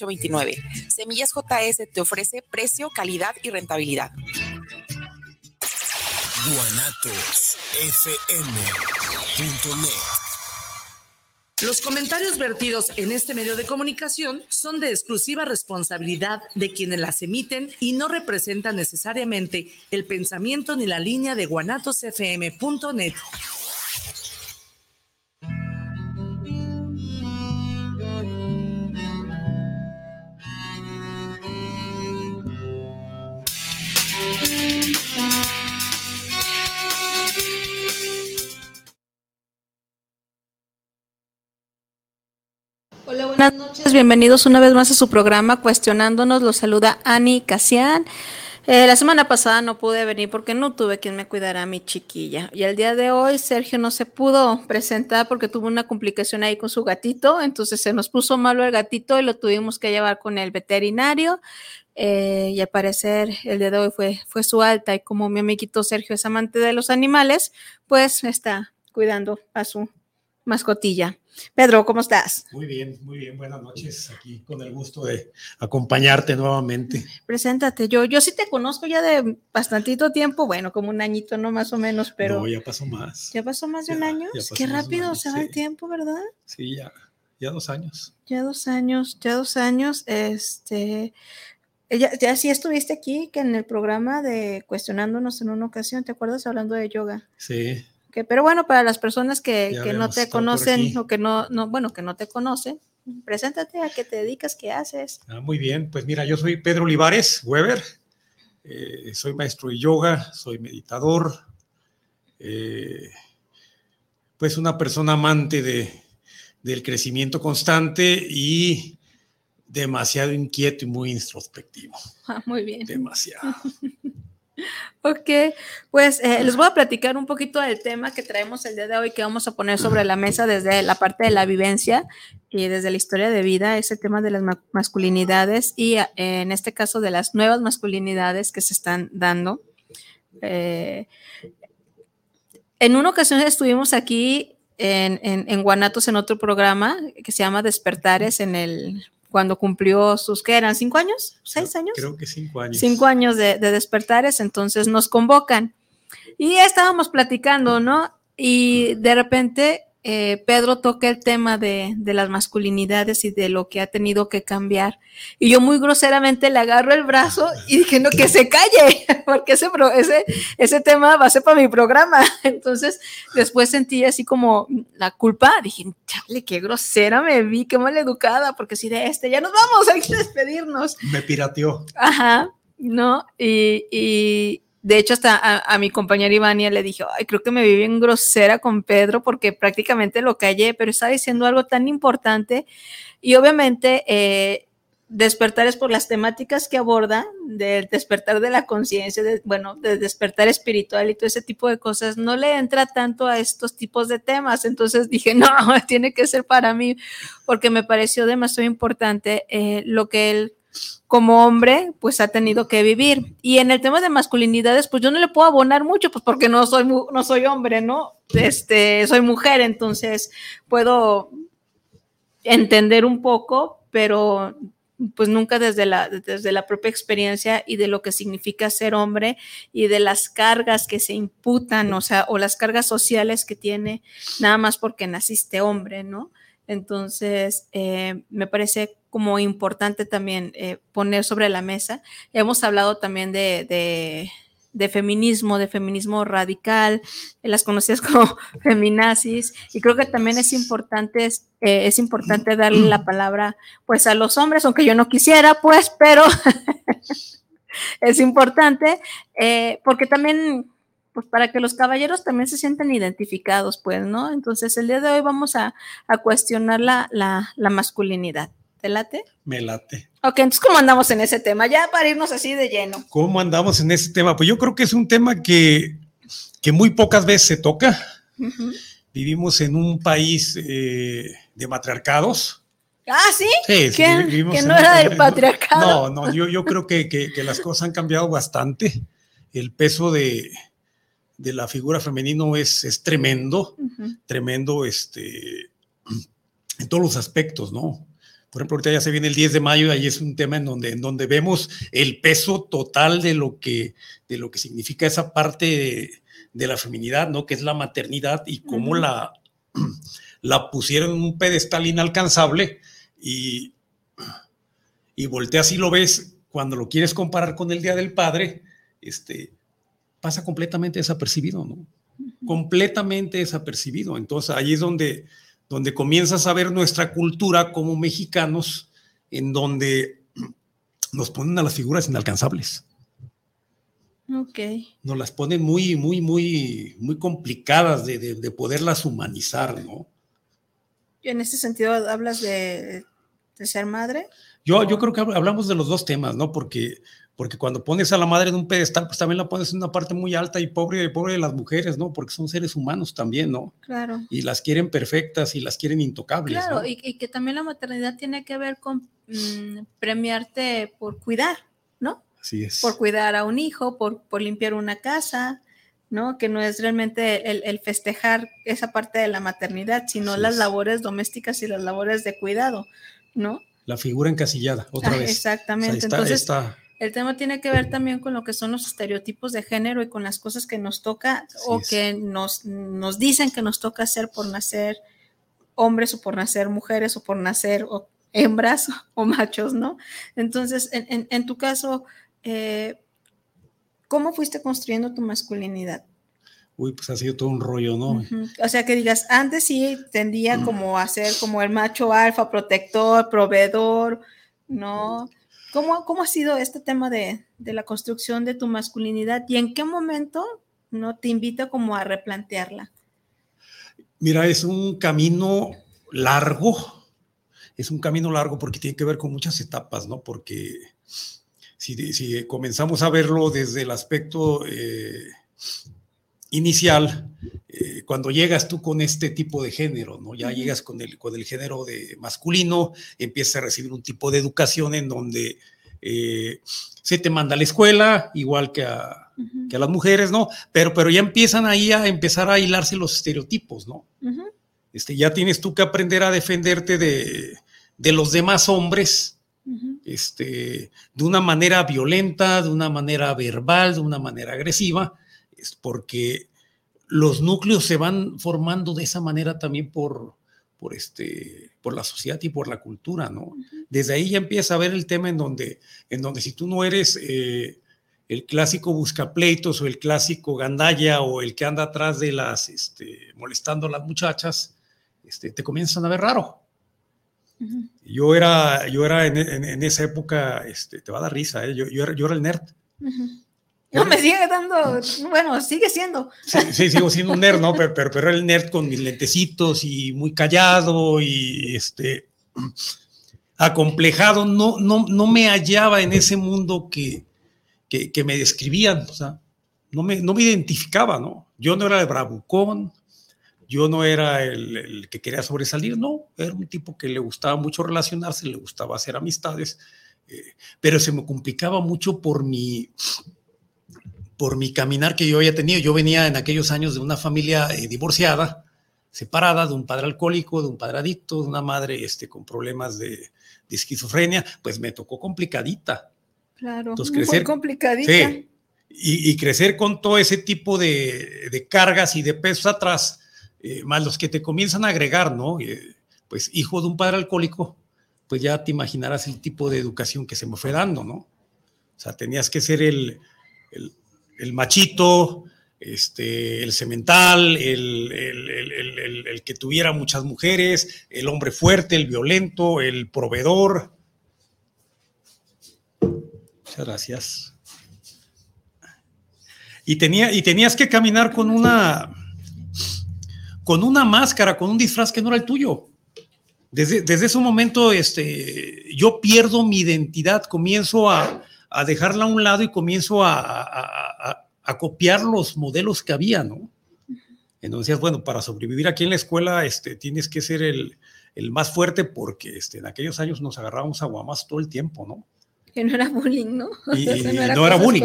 2829. Semillas JS te ofrece precio, calidad y rentabilidad. Los comentarios vertidos en este medio de comunicación son de exclusiva responsabilidad de quienes las emiten y no representan necesariamente el pensamiento ni la línea de guanatosfm.net. buenas noches. Bienvenidos una vez más a su programa Cuestionándonos. Los saluda Ani Casian. Eh, la semana pasada no pude venir porque no tuve quien me cuidara a mi chiquilla. Y el día de hoy Sergio no se pudo presentar porque tuvo una complicación ahí con su gatito. Entonces se nos puso malo el gatito y lo tuvimos que llevar con el veterinario. Eh, y al parecer el día de hoy fue, fue su alta. Y como mi amiguito Sergio es amante de los animales, pues está cuidando a su mascotilla. Pedro, ¿cómo estás? Muy bien, muy bien. Buenas noches. Aquí con el gusto de acompañarte nuevamente. Preséntate. Yo, yo sí te conozco ya de bastantito tiempo, bueno, como un añito, no más o menos, pero. No, ya pasó más. ¿Ya pasó más de un año? Qué rápido se va el tiempo, ¿verdad? Sí, ya, ya dos años. Ya dos años, ya dos años. Este. Ya, ya sí estuviste aquí, que en el programa de Cuestionándonos en una ocasión, ¿te acuerdas hablando de yoga? Sí, pero bueno, para las personas que, que no te conocen o que no, no, bueno, que no te conocen, preséntate a qué te dedicas, qué haces. Ah, muy bien, pues mira, yo soy Pedro Olivares Weber, eh, soy maestro de yoga, soy meditador, eh, pues una persona amante de, del crecimiento constante y demasiado inquieto y muy introspectivo. Ah, muy bien. Demasiado. Ok, pues eh, les voy a platicar un poquito del tema que traemos el día de hoy, que vamos a poner sobre la mesa desde la parte de la vivencia y desde la historia de vida, ese tema de las masculinidades y eh, en este caso de las nuevas masculinidades que se están dando. Eh, en una ocasión estuvimos aquí en, en Guanatos en otro programa que se llama Despertares en el cuando cumplió sus, ¿qué eran? ¿Cinco años? ¿Seis años? Creo que cinco años. Cinco años de, despertares, entonces nos convocan. Y estábamos platicando, ¿no? Y de repente eh, Pedro toca el tema de, las masculinidades y de lo que ha tenido que cambiar. Y yo muy groseramente le agarro el brazo y dije, no, que se calle, porque ese, ese, ese tema va a ser para mi programa. Entonces, después sentí así como la culpa, dije, chale, qué grosera me vi, qué mal educada, porque si de este, ya nos vamos, hay que despedirnos. Me pirateó. Ajá, ¿no? y de hecho, hasta a, mi compañera Ivania le dije, ay, creo que me vi bien grosera con Pedro porque prácticamente lo callé, pero estaba diciendo algo tan importante. Y obviamente, eh, despertar es por las temáticas que aborda, del despertar de la conciencia, de, bueno, de despertar espiritual y todo ese tipo de cosas, no le entra tanto a estos tipos de temas. Entonces dije, no, tiene que ser para mí, porque me pareció demasiado importante eh, lo que él como hombre, pues ha tenido que vivir. Y en el tema de masculinidades, pues yo no le puedo abonar mucho, pues porque no soy, no soy hombre, ¿no? Este, soy mujer, entonces puedo entender un poco, pero pues nunca desde la, desde la propia experiencia y de lo que significa ser hombre y de las cargas que se imputan, o sea, o las cargas sociales que tiene nada más porque naciste hombre, ¿no? Entonces, eh, me parece como importante también eh, poner sobre la mesa. Hemos hablado también de, feminismo, de feminismo radical, las conocidas como feminazis, y creo que también es importante, eh, es importante darle la palabra pues a los hombres, aunque yo no quisiera, pues, pero es importante porque también pues para que los caballeros también se sientan identificados, pues, ¿no? Entonces, el día de hoy vamos a, cuestionar la, la, masculinidad. ¿Te late? Me late. Ok, entonces, ¿cómo andamos en ese tema? Ya para irnos así de lleno. ¿Cómo andamos en ese tema? Pues yo creo que es un tema que, que muy pocas veces se toca. Vivimos en un país eh, de matriarcados. Ah, sí. Sí, que no era del patriarcado. No, no, yo, yo creo que, que, que, las cosas han cambiado bastante. El peso de, de la figura femenino es, es tremendo, tremendo este, en todos los aspectos, ¿no? por ejemplo, ahorita ya se viene el 10 de mayo y ahí es un tema en donde, en donde vemos el peso total de lo que, de lo que significa esa parte de, la feminidad, ¿no? Que es la maternidad y cómo la, la pusieron en un pedestal inalcanzable y, y volteas y lo ves cuando lo quieres comparar con el Día del Padre, este, pasa completamente desapercibido, ¿no? Completamente desapercibido. Entonces ahí es donde, donde comienzas a ver nuestra cultura como mexicanos, en donde nos ponen a las figuras inalcanzables. Ok. Nos las ponen muy, muy, muy, muy complicadas de, de, poderlas humanizar, ¿no? En ese sentido, ¿hablas de, de ser madre? Yo, yo creo que hablamos de los dos temas, ¿no? Porque porque cuando pones a la madre en un pedestal, pues también la pones en una parte muy alta y pobre, pobre de las mujeres, ¿no? Porque son seres humanos también, ¿no? Claro. Y las quieren perfectas y las quieren intocables. Claro, y, que también la maternidad tiene que ver con mm, premiarte por cuidar, ¿no? Así es. Por cuidar a un hijo, por, por limpiar una casa, ¿no? Que no es realmente el, festejar esa parte de la maternidad, sino las labores domésticas y las labores de cuidado, ¿no? La figura encasillada, otra ah, vez. Exactamente. Entonces, el tema tiene que ver también con lo que son los estereotipos de género y con las cosas que nos toca o que nos, nos dicen que nos toca hacer por nacer hombres o por nacer mujeres o por nacer hembras o machos, ¿no? Entonces, en, tu caso, eh, ¿cómo fuiste construyendo tu masculinidad? Uy, pues ha sido todo un rollo, ¿no? O sea, que digas, antes sí tendía como a ser como el macho alfa, protector, proveedor, ¿no? ¿Cómo, ¿Cómo ha sido este tema de, de, la construcción de tu masculinidad y en qué momento no te invita como a replantearla? Mira, es un camino largo, es un camino largo porque tiene que ver con muchas etapas, ¿no? Porque si, si comenzamos a verlo desde el aspecto eh, inicial, eh, cuando llegas tú con este tipo de género, ¿no? Ya llegas con el, con el género de masculino, empiezas a recibir un tipo de educación en donde eh, se te manda a la escuela, igual que a, que a, las mujeres, ¿no? Pero, pero ya empiezan ahí a empezar a hilarse los estereotipos, ¿no? este, ya tienes tú que aprender a defenderte de, de los demás hombres, este, de una manera violenta, de una manera verbal, de una manera agresiva, es porque los núcleos se van formando de esa manera también por, por, este, por la sociedad y por la cultura, ¿no? Desde ahí ya empieza a ver el tema en donde, en donde si tú no eres eh, el clásico buscapleitos o el clásico gandalla o el que anda atrás de las, este, molestando a las muchachas, este, te comienzan a ver raro. Yo era, yo era en, esa época, este, te va a dar risa, ¿eh? yo, yo, era, yo, era, el nerd. No, me sigue dando, bueno, sigue siendo. Sí, sigo siendo un nerd, ¿no? Pero, pero, el nerd con mis lentecitos y muy callado y este acomplejado. No, no, no me hallaba en ese mundo que, que, me describían, o sea, no me, no me identificaba, ¿no? Yo no era el bravucón, yo no era el, el, que quería sobresalir, no, era un tipo que le gustaba mucho relacionarse, le gustaba hacer amistades, eh, pero se me complicaba mucho por mi por mi caminar que yo había tenido. Yo venía en aquellos años de una familia eh, divorciada, separada, de un padre alcohólico, de un padre adicto, de una madre este, con problemas de, esquizofrenia, pues me tocó complicadita. Claro, Entonces, crecer, muy complicadita. Sí, y, crecer con todo ese tipo de, cargas y de pesos atrás, eh, más los que te comienzan a agregar, ¿no? Eh, pues hijo de un padre alcohólico, pues ya te imaginarás el tipo de educación que se me fue dando, ¿no? O sea, tenías que ser el, el machito, este, el cemental, el, que tuviera muchas mujeres, el hombre fuerte, el violento, el proveedor. Muchas gracias. Y, tenía, y tenías que caminar con una, con una máscara, con un disfraz que no era el tuyo. Desde, desde ese momento este, yo pierdo mi identidad, comienzo a, a dejarla a un lado y comienzo a, copiar los modelos que había, ¿no? Entonces, bueno, para sobrevivir aquí en la escuela, este, tienes que ser el, más fuerte porque este, en aquellos años nos agarrábamos a guamas todo el tiempo, ¿no? Que no era bullying, ¿no? Y, no era, bullying,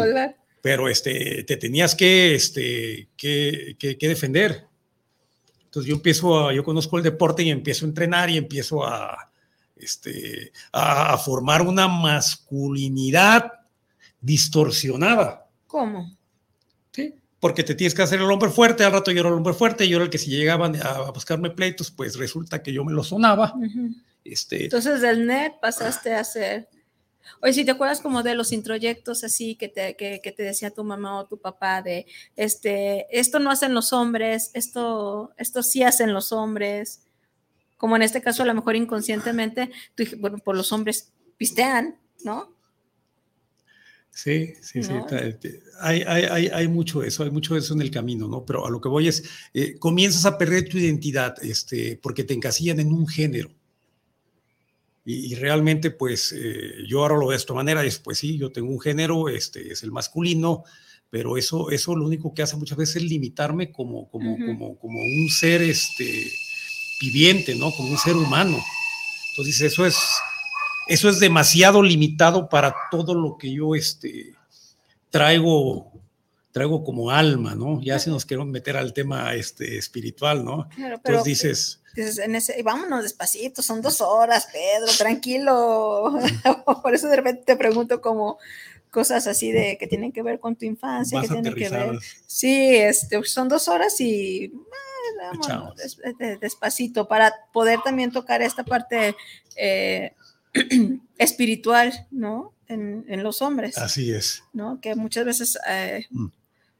pero este, te tenías que, este, que, que, defender. Entonces yo empiezo a, yo conozco el deporte y empiezo a entrenar y empiezo a, este, a, formar una masculinidad distorsionada. ¿Cómo? Sí, porque te tienes que hacer el hombre fuerte, al rato yo era el hombre fuerte, yo era el que si llegaban a buscarme pleitos, pues resulta que yo me lo sonaba. este, Entonces del net pasaste a ser... Oye, si te acuerdas como de los introyectos así que te, que, que te decía tu mamá o tu papá de, este, esto no hacen los hombres, esto, esto sí hacen los hombres, como en este caso a lo mejor inconscientemente, tú, bueno, por los hombres pistean, ¿no? Sí, sí, sí. Hay, hay, hay, mucho eso, hay mucho eso en el camino, ¿no? Pero a lo que voy es, eh, comienzas a perder tu identidad, este, porque te encasillan en un género. Y, realmente, pues, eh, yo ahora lo veo de esta manera, es, pues sí, yo tengo un género, este, es el masculino, pero eso, eso lo único que hace muchas veces es limitarme como, como, como, como un ser, este, viviente, ¿no? Como un ser humano. Entonces, eso es, eso es demasiado limitado para todo lo que yo este, traigo, traigo como alma, ¿no? Ya si nos queremos meter al tema este, espiritual, ¿no? Entonces dices... En ese, vámonos despacito, son dos horas, Pedro, tranquilo. Por eso de repente te pregunto como cosas así de que tienen que ver con tu infancia, que tienen que ver. Sí, este, son dos horas y despacito para poder también tocar esta parte eh, espiritual, ¿no? En, los hombres. Así es. ¿No? Que muchas veces, eh, mm.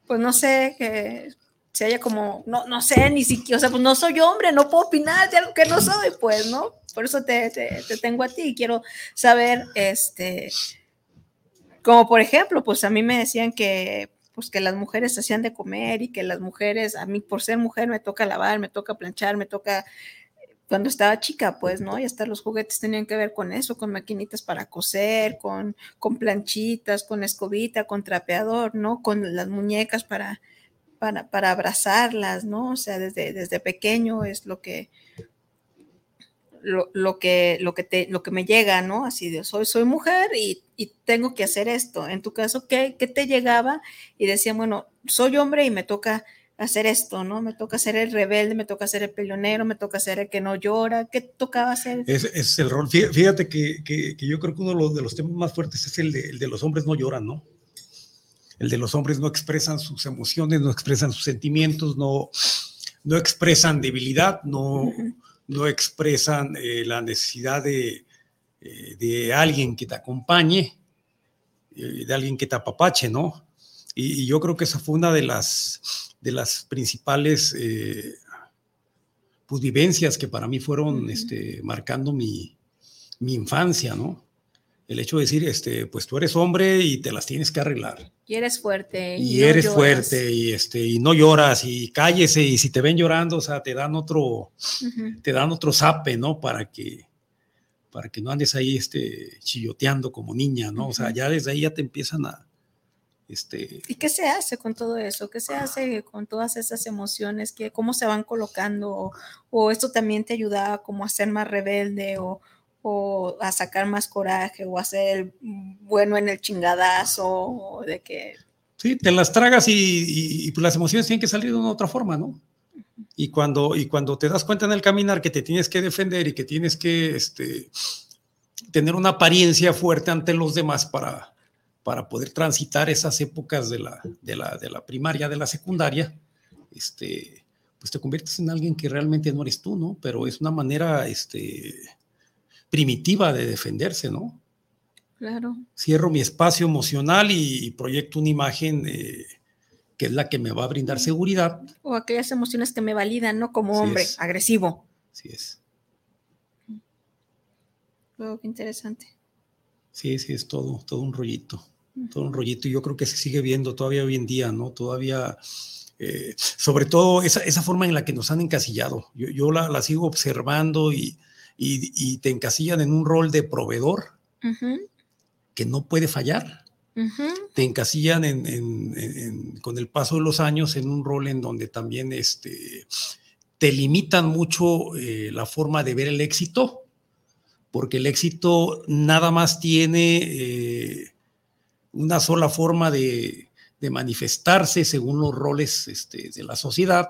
pues no sé, que se haya como, no, no sé, ni siquiera, o sea, pues no soy hombre, no puedo opinar de algo que no soy, pues, ¿no? Por eso te, te, te tengo a ti y quiero saber, este, como por ejemplo, pues a mí me decían que pues que las mujeres hacían de comer y que las mujeres, a mí por ser mujer me toca lavar, me toca planchar, me toca cuando estaba chica, pues, ¿no? Y hasta los juguetes tenían que ver con eso, con maquinitas para coser, con, con planchitas, con escobita, con trapeador, ¿no? Con las muñecas para, para, abrazarlas, ¿no? O sea, desde, desde pequeño es lo que, lo, que, lo, que te, lo que me llega, ¿no? Así de, soy, soy mujer y, tengo que hacer esto. En tu caso, ¿qué, te llegaba? Y decía, bueno, soy hombre y me toca hacer esto, ¿no? Me toca ser el rebelde, me toca ser el peleonero, me toca ser el que no llora. ¿Qué tocaba hacer? Es, el rol. Fíjate que, que, yo creo que uno de los, temas más fuertes es el de, el de, los hombres no lloran, ¿no? El de los hombres no expresan sus emociones, no expresan sus sentimientos, no, no expresan debilidad, no, no expresan eh, la necesidad de, eh, de, alguien que te acompañe, eh, de alguien que te apapache, ¿no? Y, yo creo que esa fue una de las, de las principales pues, vivencias que para mí fueron este, marcando mi, mi infancia, ¿no? El hecho de decir, este, pues tú eres hombre y te las tienes que arreglar. Y eres fuerte. Y, eres fuerte y, este, y no lloras y cállese y si te ven llorando, o sea, te dan otro, te dan otro zape, ¿no? Para que, para que no andes ahí este, chilloteando como niña, ¿no? O sea, ya desde ahí ya te empiezan a... Este... ¿Y qué se hace con todo eso? ¿Qué se hace con todas esas emociones? ¿Qué, ¿Cómo se van colocando? O, o esto también te ayuda como a ser más rebelde o, o a sacar más coraje o a ser bueno en el chingadazo o de que... Sí, te las tragas y, pues las emociones tienen que salir de una otra forma, ¿no? Y cuando, y cuando te das cuenta en el caminar que te tienes que defender y que tienes que este, tener una apariencia fuerte ante los demás para, para poder transitar esas épocas de la, de la, de la primaria, de la secundaria, este, pues te conviertes en alguien que realmente no eres tú, ¿no? Pero es una manera, este, primitiva de defenderse, ¿no? Claro. Cierro mi espacio emocional y proyecto una imagen eh, que es la que me va a brindar seguridad. O aquellas emociones que me validan, ¿no? Como hombre, agresivo. Sí es. Luego, qué interesante. Sí, sí, es todo, todo un rollito, todo un rollito. Y yo creo que se sigue viendo todavía hoy en día, ¿no? Todavía, eh, sobre todo esa, esa, forma en la que nos han encasillado. Yo, yo la, la, sigo observando y, y, te encasillan en un rol de proveedor que no puede fallar. Te encasillan con el paso de los años en un rol en donde también este, te limitan mucho eh, la forma de ver el éxito, porque el éxito nada más tiene eh, una sola forma de, manifestarse según los roles este, de la sociedad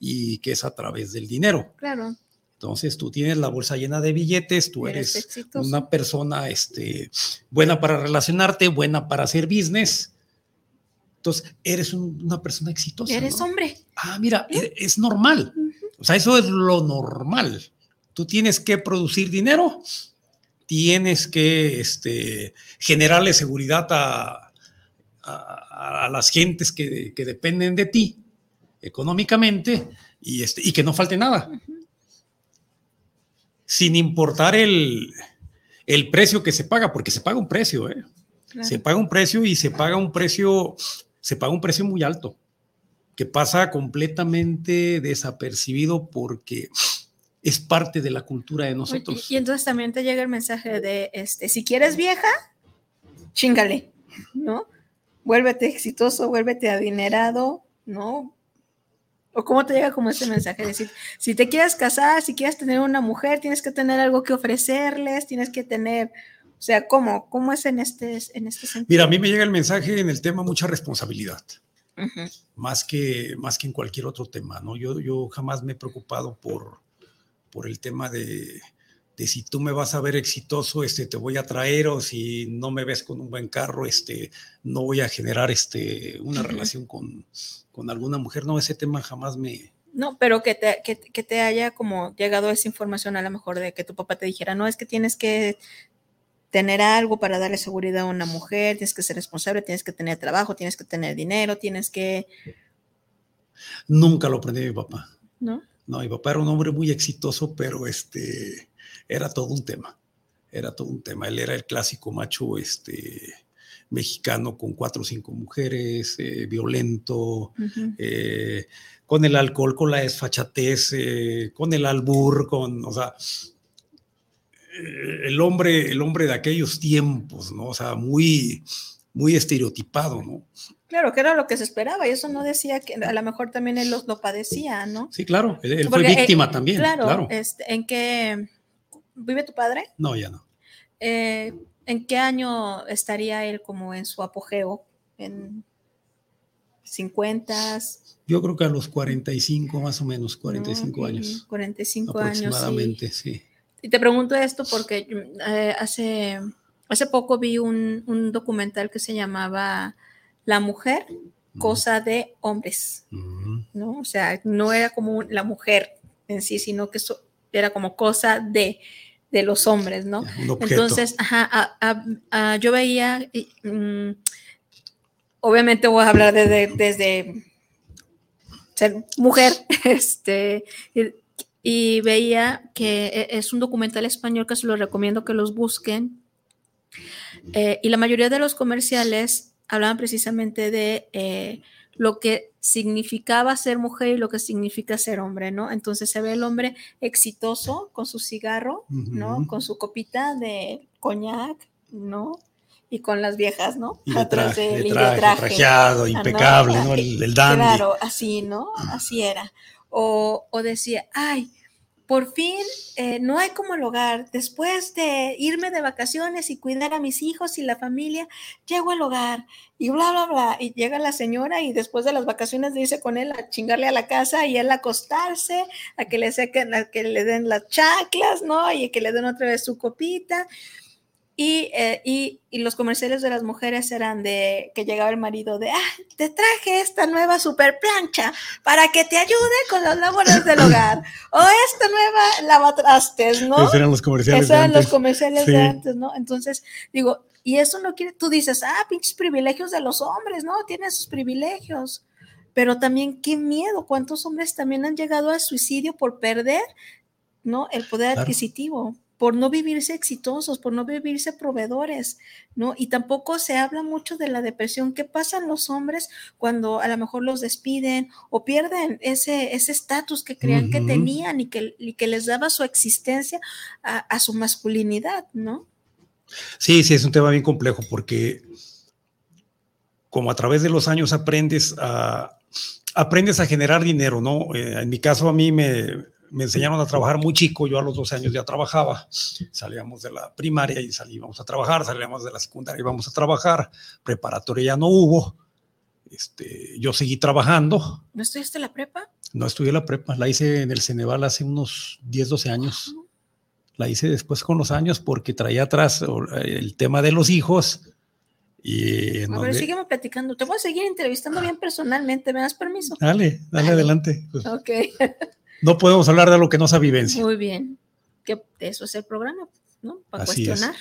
y que es a través del dinero. Claro. Entonces tú tienes la bolsa llena de billetes, tú Eres una persona este, buena para relacionarte, buena para hacer business. Entonces eres un- una persona exitosa. Eres ¿no? hombre. Ah, mira, e- es normal. O sea, eso es lo normal. Tú tienes que producir dinero, tienes que este, generarle seguridad a, a- a las gentes que, que dependen de ti económicamente y, este, y que no falte nada. Sin importar el, el precio que se paga, porque se paga un precio, ¿eh? Claro. Se paga un precio y se paga un precio, se paga un precio muy alto, que pasa completamente desapercibido porque es parte de la cultura de nosotros. y entonces también te llega el mensaje de, este, si quieres vieja, chingale, ¿no? Vuélvete exitoso, vuélvete adinerado, ¿no? O cómo te llega como ese mensaje, de decir, si te quieres casar, si quieres tener una mujer, tienes que tener algo que ofrecerles, tienes que tener, o sea, ¿cómo? ¿Cómo es en este, en este sentido? Mira, a mí me llega el mensaje en el tema mucha responsabilidad, más que, más que en cualquier otro tema, ¿no? Yo, yo jamás me he preocupado por, por el tema de, de si tú me vas a ver exitoso, este, te voy a traer, o si no me ves con un buen carro, este, no voy a generar este, una relación con, con alguna mujer. No, ese tema jamás me... No, pero que te, que, que te haya como llegado esa información a lo mejor de que tu papá te dijera, no, es que tienes que tener algo para darle seguridad a una mujer, tienes que ser responsable, tienes que tener trabajo, tienes que tener dinero, tienes que, Nunca lo aprendí de mi papá. ¿no? No, mi papá era un hombre muy exitoso, pero este era todo un tema. Era todo un tema. Él era el clásico macho este, mexicano con cuatro o cinco mujeres, eh, violento, eh, con el alcohol, con la desfachatez, eh, con el albur, con, o sea, el hombre, el hombre de aquellos tiempos, ¿no? O sea, muy, muy estereotipado, ¿no? Claro, que era lo que se esperaba y eso no decía que a lo mejor también él lo, lo padecía, ¿no? Sí, claro, él, él Porque, fue eh, víctima también, Claro, claro. Este, ¿en qué vive tu padre? No, ya no. Eh, ¿En qué año estaría él como en su apogeo? ¿En 50? Yo creo que a los 45 más o menos, 45 ¿no? años. 45 años. sí. aproximadamente, sí. Y te pregunto esto porque eh, hace, hace poco vi un, un documental que se llamaba La mujer, cosa de hombres. ¿no? O sea, no era como la mujer en sí, sino que eso era como cosa de, de los hombres, ¿no? Entonces, ajá, a- a- a- yo veía, y, mm, obviamente voy a hablar desde, desde ser mujer, este, y, y veía que e- es un documental español que se lo recomiendo que los busquen. Eh, y la mayoría de los comerciales hablaban precisamente de eh, lo que significaba ser mujer y lo que significa ser hombre, ¿no? Entonces se ve el hombre exitoso con su cigarro, ¿no? Con su copita de coñac, ¿no? Y con las viejas, ¿no? Y Atrás traje, de él, de y de traje, traje. trajeado, ¿no? impecable, ¿no? El, el dandy. Claro, así, ¿no? Así era. O, o decía, ay, por fin eh, no hay como hogar. Después de irme de vacaciones y cuidar a mis hijos y la familia, llego al hogar y bla, bla, bla. Y llega la señora y después de las vacaciones dice con él a chingarle a la casa y él a acostarse, a que le sequen, a que le den las chaclas, ¿no? Y que le den otra vez su copita. Y, eh, y, y los comerciales de las mujeres eran de que llegaba el marido de, ah, te traje esta nueva super plancha para que te ayude con las labores del hogar. O esta nueva lavatrastes, ¿no? Esos eran los comerciales Esos de eran los antes. comerciales Sí. de antes, ¿no? Entonces, digo, y eso no quiere, tú dices, ah, pinches privilegios de los hombres, ¿no? Tienen sus privilegios. Pero también qué miedo, cuántos hombres también han llegado al suicidio por perder, ¿no? El poder Claro. adquisitivo, por no vivirse exitosos, por no vivirse proveedores, ¿no? Y tampoco se habla mucho de la depresión. ¿Qué pasan los hombres cuando a lo mejor los despiden o pierden ese ese estatus que creían que tenían y que, y que les daba su existencia a, a su masculinidad, ¿no? Sí, sí, es un tema bien complejo porque como a través de los años aprendes a, aprendes a generar dinero, ¿no? Eh, en mi caso a mí me, me enseñaron a trabajar muy chico, yo a los 12 años ya trabajaba, salíamos de la primaria y salíamos a trabajar, salíamos de la secundaria y íbamos a trabajar, preparatoria ya no hubo, este, yo seguí trabajando. ¿No estudiaste la prepa? No estudié la prepa, la hice en el Ceneval hace unos 10, 12 años. La hice después con los años porque traía atrás el tema de los hijos. Y a ver, sígueme platicando. Te voy a seguir entrevistando bien personalmente. ¿Me das permiso? Dale, dale, adelante. Pues, ok. no podemos hablar de lo que no se vivencia. Muy bien. Que eso es el programa, ¿no? Para cuestionar.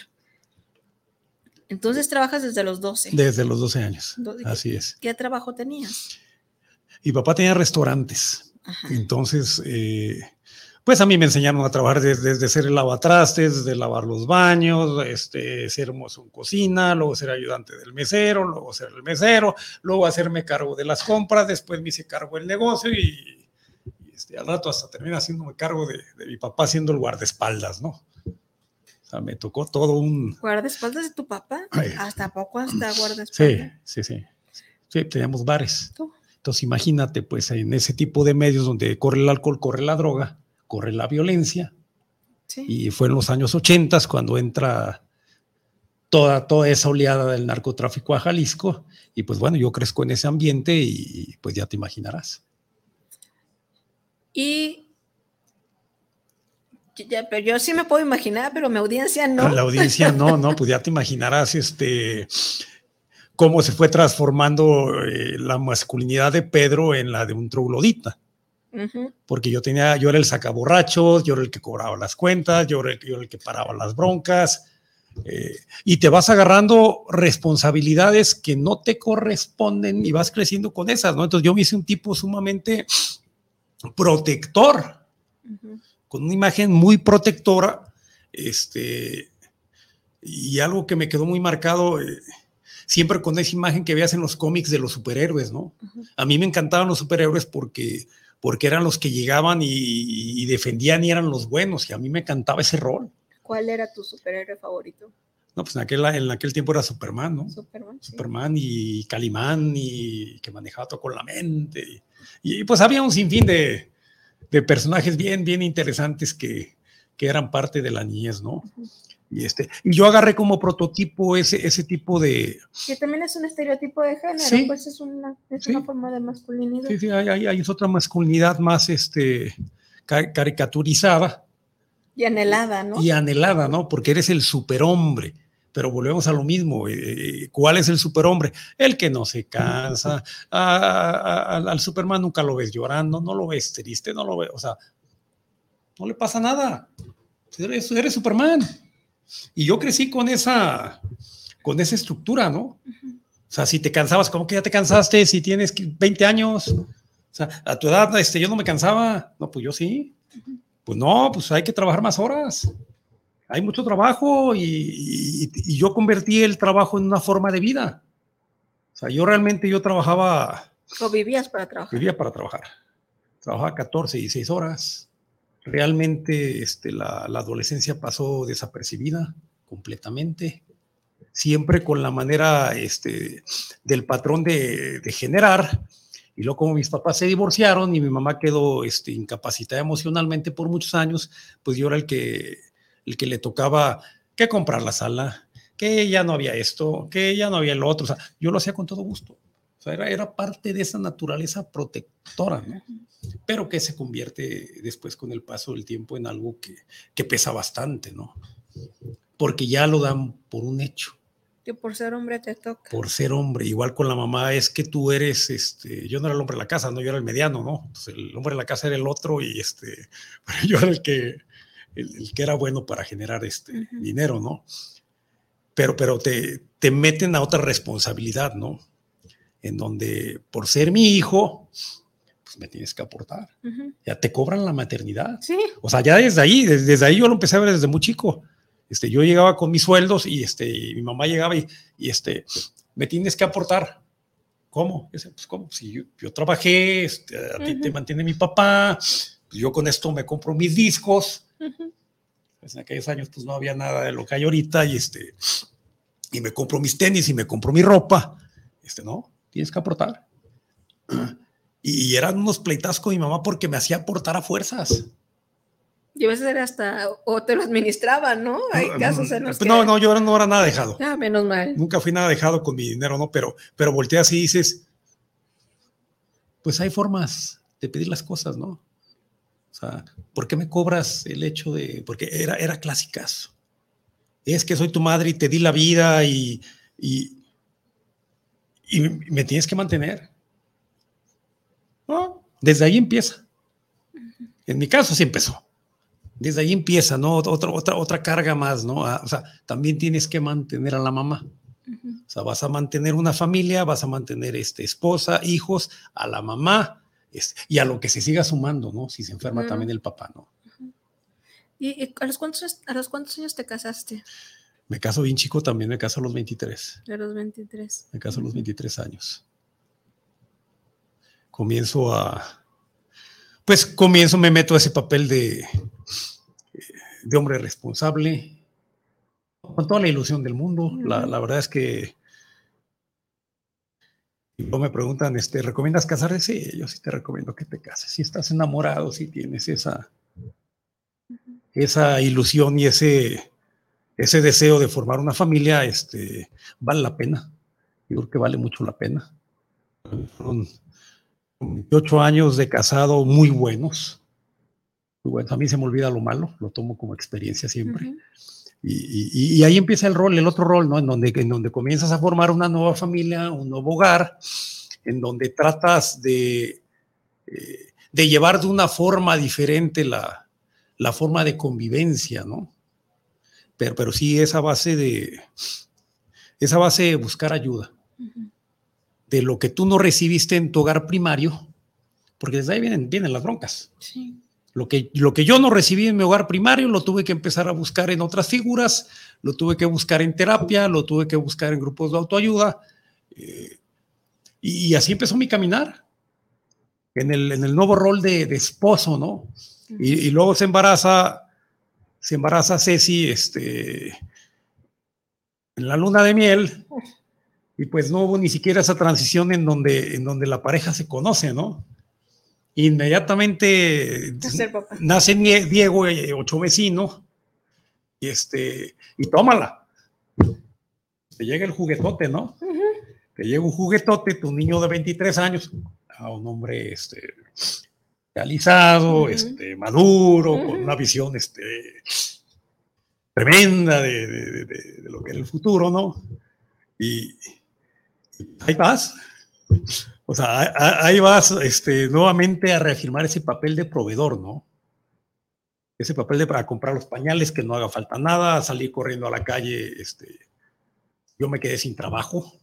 Entonces trabajas desde los 12. Desde los 12 años. Así es. ¿Qué trabajo tenías? Mi papá tenía restaurantes. Entonces, eh, pues a mí me enseñaron a trabajar desde, ser el lavatrastes, desde lavar los baños, este, ser mozo en cocina, luego ser ayudante del mesero, luego ser el mesero, luego hacerme cargo de las compras, después me hice cargo del negocio y, este, al rato hasta terminé haciéndome cargo de, de mi papá siendo el guardaespaldas, ¿no? O sea, me tocó todo un... ¿Guardaespaldas de tu papá? ¿Hasta poco hasta guardaespaldas? Sí, sí, sí. Sí, teníamos bares. Entonces imagínate, pues en ese tipo de medios donde corre el alcohol, corre la droga, corre la violencia. Sí. Y fue en los años 80 cuando entra toda, toda esa oleada del narcotráfico a Jalisco. Y pues bueno, yo crezco en ese ambiente y pues ya te imaginarás. Y pero yo sí me puedo imaginar, pero mi audiencia no. La audiencia no, no, pues ya te imaginarás este cómo se fue transformando eh, la masculinidad de Pedro en la de un troglodita. Porque yo tenía, yo era el sacaborrachos, yo era el que cobraba las cuentas, yo era el, yo el que paraba las broncas, eh, y te vas agarrando responsabilidades que no te corresponden y vas creciendo con esas, ¿no? Entonces yo me hice un tipo sumamente protector con una imagen muy protectora, este, y algo que me quedó muy marcado, eh, siempre con esa imagen que veas en los cómics de los superhéroes, ¿no? A mí me encantaban los superhéroes porque, porque eran los que llegaban y, defendían y eran los buenos, y a mí me encantaba ese rol. ¿Cuál era tu superhéroe favorito? No, pues en aquel, en aquel tiempo era Superman, ¿no? Superman. Superman y Calimán y que manejaba todo con la mente. y pues había un sinfín de, de personajes bien, bien interesantes que, que eran parte de la niñez, ¿no? Y, este, y yo agarré como prototipo ese, ese tipo de... Que también es un estereotipo de género, pues es, una, es una, forma de masculinidad. Sí, sí, hay, hay, hay, otra masculinidad más este, caricaturizada. Y anhelada, ¿no? Y anhelada, ¿no? Porque eres el superhombre pero volvemos a lo mismo. Eh, eh, ¿Cuál es el superhombre? El que no se cansa. al Superman nunca lo ves llorando, no lo ves triste, no lo ves, o sea, no le pasa nada. Eres, eres Superman. Y yo crecí con esa, con esa estructura, ¿no? O sea, si te cansabas, ¿cómo que ya te cansaste? Si tienes 20 años, o sea, a tu edad, este, yo no me cansaba. No, pues yo sí. Pues no, pues hay que trabajar más horas hay mucho trabajo y, yo convertí el trabajo en una forma de vida. O sea, yo realmente yo trabajaba... ¿O vivías para trabajar? Vivía para trabajar. Trabajaba 14, y 16 horas. Realmente este, la, adolescencia pasó desapercibida completamente. Siempre con la manera este, del patrón de, generar. Y luego como mis papás se divorciaron y mi mamá quedó este, incapacitada emocionalmente por muchos años, pues yo era el que el que le tocaba que comprar la sala, que ya no había esto, que ya no había lo otro. O sea, yo lo hacía con todo gusto. O sea, era, era parte de esa naturaleza protectora, ¿no? Pero que se convierte después con el paso del tiempo en algo que, que pesa bastante, ¿no? Porque ya lo dan por un hecho. Que por ser hombre te toca. Por ser hombre, igual con la mamá, es que tú eres, este, yo no era el hombre de la casa, no, yo era el mediano, ¿no? Entonces el hombre de la casa era el otro y este, yo era el que, el, que era bueno para generar este dinero, ¿no? Pero, pero te, te meten a otra responsabilidad, ¿no? En donde por ser mi hijo, pues me tienes que aportar. Ya te cobran la maternidad. Sí. O sea, ya desde ahí, desde, ahí yo lo empecé a ver desde muy chico. Este, yo llegaba con mis sueldos y este, mi mamá llegaba y, y este, me tienes que aportar. ¿Cómo? Pues, ¿cómo? Si yo, trabajé, este, a ti te mantiene mi papá, pues yo con esto me compro mis discos, pues en aquellos años pues no había nada de lo que hay ahorita y este y me compro mis tenis y me compro mi ropa. Este, no, tienes que aportar. Y eran unos pleitas con mi mamá porque me hacía aportar a fuerzas. Y a veces era hasta, o te lo administraban, ¿no? Hay casos en los pues, No, no, yo no era nada dejado. Ah, menos mal. Nunca fui nada dejado con mi dinero, ¿no? Pero, pero volteas y dices, pues hay formas de pedir las cosas, ¿no? O sea, ¿por qué me cobras el hecho de, porque era, era clásicas? Es que soy tu madre y te di la vida y, y, y me tienes que mantener. ¿No? Desde ahí empieza. En mi caso sí empezó. Desde ahí empieza, ¿no? Otra, otra, otra carga más, ¿no? Ah, o sea, también tienes que mantener a la mamá. O sea, vas a mantener una familia, vas a mantener este, esposa, hijos, a la mamá y a lo que se siga sumando, ¿no? Si se enferma también el papá, ¿no? ¿Y, a, los cuántos, a los cuántos años te casaste? Me caso bien chico también, me caso a los 23. A los 23. Me caso a los 23 años. Comienzo a, pues comienzo, me meto a ese papel de, de hombre responsable, con toda la ilusión del mundo. La, la verdad es que no me preguntan, este, ¿recomiendas casarte? Sí, yo sí te recomiendo que te cases. Si estás enamorado, si tienes esa, esa ilusión y ese, ese deseo de formar una familia, este, vale la pena. Yo creo que vale mucho la pena. Son ocho años de casado muy buenos. Muy buenos. A mí se me olvida lo malo, lo tomo como experiencia siempre. Y, y, ahí empieza el rol, el otro rol, ¿no? En donde, en donde comienzas a formar una nueva familia, un nuevo hogar, en donde tratas de, eh, de llevar de una forma diferente la, la forma de convivencia, ¿no? Pero, pero sí esa base de, esa base de buscar ayuda. De lo que tú no recibiste en tu hogar primario, porque desde ahí vienen, vienen las broncas. Sí. Lo que, lo que yo no recibí en mi hogar primario lo tuve que empezar a buscar en otras figuras, lo tuve que buscar en terapia, lo tuve que buscar en grupos de autoayuda. Eh, y, así empezó mi caminar en el, en el nuevo rol de, de esposo, ¿no? Y, y, luego se embaraza, se embaraza Ceci este, en la luna de miel. Y pues no hubo ni siquiera esa transición en donde, en donde la pareja se conoce, ¿no? Inmediatamente nace Diego, eh, ocho vecino, y este, y tómala. Te llega el juguetote, ¿no? Uh -huh. Te llega un juguetote, tu niño de 23 años, a un hombre este, realizado, uh -huh. este, maduro, uh -huh. con una visión este, tremenda de, de, de, de, lo que es el futuro, ¿no? Y, y ahí vas. O sea, ahí vas este, nuevamente a reafirmar ese papel de proveedor, ¿no? Ese papel de para comprar los pañales, que no haga falta nada, salir corriendo a la calle. Este, yo me quedé sin trabajo.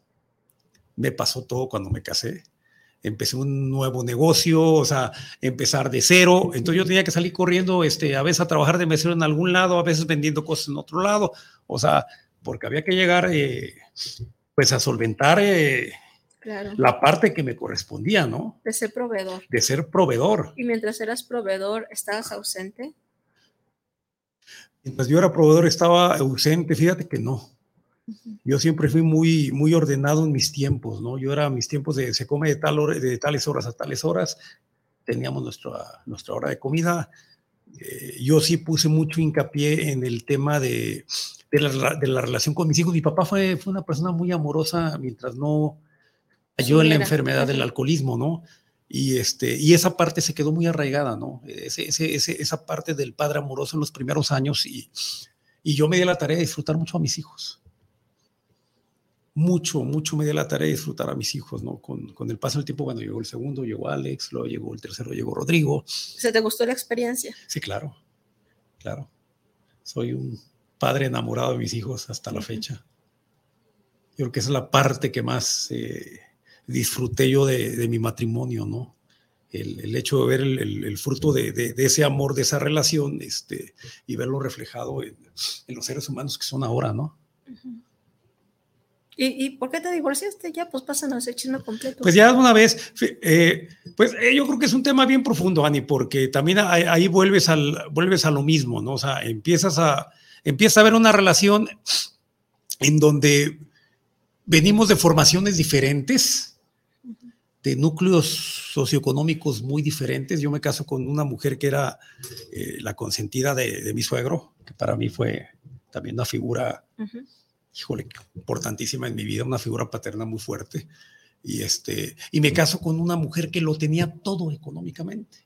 Me pasó todo cuando me casé. Empecé un nuevo negocio, o sea, empezar de cero. Entonces yo tenía que salir corriendo, este, a veces a trabajar de mesero en algún lado, a veces vendiendo cosas en otro lado. O sea, porque había que llegar, eh, pues, a solventar. Eh, Claro. la parte que me correspondía, ¿no? De ser proveedor. De ser proveedor. Y mientras eras proveedor, ¿estabas ausente? Mientras yo era proveedor, estaba ausente, fíjate que no. Uh -huh. Yo siempre fui muy, muy ordenado en mis tiempos, ¿no? Yo era mis tiempos de se come de, tal hora, de tales horas a tales horas, teníamos nuestra, nuestra hora de comida. Eh, yo sí puse mucho hincapié en el tema de, de, la, de la relación con mis hijos. Mi papá fue, fue una persona muy amorosa mientras no cayó en la enfermedad del alcoholismo, ¿no? Y, este, y esa parte se quedó muy arraigada, ¿no? Ese, ese, ese, esa parte del padre amoroso en los primeros años y, y yo me di la tarea de disfrutar mucho a mis hijos. Mucho, mucho me di la tarea de disfrutar a mis hijos, ¿no? Con, con el paso del tiempo, bueno, llegó el segundo, llegó Alex, luego llegó el tercero, llegó Rodrigo. ¿Se te gustó la experiencia? Sí, claro, claro. Soy un padre enamorado de mis hijos hasta la fecha. Yo creo que esa es la parte que más... Eh, disfruté yo de, de mi matrimonio, ¿no? El, el, hecho de ver el, el, el fruto de, de, de, ese amor, de esa relación, este, y verlo reflejado en, en, los seres humanos que son ahora, ¿no? ¿Y, ¿Y, por qué te divorciaste? Ya, pues pásanos el chisme completo. Pues ya una vez, eh, pues eh, yo creo que es un tema bien profundo, Ani, porque también ahí, ahí, vuelves, al, vuelves a lo mismo, ¿no? O sea, empiezas a, empieza a ver una relación en donde venimos de formaciones diferentes, de núcleos socioeconómicos muy diferentes. Yo me caso con una mujer que era eh, la consentida de, de, mi suegro, que para mí fue también una figura, uh -huh. híjole, importantísima en mi vida, una figura paterna muy fuerte. y, este, y me caso con una mujer que lo tenía todo económicamente.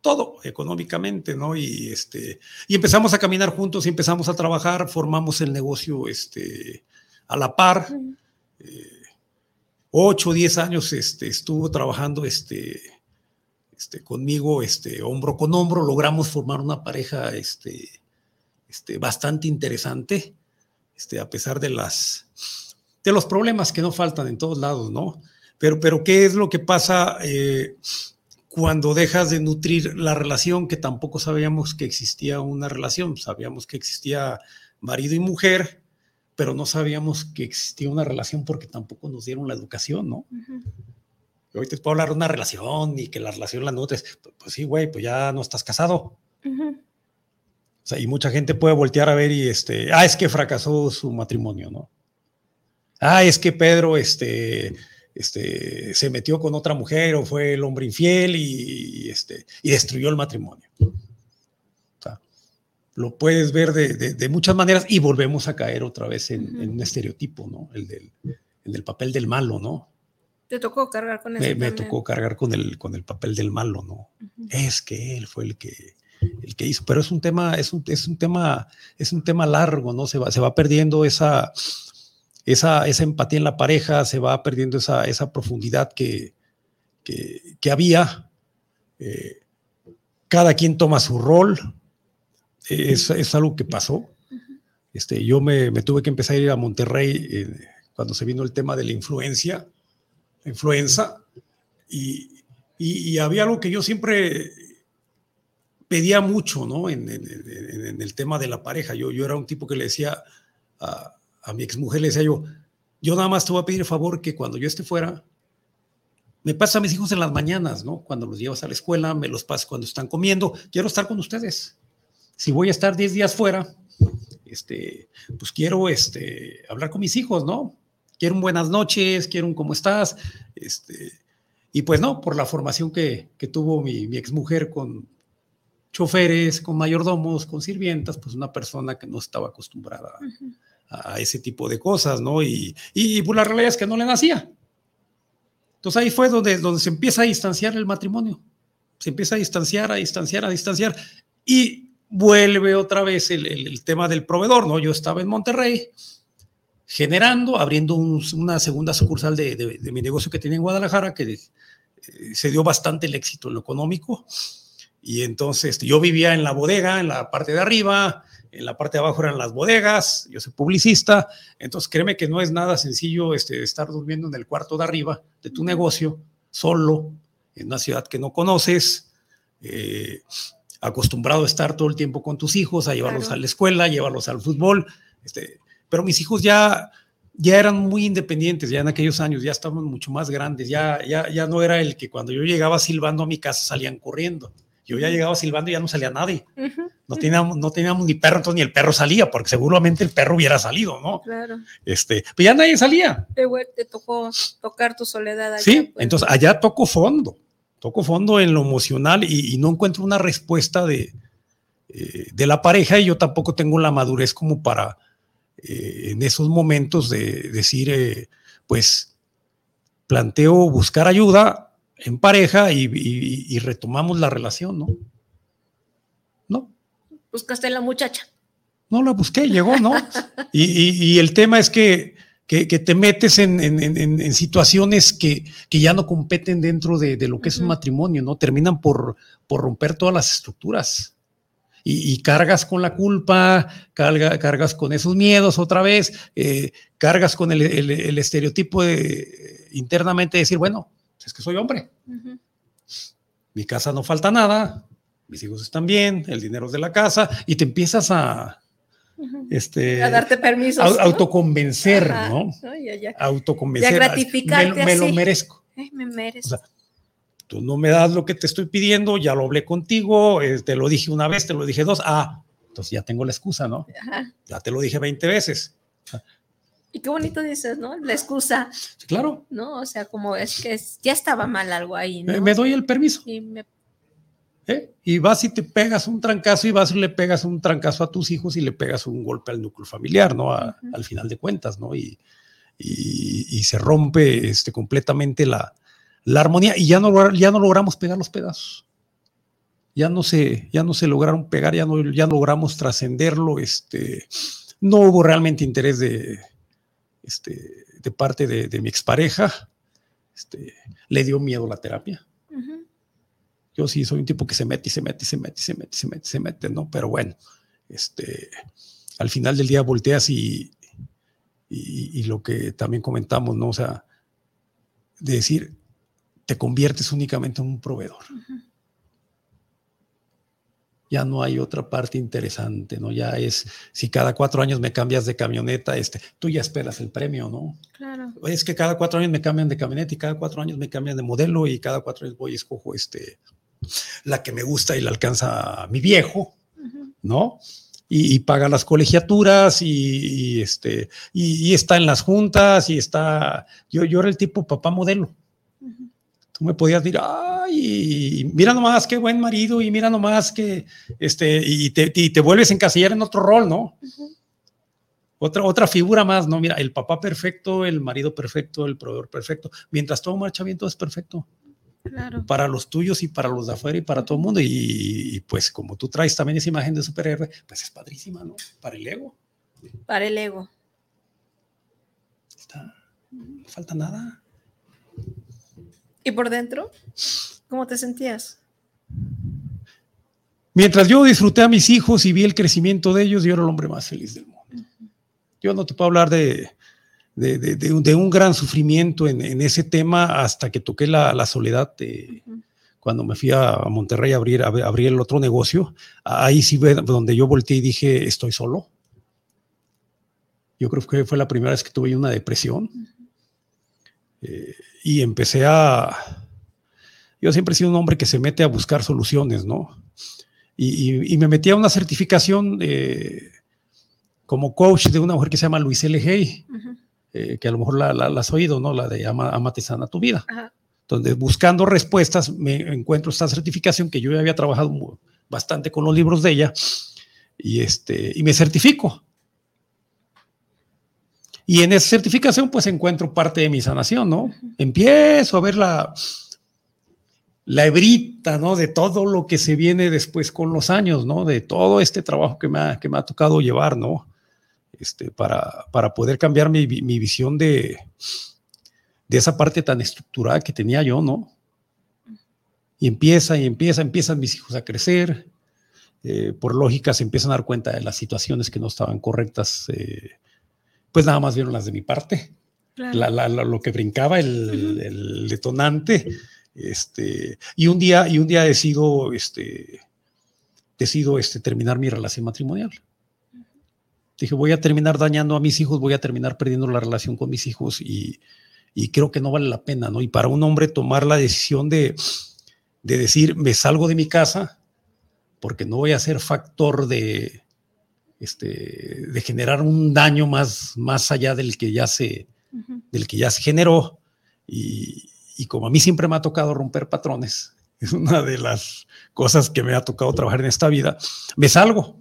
Todo económicamente, ¿no? Y, este, y empezamos a caminar juntos y empezamos a trabajar, formamos el negocio este, a la par. Eh, ocho o diez años este, estuvo trabajando este, este, conmigo este, hombro con hombro, logramos formar una pareja este, este, bastante interesante, este, a pesar de las de los problemas que no faltan en todos lados, ¿no? Pero, pero ¿qué es lo que pasa eh, cuando dejas de nutrir la relación que tampoco sabíamos que existía una relación? Sabíamos que existía marido y mujer, pero no sabíamos que existía una relación porque tampoco nos dieron la educación, ¿no? Hoy te puedo hablar de una relación y que la relación la nutres. Pues, sí, güey, pues ya no estás casado. O sea, y mucha gente puede voltear a ver y este, ah, es que fracasó su matrimonio, ¿no? ah, es que Pedro este, este, se metió con otra mujer o fue el hombre infiel y, este, y destruyó el matrimonio. Lo puedes ver de, muchas maneras y volvemos a caer otra vez en, un estereotipo, ¿no? El del, papel del malo, ¿no? Te tocó cargar con eso. Me, me tocó cargar con el, con el papel del malo, ¿no? Es que él fue el que, el que hizo, pero es un tema, es un, es un tema, es un tema largo, ¿no? Se va, se va perdiendo esa, esa, empatía en la pareja, se va perdiendo esa, esa profundidad que, que, había. Eh, cada quien toma su rol. Es, es algo que pasó. Este, yo me, tuve que empezar a ir a Monterrey eh, cuando se vino el tema de la influencia, la influenza, y, había algo que yo siempre pedía mucho, ¿no? En, el tema de la pareja. Yo, yo era un tipo que le decía a, a mi exmujer le decía yo, yo nada más te voy a pedir el favor que cuando yo esté fuera, me pasa a mis hijos en las mañanas, ¿no? Cuando los llevas a la escuela, me los pasas cuando están comiendo, quiero estar con ustedes. Si voy a estar 10 días fuera, este, pues quiero este, hablar con mis hijos, ¿no? Quiero un buenas noches, quiero un cómo estás, este, y pues no, por la formación que, que tuvo mi, mi exmujer con choferes, con mayordomos, con sirvientas, pues una persona que no estaba acostumbrada a ese tipo de cosas, ¿no? Y, y pues la realidad es que no le nacía. Entonces ahí fue donde, donde se empieza a distanciar el matrimonio. Se empieza a distanciar, a distanciar, a distanciar. Y vuelve otra vez el, tema del proveedor, ¿no? Yo estaba en Monterrey generando, abriendo una segunda sucursal de, mi negocio que tenía en Guadalajara, que eh, se dio bastante el éxito en lo económico. Y entonces yo vivía en la bodega, en la parte de arriba, en la parte de abajo eran las bodegas, yo soy publicista, entonces créeme que no es nada sencillo este, estar durmiendo en el cuarto de arriba de tu negocio, solo, en una ciudad que no conoces, eh, acostumbrado a estar todo el tiempo con tus hijos, a llevarlos a la escuela, llevarlos al fútbol, este, pero mis hijos ya, ya eran muy independientes, ya en aquellos años, ya estaban mucho más grandes, ya, ya, ya no era el que cuando yo llegaba silbando a mi casa salían corriendo yo ya llegaba silbando y ya no salía nadie. no, teníamos, no teníamos ni perro, entonces ni el perro salía, porque seguramente el perro hubiera salido, ¿no? Claro. Este, pero ya nadie salía. Te, te tocó tocar tu soledad allá. Sí, pues. entonces allá toco fondo, toco fondo en lo emocional y, no encuentro una respuesta de, eh, de la pareja y yo tampoco tengo la madurez como para eh, en esos momentos de decir, eh, pues planteo buscar ayuda en pareja y, retomamos la relación, ¿no? No. Buscaste la muchacha. No la busqué, llegó, ¿no? y, el tema es que, que, te metes en, situaciones que, que, ya no competen dentro de, lo que es un matrimonio, ¿no? Terminan por, por romper todas las estructuras. Y, cargas con la culpa, cargas con esos miedos otra vez, eh, cargas con el, el estereotipo de, internamente de decir, bueno, es que soy hombre. Mi casa no falta nada, mis hijos están bien, el dinero es de la casa, y te empiezas a, este, a darte permiso. Autoconvencer, ¿no? Autoconvencer. Y a gratificarte. Me, lo merezco. me merezco. tú no me das lo que te estoy pidiendo, ya lo hablé contigo, eh, te lo dije una vez, te lo dije dos, ah, entonces ya tengo la excusa, ¿no? Ya te lo dije 20 veces. Y qué bonito dices, ¿no? La excusa. Claro. ¿No? O sea, como es que ya estaba mal algo ahí, ¿no? Me, doy el permiso. Y, me... ¿Eh? y vas y te pegas un trancazo y vas y le pegas un trancazo a tus hijos y le pegas un golpe al núcleo familiar, ¿no? Al final de cuentas, ¿no? Y, y, se rompe este, completamente la, la armonía y ya no, ya no logramos pegar los pedazos. Ya no se, ya no se lograron pegar, ya no, ya logramos trascenderlo. Este, no hubo realmente interés de, este, de parte de, mi expareja. Este, le dio miedo la terapia. Yo sí soy un tipo que se mete y se mete y se mete y se mete y se mete se mete, ¿no? Pero bueno, este, al final del día volteas y, y, lo que también comentamos, ¿no? O sea, de decir, te conviertes únicamente en un proveedor. Ya no hay otra parte interesante, ¿no? Ya es, si cada cuatro años me cambias de camioneta, este, tú ya esperas el premio, ¿no? Claro. Es que cada cuatro años me cambian de camioneta y cada cuatro años me cambian de modelo y cada cuatro años voy y escojo este, la que me gusta y la alcanza mi viejo, ¿no? y, paga las colegiaturas y, este, y, está en las juntas y está, yo, yo era el tipo papá modelo. Tú me podías decir, ay, mira nomás qué buen marido y mira nomás que, este, y te, y te vuelves a encasillar en otro rol, ¿no? Otra, otra figura más, ¿no? Mira, el papá perfecto, el marido perfecto, el proveedor perfecto. Mientras todo marcha bien, todo es perfecto. Para los tuyos y para los de afuera y para todo el mundo. Y, pues como tú traes también esa imagen de superhéroe, pues es padrísima, ¿no? Para el ego. Para el ego. no falta nada. ¿Y por dentro? ¿Cómo te sentías? Mientras yo disfruté a mis hijos y vi el crecimiento de ellos, yo era el hombre más feliz del mundo. Yo no te puedo hablar de, de, un, gran sufrimiento en, ese tema hasta que toqué la, soledad. Cuando me fui a Monterrey a abrir, abrir el otro negocio, ahí sí donde yo volteé y dije, estoy solo. Yo creo que fue la primera vez que tuve una depresión. Eh, y empecé a... Yo siempre he sido un hombre que se mete a buscar soluciones, ¿no? Y, me metí a una certificación eh, como coach de una mujer que se llama Luis L. Hay. Eh, que a lo mejor la, has oído, ¿no? La de Ama, Amate Sana tu vida. Donde buscando respuestas me encuentro esta certificación que yo ya había trabajado bastante con los libros de ella y, este, y me certifico. Y en esa certificación pues encuentro parte de mi sanación, ¿no? Empiezo a ver la, la hebrita, ¿no? De todo lo que se viene después con los años, ¿no? De todo este trabajo que me ha, que me ha tocado llevar, ¿no? Este, para, para, poder cambiar mi, visión de, de esa parte tan estructurada que tenía yo, ¿no? Y empieza y empieza, empiezan mis hijos a crecer. Eh, por lógica se empiezan a dar cuenta de las situaciones que no estaban correctas. Eh, pues nada más vieron las de mi parte. lo que brincaba, el, detonante. Este, y un día, y un día decido, este, decido este, terminar mi relación matrimonial. Dije, voy a terminar dañando a mis hijos, voy a terminar perdiendo la relación con mis hijos y, creo que no vale la pena, ¿no? Y para un hombre tomar la decisión de, decir, me salgo de mi casa porque no voy a ser factor de, este, de generar un daño más, más allá del que ya se, del que ya se generó. Y, y como a mí siempre me ha tocado romper patrones, es una de las cosas que me ha tocado trabajar en esta vida, me salgo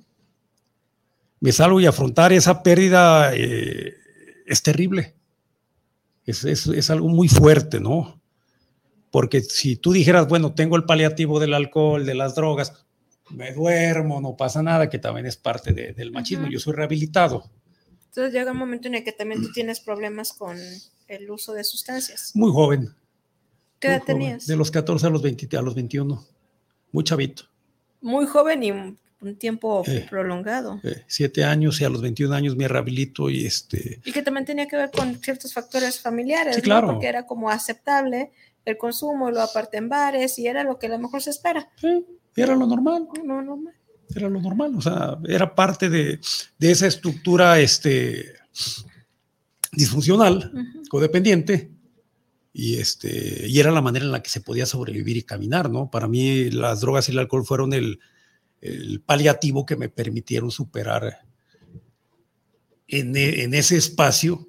me salgo y afrontar esa pérdida eh, es terrible. Es, algo muy fuerte, ¿no? Porque si tú dijeras, bueno, tengo el paliativo del alcohol, de las drogas, me duermo, no pasa nada, que también es parte del machismo, yo soy rehabilitado. Entonces llega un momento en el que también tú tienes problemas con el uso de sustancias. Muy joven. ¿Qué edad tenías? De los 14 a los, 20, a los 21. Muy chavito. Muy joven y un tiempo eh, prolongado. Eh, siete años y a los 21 años me rehabilito y este... Y que también tenía que ver con ciertos factores familiares, sí, claro. porque era como aceptable el consumo, lo aparte en bares y era lo que a lo mejor se espera. Sí, era lo normal. Lo normal. Era lo normal, o sea, era parte de, de esa estructura este, disfuncional, codependiente, y, este, y era la manera en la que se podía sobrevivir y caminar, ¿no? Para mí las drogas y el alcohol fueron el, el paliativo que me permitieron superar en, e, ese espacio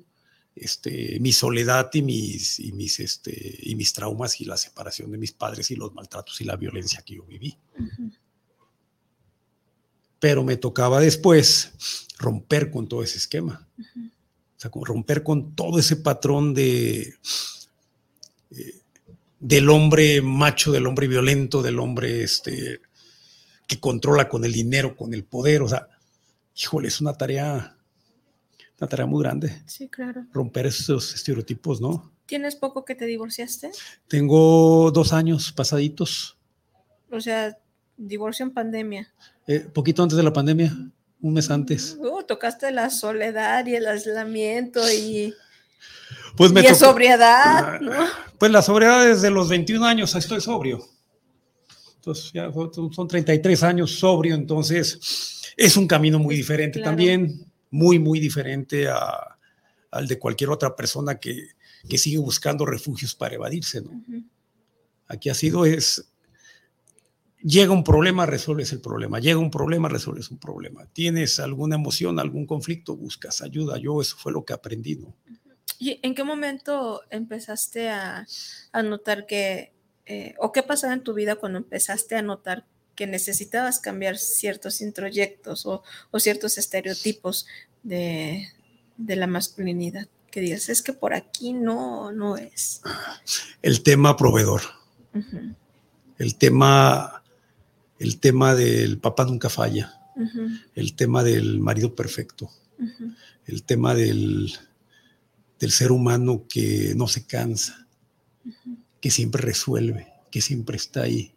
este, mi soledad y mis, y, mis, este, y mis traumas y la separación de mis padres y los maltratos y la violencia que yo viví. Pero me tocaba después romper con todo ese esquema. O sea, romper con todo ese patrón de, eh, del hombre macho, del hombre violento, del hombre este, que controla con el dinero, con el poder. O sea, híjole, es una tarea, una tarea muy grande. Sí, claro. Romper esos estereotipos, ¿no? ¿Tienes poco que te divorciaste? Tengo dos años pasaditos. O sea, divorcio en pandemia. Eh, poquito antes de la pandemia, un mes antes. Uh, tocaste la soledad y el aislamiento y, Pues me y tocó- sobriedad, ¿no? Pues la sobriedad desde los 21 años estoy sobrio. Entonces ya son son 33 años sobrio, entonces es un camino muy diferente Claro. también, muy, muy diferente a- al de cualquier otra persona que, que sigue buscando refugios para evadirse. ¿no? Ujú. Aquí ha sido es, llega un problema, resuelves el problema, llega un problema, resuelves un problema. Tienes alguna emoción, algún conflicto, buscas ayuda. Yo eso fue lo que aprendí, ¿no? ¿Y en qué momento empezaste a, a notar que, eh, o qué pasaba en tu vida cuando empezaste a notar que necesitabas cambiar ciertos introyectos o, o ciertos estereotipos de, de la masculinidad? Que digas, es que por aquí no, no es. El tema proveedor. El tema, el tema del papá nunca falla, el tema del marido perfecto, el tema del, del ser humano que no se cansa, que siempre resuelve, que siempre está ahí.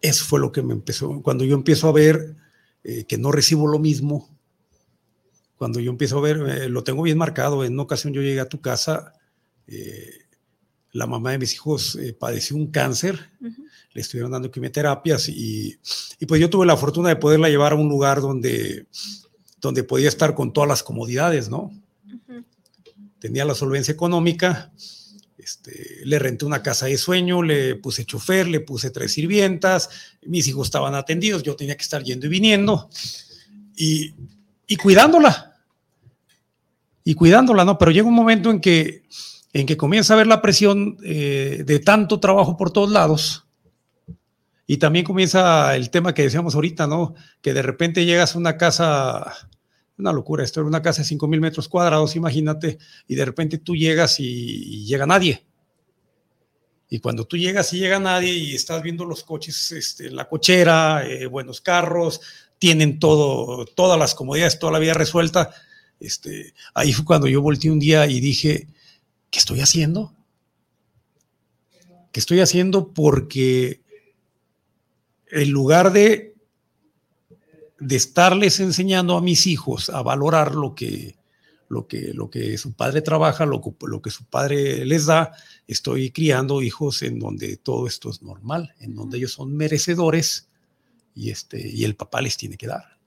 Eso fue lo que me empezó. Cuando yo empiezo a ver eh, que no recibo lo mismo, cuando yo empiezo a ver, eh, lo tengo bien marcado. En una ocasión yo llegué a tu casa, eh, la mamá de mis hijos eh, padeció un cáncer ujú. le estuvieron dando quimioterapias y, y pues yo tuve la fortuna de poderla llevar a un lugar donde, donde podía estar con todas las comodidades, ¿no? Ujú. Tenía la solvencia económica, este, le renté una casa de sueño, le puse chofer, le puse tres sirvientas, mis hijos estaban atendidos, yo tenía que estar yendo y viniendo y, cuidándola. Y cuidándola, ¿no? Pero llega un momento en que, en que comienza a ver la presión eh, de tanto trabajo por todos lados. Y también comienza el tema que decíamos ahorita, ¿no? Que de repente llegas a una casa, una locura, esto era una casa de 5 mil metros cuadrados, imagínate, y de repente tú llegas y, llega nadie. Y cuando tú llegas y llega nadie y estás viendo los coches este, en la cochera, eh, buenos carros, tienen todo, todas las comodidades, toda la vida resuelta, este, ahí fue cuando yo volteé un día y dije, ¿qué estoy haciendo? ¿Qué estoy haciendo? Porque en lugar de, de estarles enseñando a mis hijos a valorar lo que, lo que, lo que su padre trabaja, lo, que- lo que su padre les da, estoy criando hijos en donde todo esto es normal, en donde ellos son merecedores y, este, y el papá les tiene que dar.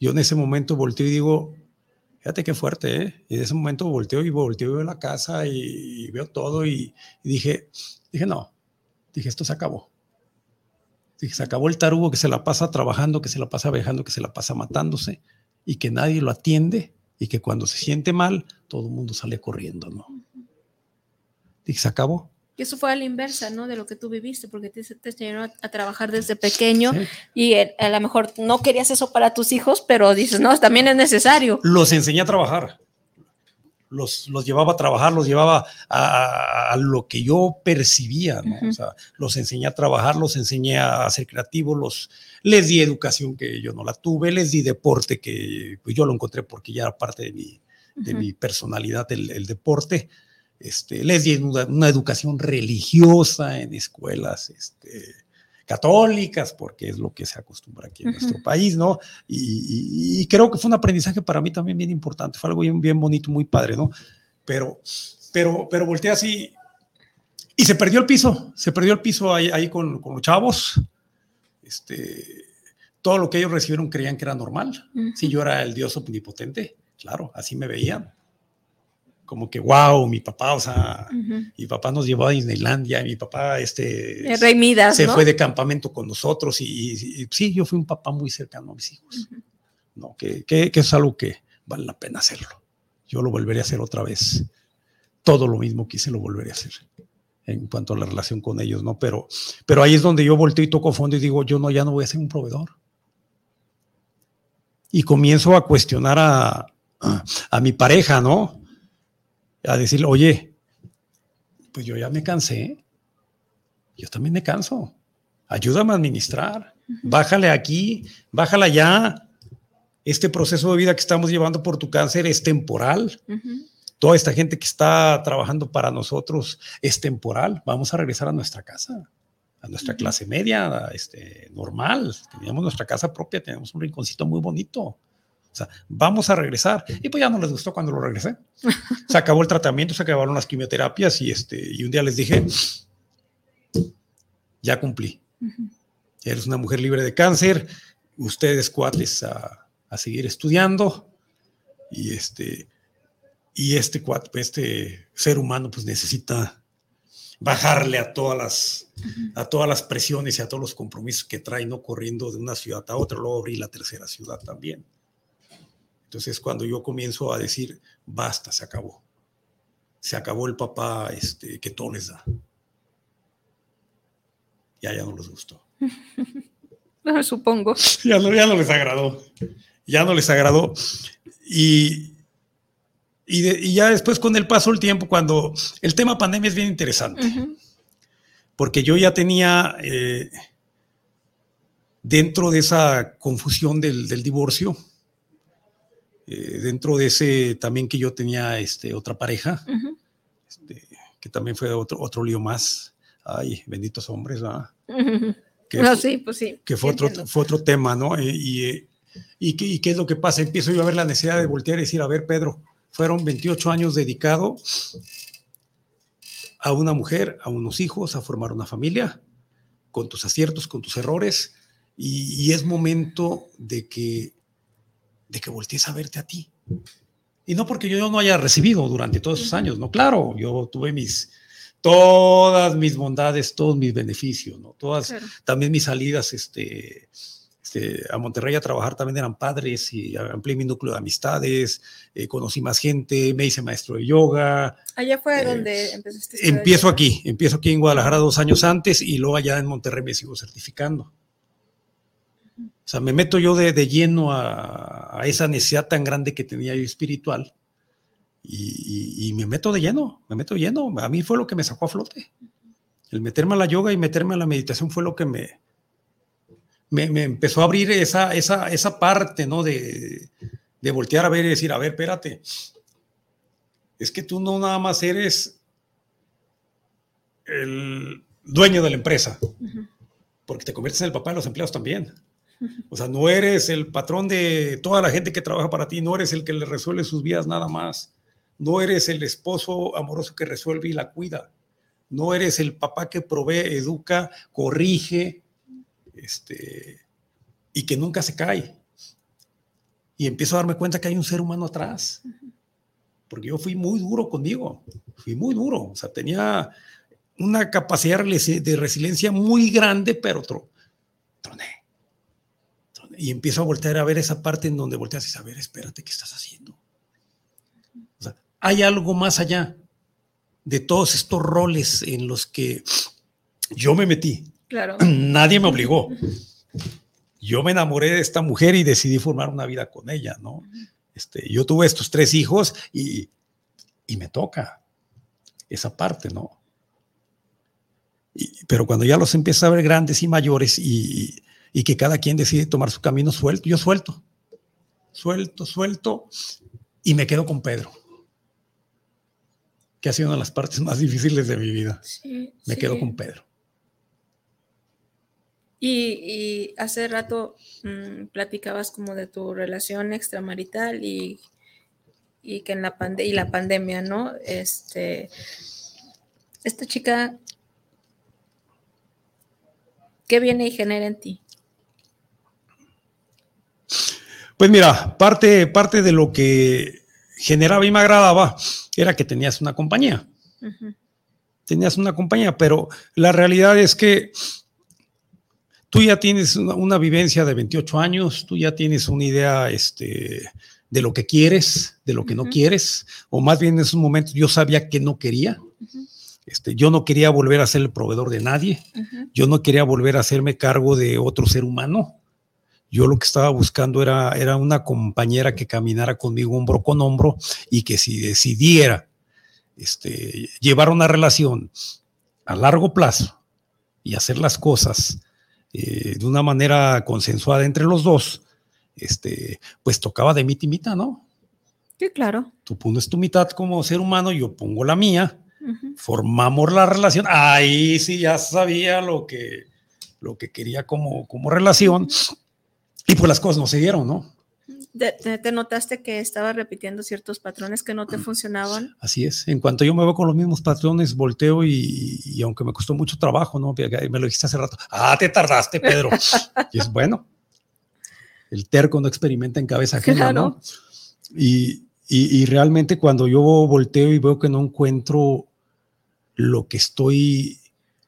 Yo en ese momento volteo y digo, fíjate qué fuerte, ¿eh? Y en ese momento volteo y volteo y veo la casa y, y veo todo y, y dije, dije, no, dije, esto se acabó. Dije, se acabó el tarugo que se la pasa trabajando, que se la pasa viajando, que se la pasa matándose y que nadie lo atiende y que cuando se siente mal, todo el mundo sale corriendo, ¿no? Dije, se acabó. Y eso fue a la inversa, ¿no? De lo que tú viviste, porque te, te enseñaron a, a trabajar desde pequeño Sí. y eh, a lo mejor no querías eso para tus hijos, pero dices, no, también es necesario. Los enseñé a trabajar. Los, los llevaba a trabajar, los llevaba a, a- a lo que yo percibía, ¿no? O sea, los enseñé a trabajar, los enseñé a ser creativos, los, les di educación que yo no la tuve, les di deporte que pues, yo lo encontré porque ya era parte de mi, de mi personalidad el, el deporte. Este, les di una, una educación religiosa en escuelas este, católicas, porque es lo que se acostumbra aquí en nuestro país, ¿no? Y, y- y creo que fue un aprendizaje para mí también bien importante, fue algo bien, bien bonito, muy padre, ¿no? Pero, pero, pero volteé así y se perdió el piso, se perdió el piso ahí, ahí con, con los chavos. Este, todo lo que ellos recibieron creían que era normal. Si yo era el Dios omnipotente, claro, así me veían. Como que, wow, mi papá, o sea, mi papá nos llevó a Disneylandia, mi papá, este, Rey Midas, se ¿no? fue de campamento con nosotros y, y- y sí, yo fui un papá muy cercano a mis hijos. No, que, que- que es algo que vale la pena hacerlo. Yo lo volveré a hacer otra vez. Todo lo mismo que hice lo volveré a hacer en cuanto a la relación con ellos, ¿no? Pero, pero ahí es donde yo volteo y toco fondo y digo, yo no, ya no voy a ser un proveedor. y comienzo a cuestionar a, a, mi pareja, ¿no? A decirle, oye, pues yo ya me cansé, yo también me canso, ayúdame a administrar, bájale aquí, bájala allá. Este proceso de vida que estamos llevando por tu cáncer es temporal. Toda esta gente que está trabajando para nosotros es temporal. Vamos a regresar a nuestra casa a nuestra clase media, este, normal. Teníamos nuestra casa propia, teníamos un rinconcito muy bonito. Sea, vamos a regresar. Y pues ya no les gustó cuando lo regresé. Se acabó el tratamiento, se acabaron las quimioterapias y, este, y un día les dije, ya cumplí. Eres una mujer libre de cáncer, ustedes cuates a, a seguir estudiando y este, y este, este ser humano pues necesita bajarle a todas las, a todas las presiones y a todos los compromisos que trae, no corriendo de una ciudad a otra, luego abrir la tercera ciudad también. Entonces, cuando yo comienzo a decir, basta, se acabó. Se acabó el papá este, que todo les da. Ya, ya no les gustó. No, supongo. Ya no, ya no les agradó. Ya no les agradó. Y, y, ya después con el paso del tiempo, cuando el tema pandemia es bien interesante, porque yo ya tenía eh, dentro de esa confusión del, divorcio, eh, dentro de ese también que yo tenía este, otra pareja, este, que también fue otro, otro lío más. Ay, benditos hombres, ¿verdad? Que, no, sí, pues sí. Que fue, otro, fue otro tema, ¿no? Eh, y, y, y, qué es lo que pasa? Empiezo yo a ver la necesidad de voltear y decir, a ver, Pedro, fueron 28 años dedicado a una mujer, a unos hijos, a formar una familia, con tus aciertos, con tus errores, y, es momento de que, de que voltees a verte a ti. Y no porque yo no haya recibido durante todos esos años, no, claro, yo tuve mis, todas mis bondades, todos mis beneficios, ¿no? Todas, también mis salidas, este, este, a Monterrey a trabajar también eran padres y amplié mi núcleo de amistades, eh, conocí más gente, me hice maestro de yoga. Allá fue eh, donde empezaste. Empiezo aquí, empiezo aquí en Guadalajara dos años antes y luego allá en Monterrey me sigo certificando. O sea, me meto yo de, lleno a, esa necesidad tan grande que tenía yo espiritual y, y, me meto de lleno, me meto de lleno. A mí fue lo que me sacó a flote. El meterme a la yoga y meterme a la meditación fue lo que me, me, empezó a abrir esa, esa, esa parte, ¿no? De, de, voltear a ver y decir, a ver, espérate, es que tú no nada más eres el dueño de la empresa, porque te conviertes en el papá de los empleados también. O sea, no eres el patrón de toda la gente que trabaja para ti, no eres el que le resuelve sus vidas nada más, no eres el esposo amoroso que resuelve y la cuida, no eres el papá que provee, educa, corrige, este, y que nunca se cae. Y empiezo a darme cuenta que hay un ser humano atrás, porque yo fui muy duro conmigo, fui muy duro, o sea, tenía una capacidad de resiliencia muy grande, pero troné. Y empiezo a voltear a ver esa parte en donde volteas y saber, espérate, ¿qué estás haciendo? O sea, hay algo más allá de todos estos roles en los que yo me metí. Claro. Nadie me obligó. Yo me enamoré de esta mujer y decidí formar una vida con ella, ¿no? Este, yo tuve estos tres hijos y, y me toca esa parte, ¿no? pero cuando ya los empieza a ver grandes y mayores y, y, que cada quien decide tomar su camino suelto, yo suelto, suelto, suelto y me quedo con Pedro, que ha sido una de las partes más difíciles de mi vida. me quedo con Pedro. Y, hace rato mm, platicabas como de tu relación extramarital y, y que en la y la pandemia, ¿no? Este, esta chica, ¿qué viene y genera en ti? Pues mira, parte, parte de lo que generaba y me agradaba era que tenías una compañía. Tenías una compañía, pero la realidad es que tú ya tienes una, vivencia de 28 años, tú ya tienes una idea este, de lo que quieres, de lo que no quieres, o más bien en esos momentos yo sabía que no quería. Este, yo no quería volver a ser el proveedor de nadie, yo no quería volver a hacerme cargo de otro ser humano, Yo lo que estaba buscando era, era una compañera que caminara conmigo hombro con hombro y que si decidiera este, llevar una relación a largo plazo y hacer las cosas eh, de una manera consensuada entre los dos, este, pues tocaba de mitad y mitad, ¿no? Sí, claro. Tú pones tu mitad como ser humano, yo pongo la mía, formamos la relación. Ahí sí ya sabía lo que, lo que quería como, como relación. Y pues las cosas no se dieron, ¿no? Te, notaste que estaba repitiendo ciertos patrones que no te funcionaban. Así es. En cuanto yo me veo con los mismos patrones, volteo y, aunque me costó mucho trabajo, ¿no? Me lo dijiste hace rato. Ah, te tardaste, Pedro. y es bueno. El terco no experimenta en cabeza ajena, ¿no? Y, y, realmente cuando yo volteo y veo que no encuentro lo que estoy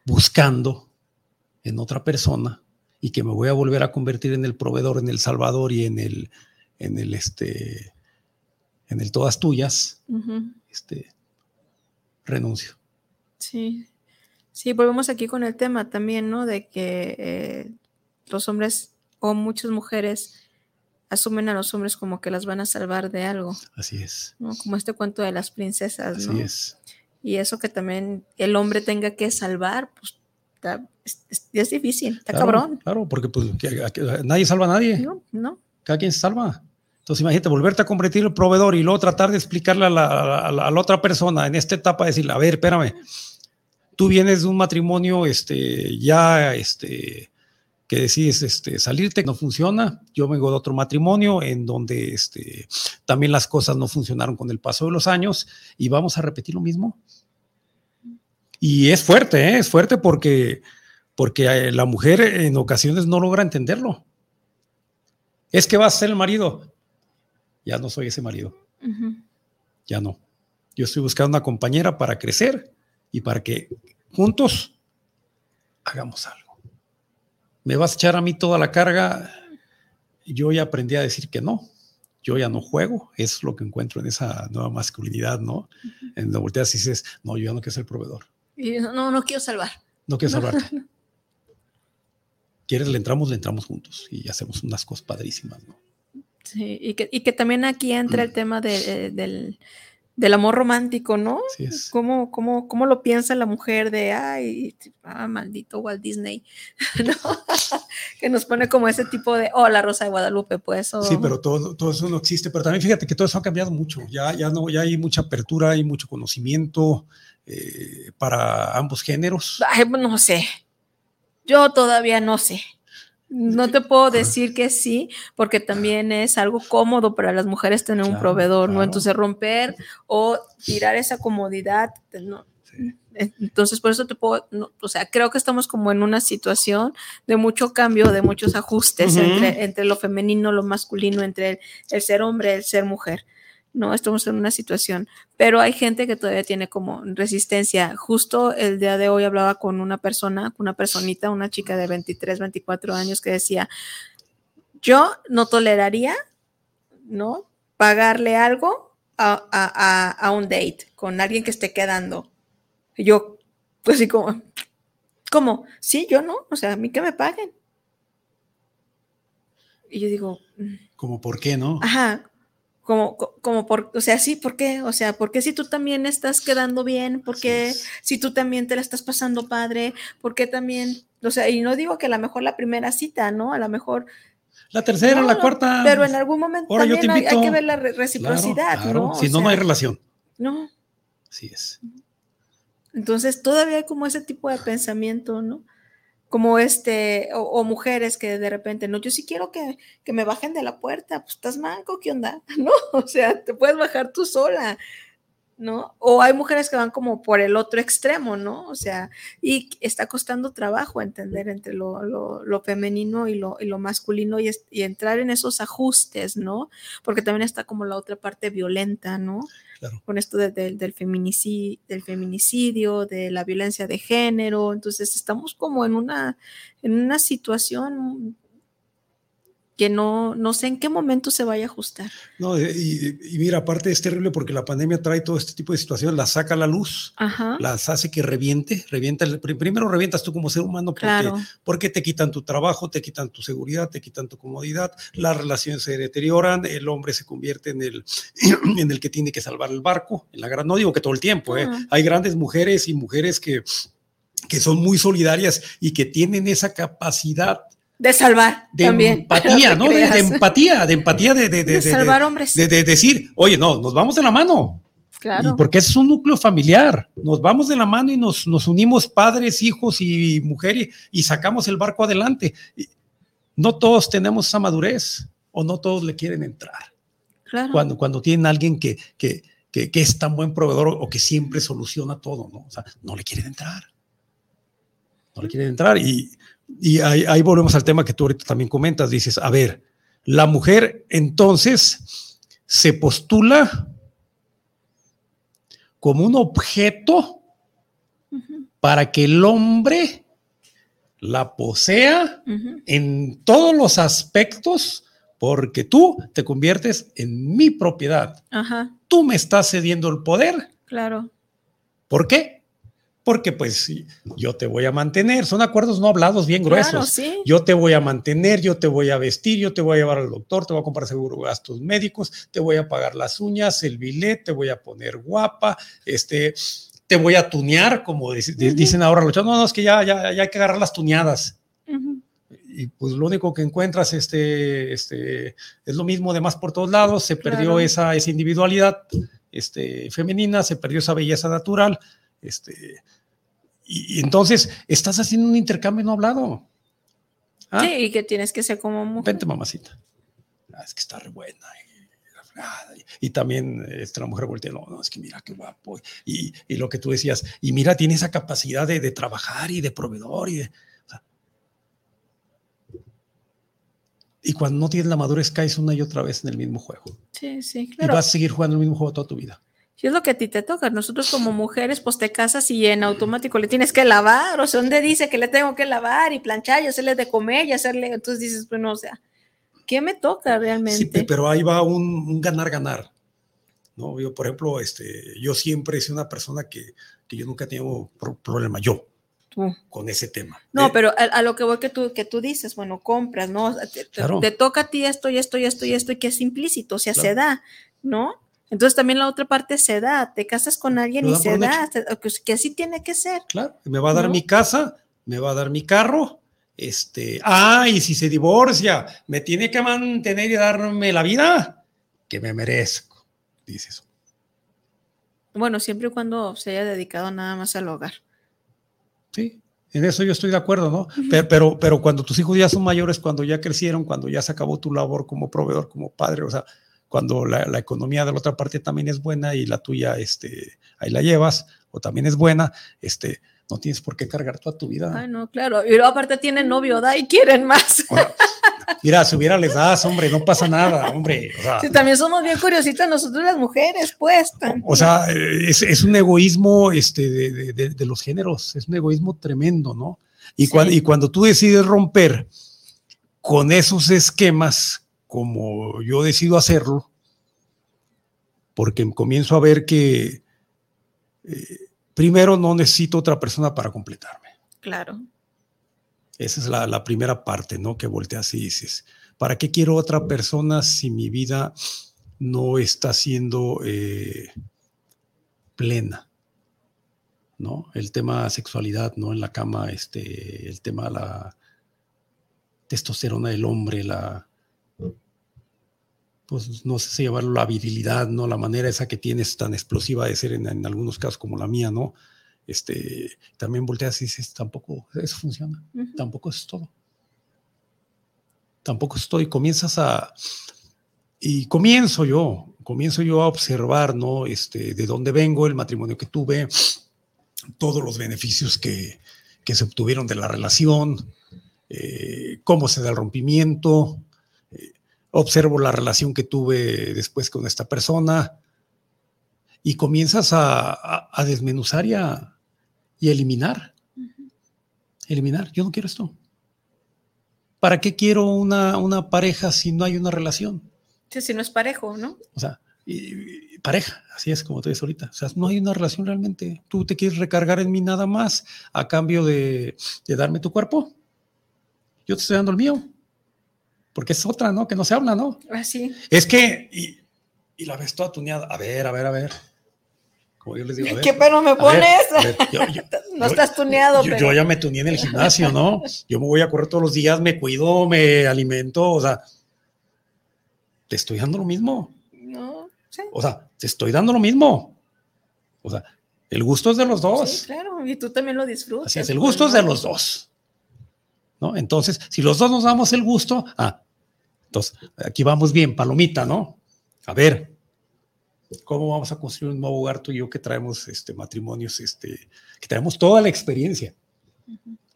buscando en otra persona y que me voy a volver a convertir en el proveedor, en el salvador y en el, en el, este, en el todas tuyas, este, renuncio. Sí, sí, volvemos aquí con el tema también, ¿no? De que eh, los hombres o muchas mujeres asumen a los hombres como que las van a salvar de algo. Así es. ¿no? Como este cuento de las princesas, Así es. Y eso que también el hombre tenga que salvar, pues es, difícil, está cabrón. Claro, porque pues nadie salva a nadie. No, no. Cada quien se salva. Entonces imagínate, volverte a convertir el proveedor y luego tratar de explicarle a la, a la, otra persona en esta etapa, decirle, a ver, espérame, tú vienes de un matrimonio este, ya este, que decides este, salirte, no funciona. Yo vengo de otro matrimonio en donde este, también las cosas no funcionaron con el paso de los años y vamos a repetir lo mismo. Y es fuerte, ¿eh? es fuerte porque, porque eh, la mujer en ocasiones no logra entenderlo. Es que va a ser el marido. Ya no soy ese marido. Ya no. Yo estoy buscando una compañera para crecer y para que juntos hagamos algo me vas a echar a mí toda la carga. Yo ya aprendí a decir que no. Yo ya no juego. Es lo que encuentro en esa nueva masculinidad, ¿no? En la volteas y dices, no, yo ya no quiero ser proveedor. Y no, no quiero salvar. No quiero salvarte. ¿Quieres? Le entramos, le entramos juntos y hacemos unas cosas padrísimas, ¿no? Sí, y que, y que también aquí entra el tema de, del, del amor romántico, ¿no? Sí es. ¿Cómo, cómo, cómo lo piensa la mujer de, ay, ah, maldito Walt Disney, ¿no? que nos pone como ese tipo de, oh, la Rosa de Guadalupe, pues. Sí, pero todo, todo eso no existe, pero también fíjate que todo eso ha cambiado mucho, ya, ya, no, ya hay mucha apertura, hay mucho conocimiento eh, para ambos géneros. Ay, no sé, yo todavía no sé. No te puedo decir que sí, porque también es algo cómodo para las mujeres tener un proveedor, ¿no? Entonces romper o tirar esa comodidad, no. Entonces, por eso te puedo, o sea, creo que estamos como en una situación de mucho cambio, de muchos ajustes entre, entre, lo femenino, lo masculino, entre el, ser hombre, el ser mujer. ¿No? Estamos en una situación, pero hay gente que todavía tiene como resistencia. Justo el día de hoy hablaba con una persona, una personita, una chica de 23, 24 años que decía, yo no toleraría, ¿no? Pagarle algo a, un date con alguien que esté quedando. yo, pues sí, como, ¿cómo? Sí, yo no, o sea, a mí que me paguen. Y yo digo, mm". como por qué, ¿no? Ajá, como, como por, o sea, sí, ¿por qué? O sea, ¿por qué si tú también estás quedando bien? ¿Por qué si tú también te la estás pasando padre? ¿Por qué también? O sea, y no digo que a lo mejor la primera cita, ¿no? A lo mejor... La tercera, la cuarta. Pero en algún momento también hay, que ver la reciprocidad, ¿no? si no, no hay relación. No. Así es. Entonces, todavía hay como ese tipo de pensamiento, ¿no? Como este, o, mujeres que de repente, no, yo sí quiero que, que, me bajen de la puerta, pues estás manco, ¿qué onda? No, o sea, te puedes bajar tú sola, ¿no? O hay mujeres que van como por el otro extremo, ¿no? O sea, y está costando trabajo entender entre lo, lo, femenino y lo, y lo masculino y, y, entrar en esos ajustes, ¿no? Porque también está como la otra parte violenta, ¿no? Con esto del, feminicidio, del feminicidio, de la violencia de género. Entonces estamos como en una, en una situación que no, no sé en qué momento se vaya a ajustar. No, y, mira, aparte es terrible porque la pandemia trae todo este tipo de situaciones, las saca a la luz, las hace que reviente, revienta, primero revientas tú como ser humano porque, porque te quitan tu trabajo, te quitan tu seguridad, te quitan tu comodidad, las relaciones se deterioran, el hombre se convierte en el, en el que tiene que salvar el barco, en la gran, no digo que todo el tiempo, ¿eh? hay grandes mujeres y mujeres que, que son muy solidarias y que tienen esa capacidad de salvar de también. Empatía, ¿no? De, empatía, de empatía, de, de, de salvar hombres. De, decir, oye, no, nos vamos de la mano. Claro. porque es un núcleo familiar. Nos vamos de la mano y nos, nos unimos padres, hijos y mujeres y, sacamos el barco adelante. No todos tenemos esa madurez o no todos le quieren entrar. Claro. Cuando, cuando tienen alguien que, que, que, que es tan buen proveedor o que siempre soluciona todo, ¿no? O sea, no le quieren entrar. No le quieren entrar y y ahí, volvemos al tema que tú ahorita también comentas, dices, a ver, la mujer entonces se postula como un objeto para que el hombre la posea en todos los aspectos, porque tú te conviertes en mi propiedad. Tú me estás cediendo el poder. Claro. ¿Por qué? Porque pues yo te voy a mantener, son acuerdos no hablados bien gruesos. Yo te voy a mantener, yo te voy a vestir, yo te voy a llevar al doctor, te voy a comprar seguro gastos médicos, te voy a pagar las uñas, el bilet, te voy a poner guapa, este, te voy a tunear, como dicen ahora los chavos, no, no, es que ya, ya, ya hay que agarrar las tuneadas. Y pues lo único que encuentras este, este, es lo mismo de más por todos lados, se perdió esa, esa individualidad este, femenina, se perdió esa belleza natural, este, y, entonces estás haciendo un intercambio no hablado. ¿Ah? Sí, y que tienes que ser como mujer. Vente, mamacita. Ah, es que está re buena. Y, también esta la mujer voltea, no, no, es que mira qué guapo. Y, y, lo que tú decías, y mira, tiene esa capacidad de, de trabajar y de proveedor. Y, de, y cuando no tienes la madurez, caes una y otra vez en el mismo juego. Sí, sí, claro. Y vas a seguir jugando el mismo juego toda tu vida. Si es lo que a ti te toca, nosotros como mujeres, pues te casas y en automático le tienes que lavar, o sea, ¿dónde dice que le tengo que lavar y planchar y hacerle de comer y hacerle? Entonces dices, bueno, o sea, ¿qué me toca realmente? Sí, pero ahí va un ganar-ganar. ¿no? Yo, por ejemplo, este, yo siempre he sido una persona que, que yo nunca he tenido problema, yo, con ese tema. No, pero a, lo que voy que tú, que tú dices, bueno, compras, ¿no? Te, toca a ti esto y esto y esto y esto y que es implícito, o sea, se da, ¿no? Entonces también la otra parte se da, te casas con alguien y se da, que así tiene que ser. Claro, me va a dar mi casa, me va a dar mi carro, este, ah, y si se divorcia, me tiene que mantener y darme la vida que me merezco, dices. Bueno, siempre y cuando se haya dedicado nada más al hogar. Sí, en eso yo estoy de acuerdo, ¿no? pero, pero, pero, cuando tus hijos ya son mayores, cuando ya crecieron, cuando ya se acabó tu labor como proveedor, como padre, o sea, cuando la, economía de la otra parte también es buena y la tuya, este, ahí la llevas, o también es buena, este, no tienes por qué cargar toda tu vida. Ay, no, claro. Y luego aparte tienen novio, da y quieren más. mira, si hubiera les das, hombre, no pasa nada, hombre. sí, también somos bien curiositas nosotros las mujeres, pues. O sea, es, un egoísmo este, de, los géneros, es un egoísmo tremendo, ¿no? Y, cuando, y cuando tú decides romper con esos esquemas como yo decido hacerlo, porque comienzo a ver que eh, primero no necesito otra persona para completarme. Claro. Esa es la, primera parte, ¿no? Que volteas y dices, ¿para qué quiero otra persona si mi vida no está siendo eh, plena? ¿No? El tema sexualidad, ¿no? En la cama, este, el tema la testosterona del hombre, la, pues no sé si llamarlo la virilidad, ¿no? La manera esa que tienes tan explosiva de ser en, algunos casos como la mía, ¿no? Este, también volteas y dices, tampoco eso funciona, tampoco es todo. Tampoco estoy, comienzas a, y comienzo yo, comienzo yo a observar, ¿no? Este, de dónde vengo, el matrimonio que tuve, todos los beneficios que, que se obtuvieron de la relación, eh, cómo se da el rompimiento, observo la relación que tuve después con esta persona y comienzas a, desmenuzar y a y eliminar. Eliminar, yo no quiero esto. ¿para qué quiero una, una pareja si no hay una relación? Sí, si no es parejo, ¿no? O sea, y- y pareja, así es como te dices ahorita. O sea, no hay una relación realmente. Tú te quieres recargar en mí nada más a cambio de, de darme tu cuerpo. Yo te estoy dando el mío. Porque es otra, ¿no? Que no se habla, ¿no? Así. Es que, y, y la ves toda tuneada. A ver, a ver, a ver. Como yo les digo, a ver. ¿Qué pero me a ver, pones? a ver, yo- yo- no yo- estás tuneado, yo, pero. yo ya me tuneé en el gimnasio, ¿no? Yo me voy a correr todos los días, me cuido, me alimento, o sea, te estoy dando lo mismo. No, sí, O sea, te estoy dando lo mismo. O sea, el gusto es de los sí, dos. claro. Y tú también lo disfrutas. Así es, el pues, gusto es de los dos. ¿No? Entonces, si los dos nos damos el gusto, ah, entonces aquí vamos bien, palomita, ¿no? A ver, ¿cómo vamos a construir un nuevo hogar tú y yo que traemos este, matrimonios, este, que traemos toda la experiencia,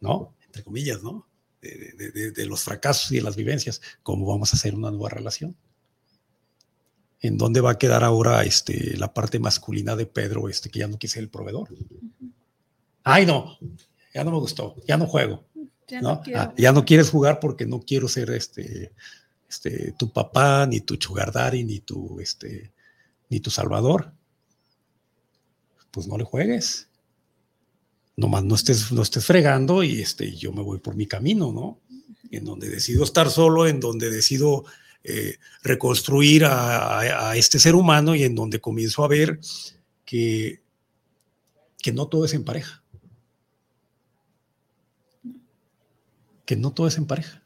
¿no? Entre comillas, ¿no? De, de- de- de los fracasos y de las vivencias, ¿cómo vamos a hacer una nueva relación? ¿En dónde va a quedar ahora este, la parte masculina de Pedro, este, que ya no quise el proveedor? Ay, no, ya no me gustó, ya no juego. Ya ¿no? Ah, ya no quieres jugar porque no quiero ser este, este, tu papá, ni tu sugar daddy, ni tu, este, ni tu salvador. Pues no le juegues. Nomás no estés, no estés fregando y este, yo me voy por mi camino, ¿no? En donde decido estar solo, en donde decido eh, reconstruir a, a- a este ser humano y en donde comienzo a ver que, que no todo es en pareja. que no todo es en pareja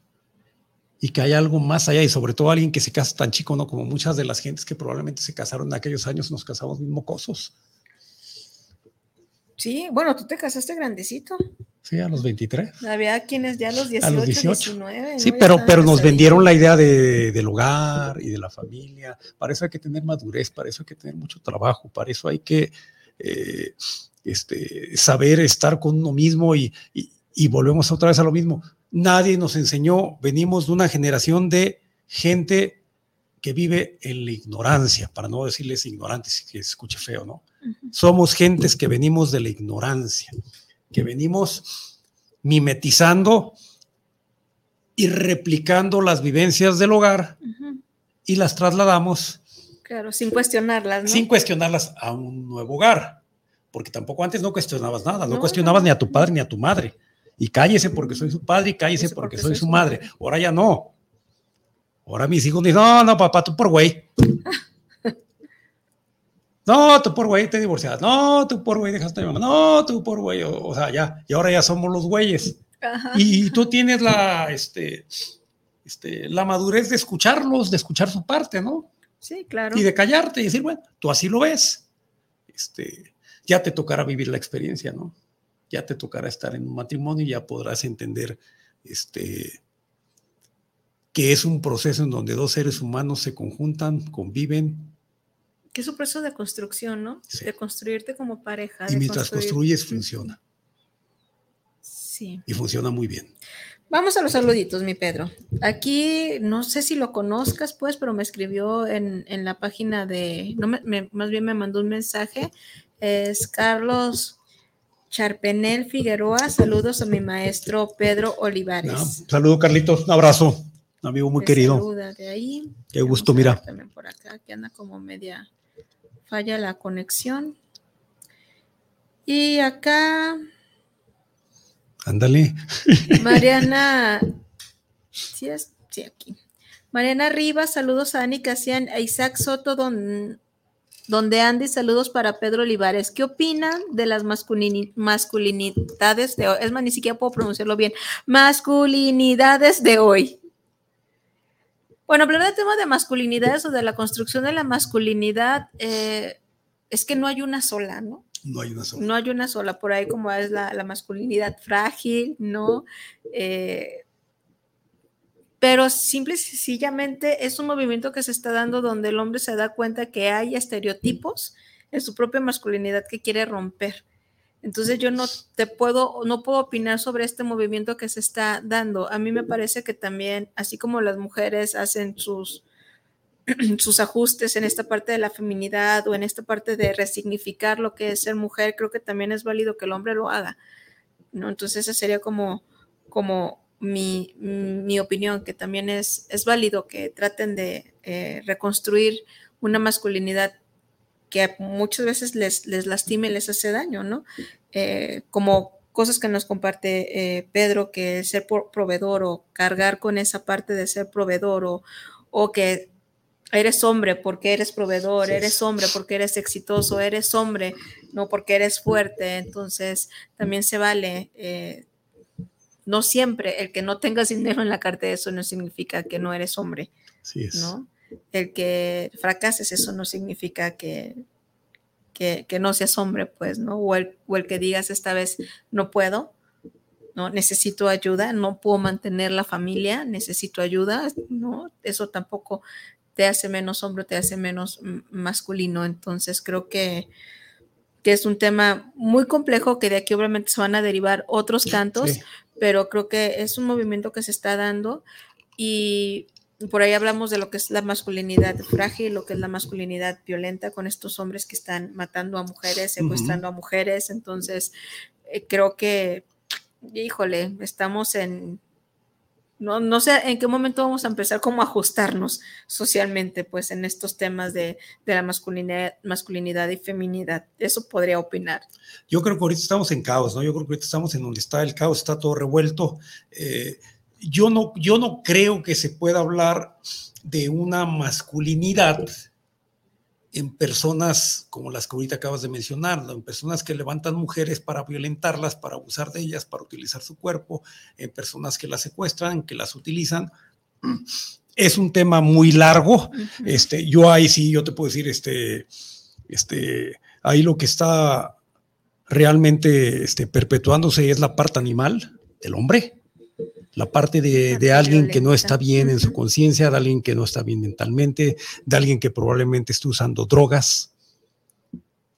y que hay algo más allá y sobre todo alguien que se casa tan chico, ¿no? Como muchas de las gentes que probablemente se casaron en aquellos años, nos casamos bien mocosos, Sí, bueno, tú te casaste grandecito. ¿sí? A los 23. Había quienes ya a los 18, A los 18. 19. Sí, pero, pero nos vendieron la idea de, del hogar y de la familia. Para eso hay que tener madurez, para eso hay que tener mucho trabajo, para eso hay que eh, este, saber estar con uno mismo y, y- y volvemos otra vez a lo mismo. Nadie nos enseñó, venimos de una generación de gente que vive en la ignorancia, para no decirles ignorantes, que se escuche feo, ¿no? Somos gentes que venimos de la ignorancia, que venimos mimetizando y replicando las vivencias del hogar y las trasladamos Claro, sin cuestionarlas, ¿no? sin cuestionarlas a un nuevo hogar. Porque tampoco antes no cuestionabas nada, no, No, cuestionabas no. ni a tu padre ni a tu madre. Y cállese porque soy su padre y cállese porque, soy su madre. Ahora ya no. Ahora mis hijos dicen, no, no, papá, tú por güey. No, tú por güey te divorciaste. No, tú por güey dejaste a mi mamá. No, tú por güey. O, o sea, ya. Y ahora ya somos los güeyes. Ajá. Y tú tienes la, este, este, la madurez de escucharlos, de escuchar su parte, ¿no? Sí, claro. y de callarte y decir, bueno, tú así lo ves. Este, ya te tocará vivir la experiencia, ¿no? Ya te tocará estar en un matrimonio y ya podrás entender este, que es un proceso en donde dos seres humanos se conjuntan, conviven Que es un proceso de construcción, ¿no? Sí. De construirte como pareja. y mientras construir- construyes funciona Sí. y funciona muy bien. Vamos a los saluditos, mi Pedro. Aquí, no sé si lo conozcas, pues, pero me escribió en, en la página de, no me- me- más bien me mandó un mensaje. Es Carlos Charpenel Figueroa. Saludos a mi maestro Pedro Olivares. ¿no? Saludo, Carlitos, un abrazo, amigo muy Te querido. saluda de ahí. Qué Vamos gusto, mira. También por acá, que anda como media falla la conexión. Y acá, Ándale. Mariana, sí es, sí, aquí. Mariana Rivas, saludos a Ani Casian, a Isaac Soto, don- donde Andy, saludos para Pedro Olivares. ¿Qué opinan de las masculini- masculinidades de hoy? Es más, ni siquiera puedo pronunciarlo bien. Masculinidades de hoy. Bueno, hablar del tema de masculinidades o de la construcción de la masculinidad, eh, es que no hay una sola, ¿no? No hay una sola. no hay una sola, por ahí como es la, la masculinidad frágil, ¿no? Eh, pero simple y sencillamente es un movimiento que se está dando donde el hombre se da cuenta que hay estereotipos en su propia masculinidad que quiere romper. Entonces yo no te puedo, no puedo opinar sobre este movimiento que se está dando. A mí me parece que también, así como las mujeres hacen sus, sus ajustes en esta parte de la feminidad o en esta parte de resignificar lo que es ser mujer, creo que también es válido que el hombre lo haga. ¿no? Entonces esa sería como, como mi, mi, opinión, que también es, es válido que traten de eh, reconstruir una masculinidad que muchas veces les, les lastime, les hace daño, ¿no? Eh, como cosas que nos comparte eh, Pedro, que ser proveedor o cargar con esa parte de ser proveedor o, o que eres hombre porque eres proveedor, eres hombre porque eres exitoso, eres hombre no porque eres fuerte, entonces también se vale no siempre el que no tengas dinero en la cartera, eso no significa que no eres hombre. Sí es. ¿no? El que fracases, eso no significa que, que, no seas hombre, pues, ¿no? O el, o el que digas esta vez no puedo, ¿no? Necesito ayuda, no puedo mantener la familia, necesito ayuda, ¿no? Eso tampoco te hace menos hombre, te hace menos masculino. Entonces creo que, que es un tema muy complejo que de aquí obviamente se van a derivar otros cantos, pero creo que es un movimiento que se está dando y por ahí hablamos de lo que es la masculinidad frágil, lo que es la masculinidad violenta con estos hombres que están matando a mujeres, secuestrando a mujeres. Entonces, eh, creo que, híjole, estamos en, no, no, sé en qué momento vamos a empezar como a ajustarnos socialmente, pues en estos temas de, la masculinidad, masculinidad, y feminidad. Eso podría opinar. Yo creo que ahorita estamos en caos, ¿no? Yo creo que ahorita estamos en donde está el caos, está todo revuelto. Eh, yo no, yo no creo que se pueda hablar de una masculinidad en personas como las que ahorita acabas de mencionar, en personas que levantan mujeres para violentarlas, para abusar de ellas, para utilizar su cuerpo, en personas que las secuestran, que las utilizan. Es un tema muy largo. este, yo ahí sí, yo te puedo decir, este, este, ahí lo que está realmente este, perpetuándose es la parte animal del hombre la parte de, alguien que no está bien en su conciencia, de alguien que no está bien mentalmente, de alguien que probablemente esté usando drogas,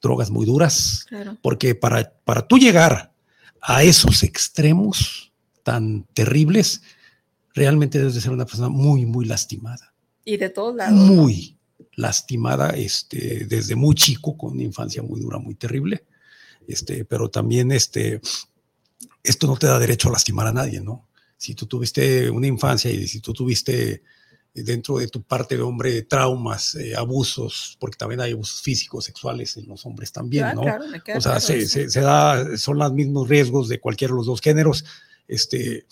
drogas muy duras, porque para, para tú llegar a esos extremos tan terribles, realmente debes de ser una persona muy, muy lastimada. Y de todos lados. Muy lastimada, este, desde muy chico, con una infancia muy dura, muy terrible. Este, pero también este, esto no te da derecho a lastimar a nadie, ¿no? Si tú tuviste una infancia y si tú tuviste dentro de tu parte de hombre traumas, eh, abusos, porque también hay abusos físicos, sexuales en los hombres también, ¿no? o sea, se, da, son los mismos riesgos de cualquiera de los dos géneros. Este,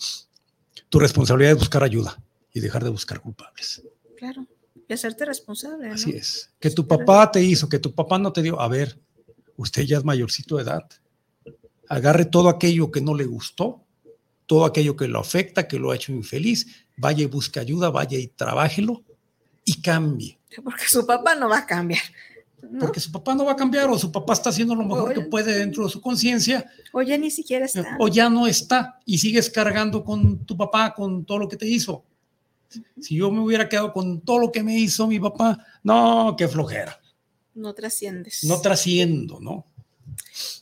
tu responsabilidad es buscar ayuda y dejar de buscar culpables. Claro, y hacerte responsable. Así es. Que tu papá te hizo, que tu papá no te dio. A ver, usted ya es mayorcito de edad. Agarre todo aquello que no le gustó todo aquello que lo afecta, que lo ha hecho infeliz, vaya y busque ayuda, vaya y trabájelo y cambie. Porque su papá no va a cambiar. Porque su papá no va a cambiar o su papá está haciendo lo mejor que puede dentro de su conciencia. O ya ni siquiera está. O ya no está y sigues cargando con tu papá, con todo lo que te hizo. Si yo me hubiera quedado con todo lo que me hizo mi papá, no, qué flojera. No trasciendes. No trasciendo, ¿no?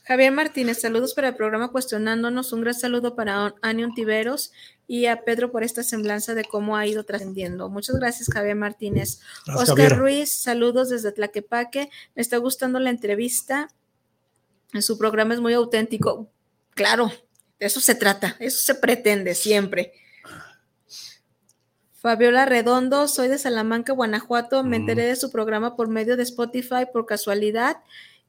Javier Martínez, saludos para el programa Cuestionándonos. Un gran saludo para Anion Tiveros y a Pedro por esta semblanza de cómo ha ido trascendiendo. Muchas gracias, Javier Martínez. Oscar Ruiz, saludos desde Tlaquepaque. Me está gustando la entrevista. Su programa es muy auténtico. Claro, de eso se trata, eso se pretende siempre. Fabiola Redondo, soy de Salamanca, Guanajuato. Me mm. enteré de su programa por medio de Spotify por casualidad.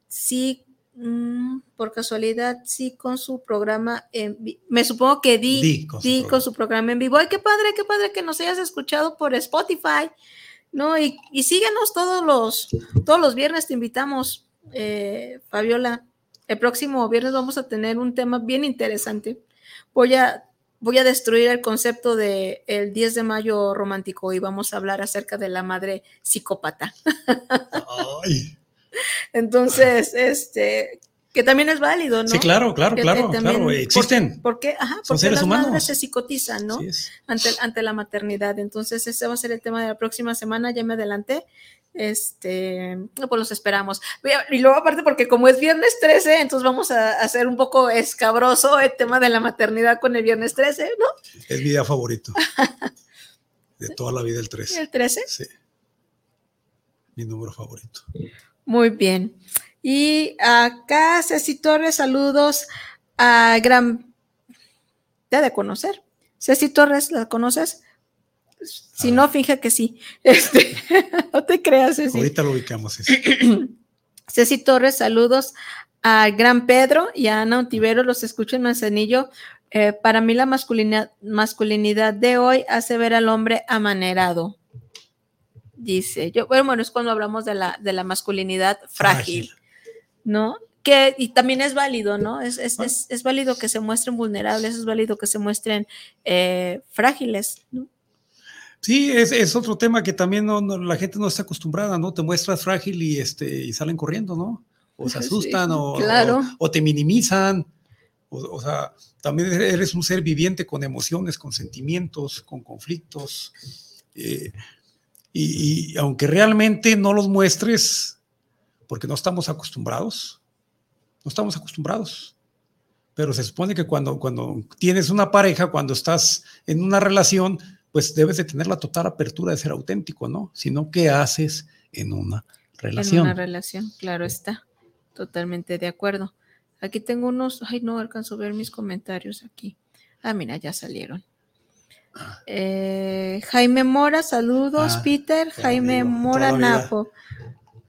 Sí, Mm, por casualidad, sí, con su programa en Me supongo que di, con, su programa en vivo. Ay, qué padre, qué padre que nos hayas escuchado por Spotify, ¿no? Y, y síguenos todos los, todos los viernes, te invitamos, eh, Fabiola. El próximo viernes vamos a tener un tema bien interesante. Voy a, voy a destruir el concepto de el 10 de mayo romántico y vamos a hablar acerca de la madre psicópata. Ay. Entonces, este, que también es válido, ¿no? Sí, claro, claro, claro, claro, existen. Porque, ajá, porque las madres se psicotizan, ¿no? Ante, ante la maternidad. Entonces, ese va a ser el tema de la próxima semana, ya me adelanté. Este, pues los esperamos. Y luego, aparte, porque como es viernes 13, entonces vamos a hacer un poco escabroso el tema de la maternidad con el viernes 13, ¿no? Es mi día favorito. de toda la vida el 13. ¿El 13? Sí. Mi número favorito. Muy bien. Y acá Ceci Torres, saludos a Gran, ya de conocer, Ceci Torres, ¿la conoces? Si no, finge que sí. Este, no te creas, Ceci. Ahorita lo ubicamos. Ceci Torres, saludos a Gran Pedro y a Ana Ontivero, los escucho en Manzanillo. Eh, para mí la masculinidad, masculinidad de hoy hace ver al hombre amanerado. Dice, yo, bueno, es cuando hablamos de la, de la masculinidad frágil, ¿no? Que, y también es válido, ¿no? Es, es, es, es, válido que se muestren vulnerables, es válido que se muestren eh, frágiles, ¿no? Sí, es, es, otro tema que también no, no, la gente no está acostumbrada, ¿no? Te muestras frágil y, este, y salen corriendo, ¿no? O se asustan sí, o, claro. o, o, te minimizan. O, o, sea, también eres un ser viviente con emociones, con sentimientos, con conflictos. Eh, y, y, aunque realmente no los muestres, porque no estamos acostumbrados, no estamos acostumbrados. Pero se supone que cuando, cuando tienes una pareja, cuando estás en una relación, pues debes de tener la total apertura de ser auténtico, ¿no? Sino qué haces en una relación. En una relación, claro está. Totalmente de acuerdo. Aquí tengo unos, ay, no alcanzo a ver mis comentarios aquí. Ah, mira, ya salieron. Eh, Jaime Mora, saludos, ah, Peter. Jaime digo, Mora Napo.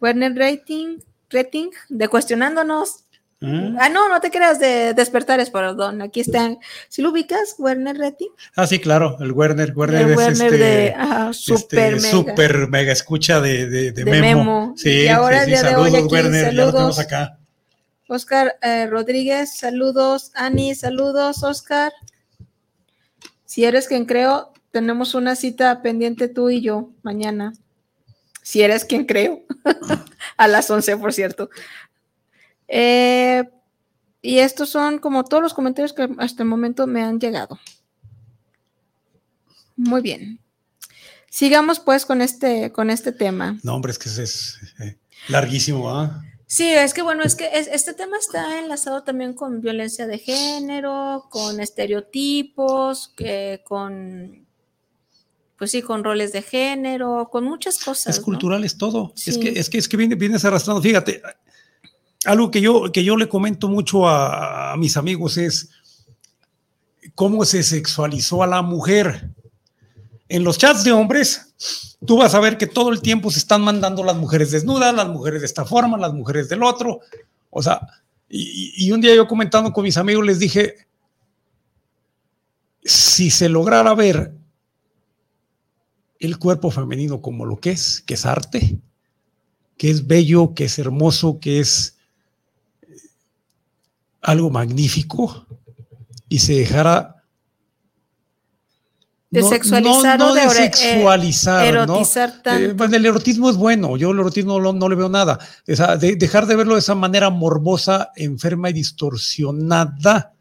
Werner Rating, Rating, de cuestionándonos. ¿Mm? Ah, no, no te creas de despertares, perdón. Aquí están. Si lo ubicas, Werner Rating. Ah, sí, claro, el Werner. Werner el es Werner este, de ajá, super, este, mega. super mega escucha de, de, de, de Memo. Memo. Sí, y ahora sí, el sí. día de Saludos, hoy aquí, Werner. saludos. Ya lo tenemos acá. Oscar eh, Rodríguez, saludos. Ani, saludos, Oscar. Si eres quien creo, tenemos una cita pendiente tú y yo mañana. Si eres quien creo. A las 11, por cierto. Eh, y estos son como todos los comentarios que hasta el momento me han llegado. Muy bien. Sigamos pues con este, con este tema. No, hombre, es que es, es larguísimo, ¿ah? Sí, es que bueno, es que es, este tema está enlazado también con violencia de género, con estereotipos, que, con, pues sí, con roles de género, con muchas cosas. Es ¿no? cultural, es todo. Sí. Es que, es que, es que vienes, vienes arrastrando. Fíjate, algo que yo, que yo le comento mucho a, a mis amigos es cómo se sexualizó a la mujer. En los chats de hombres, tú vas a ver que todo el tiempo se están mandando las mujeres desnudas, las mujeres de esta forma, las mujeres del otro. O sea, y, y un día yo comentando con mis amigos les dije, si se lograra ver el cuerpo femenino como lo que es, que es arte, que es bello, que es hermoso, que es algo magnífico, y se dejara de no, sexualizar no, no o de, de sexualizar, eh, erotizar ¿no? tanto. Eh, pues el erotismo es bueno, yo el erotismo no, no le veo nada. O sea, de, dejar de verlo de esa manera morbosa, enferma y distorsionada,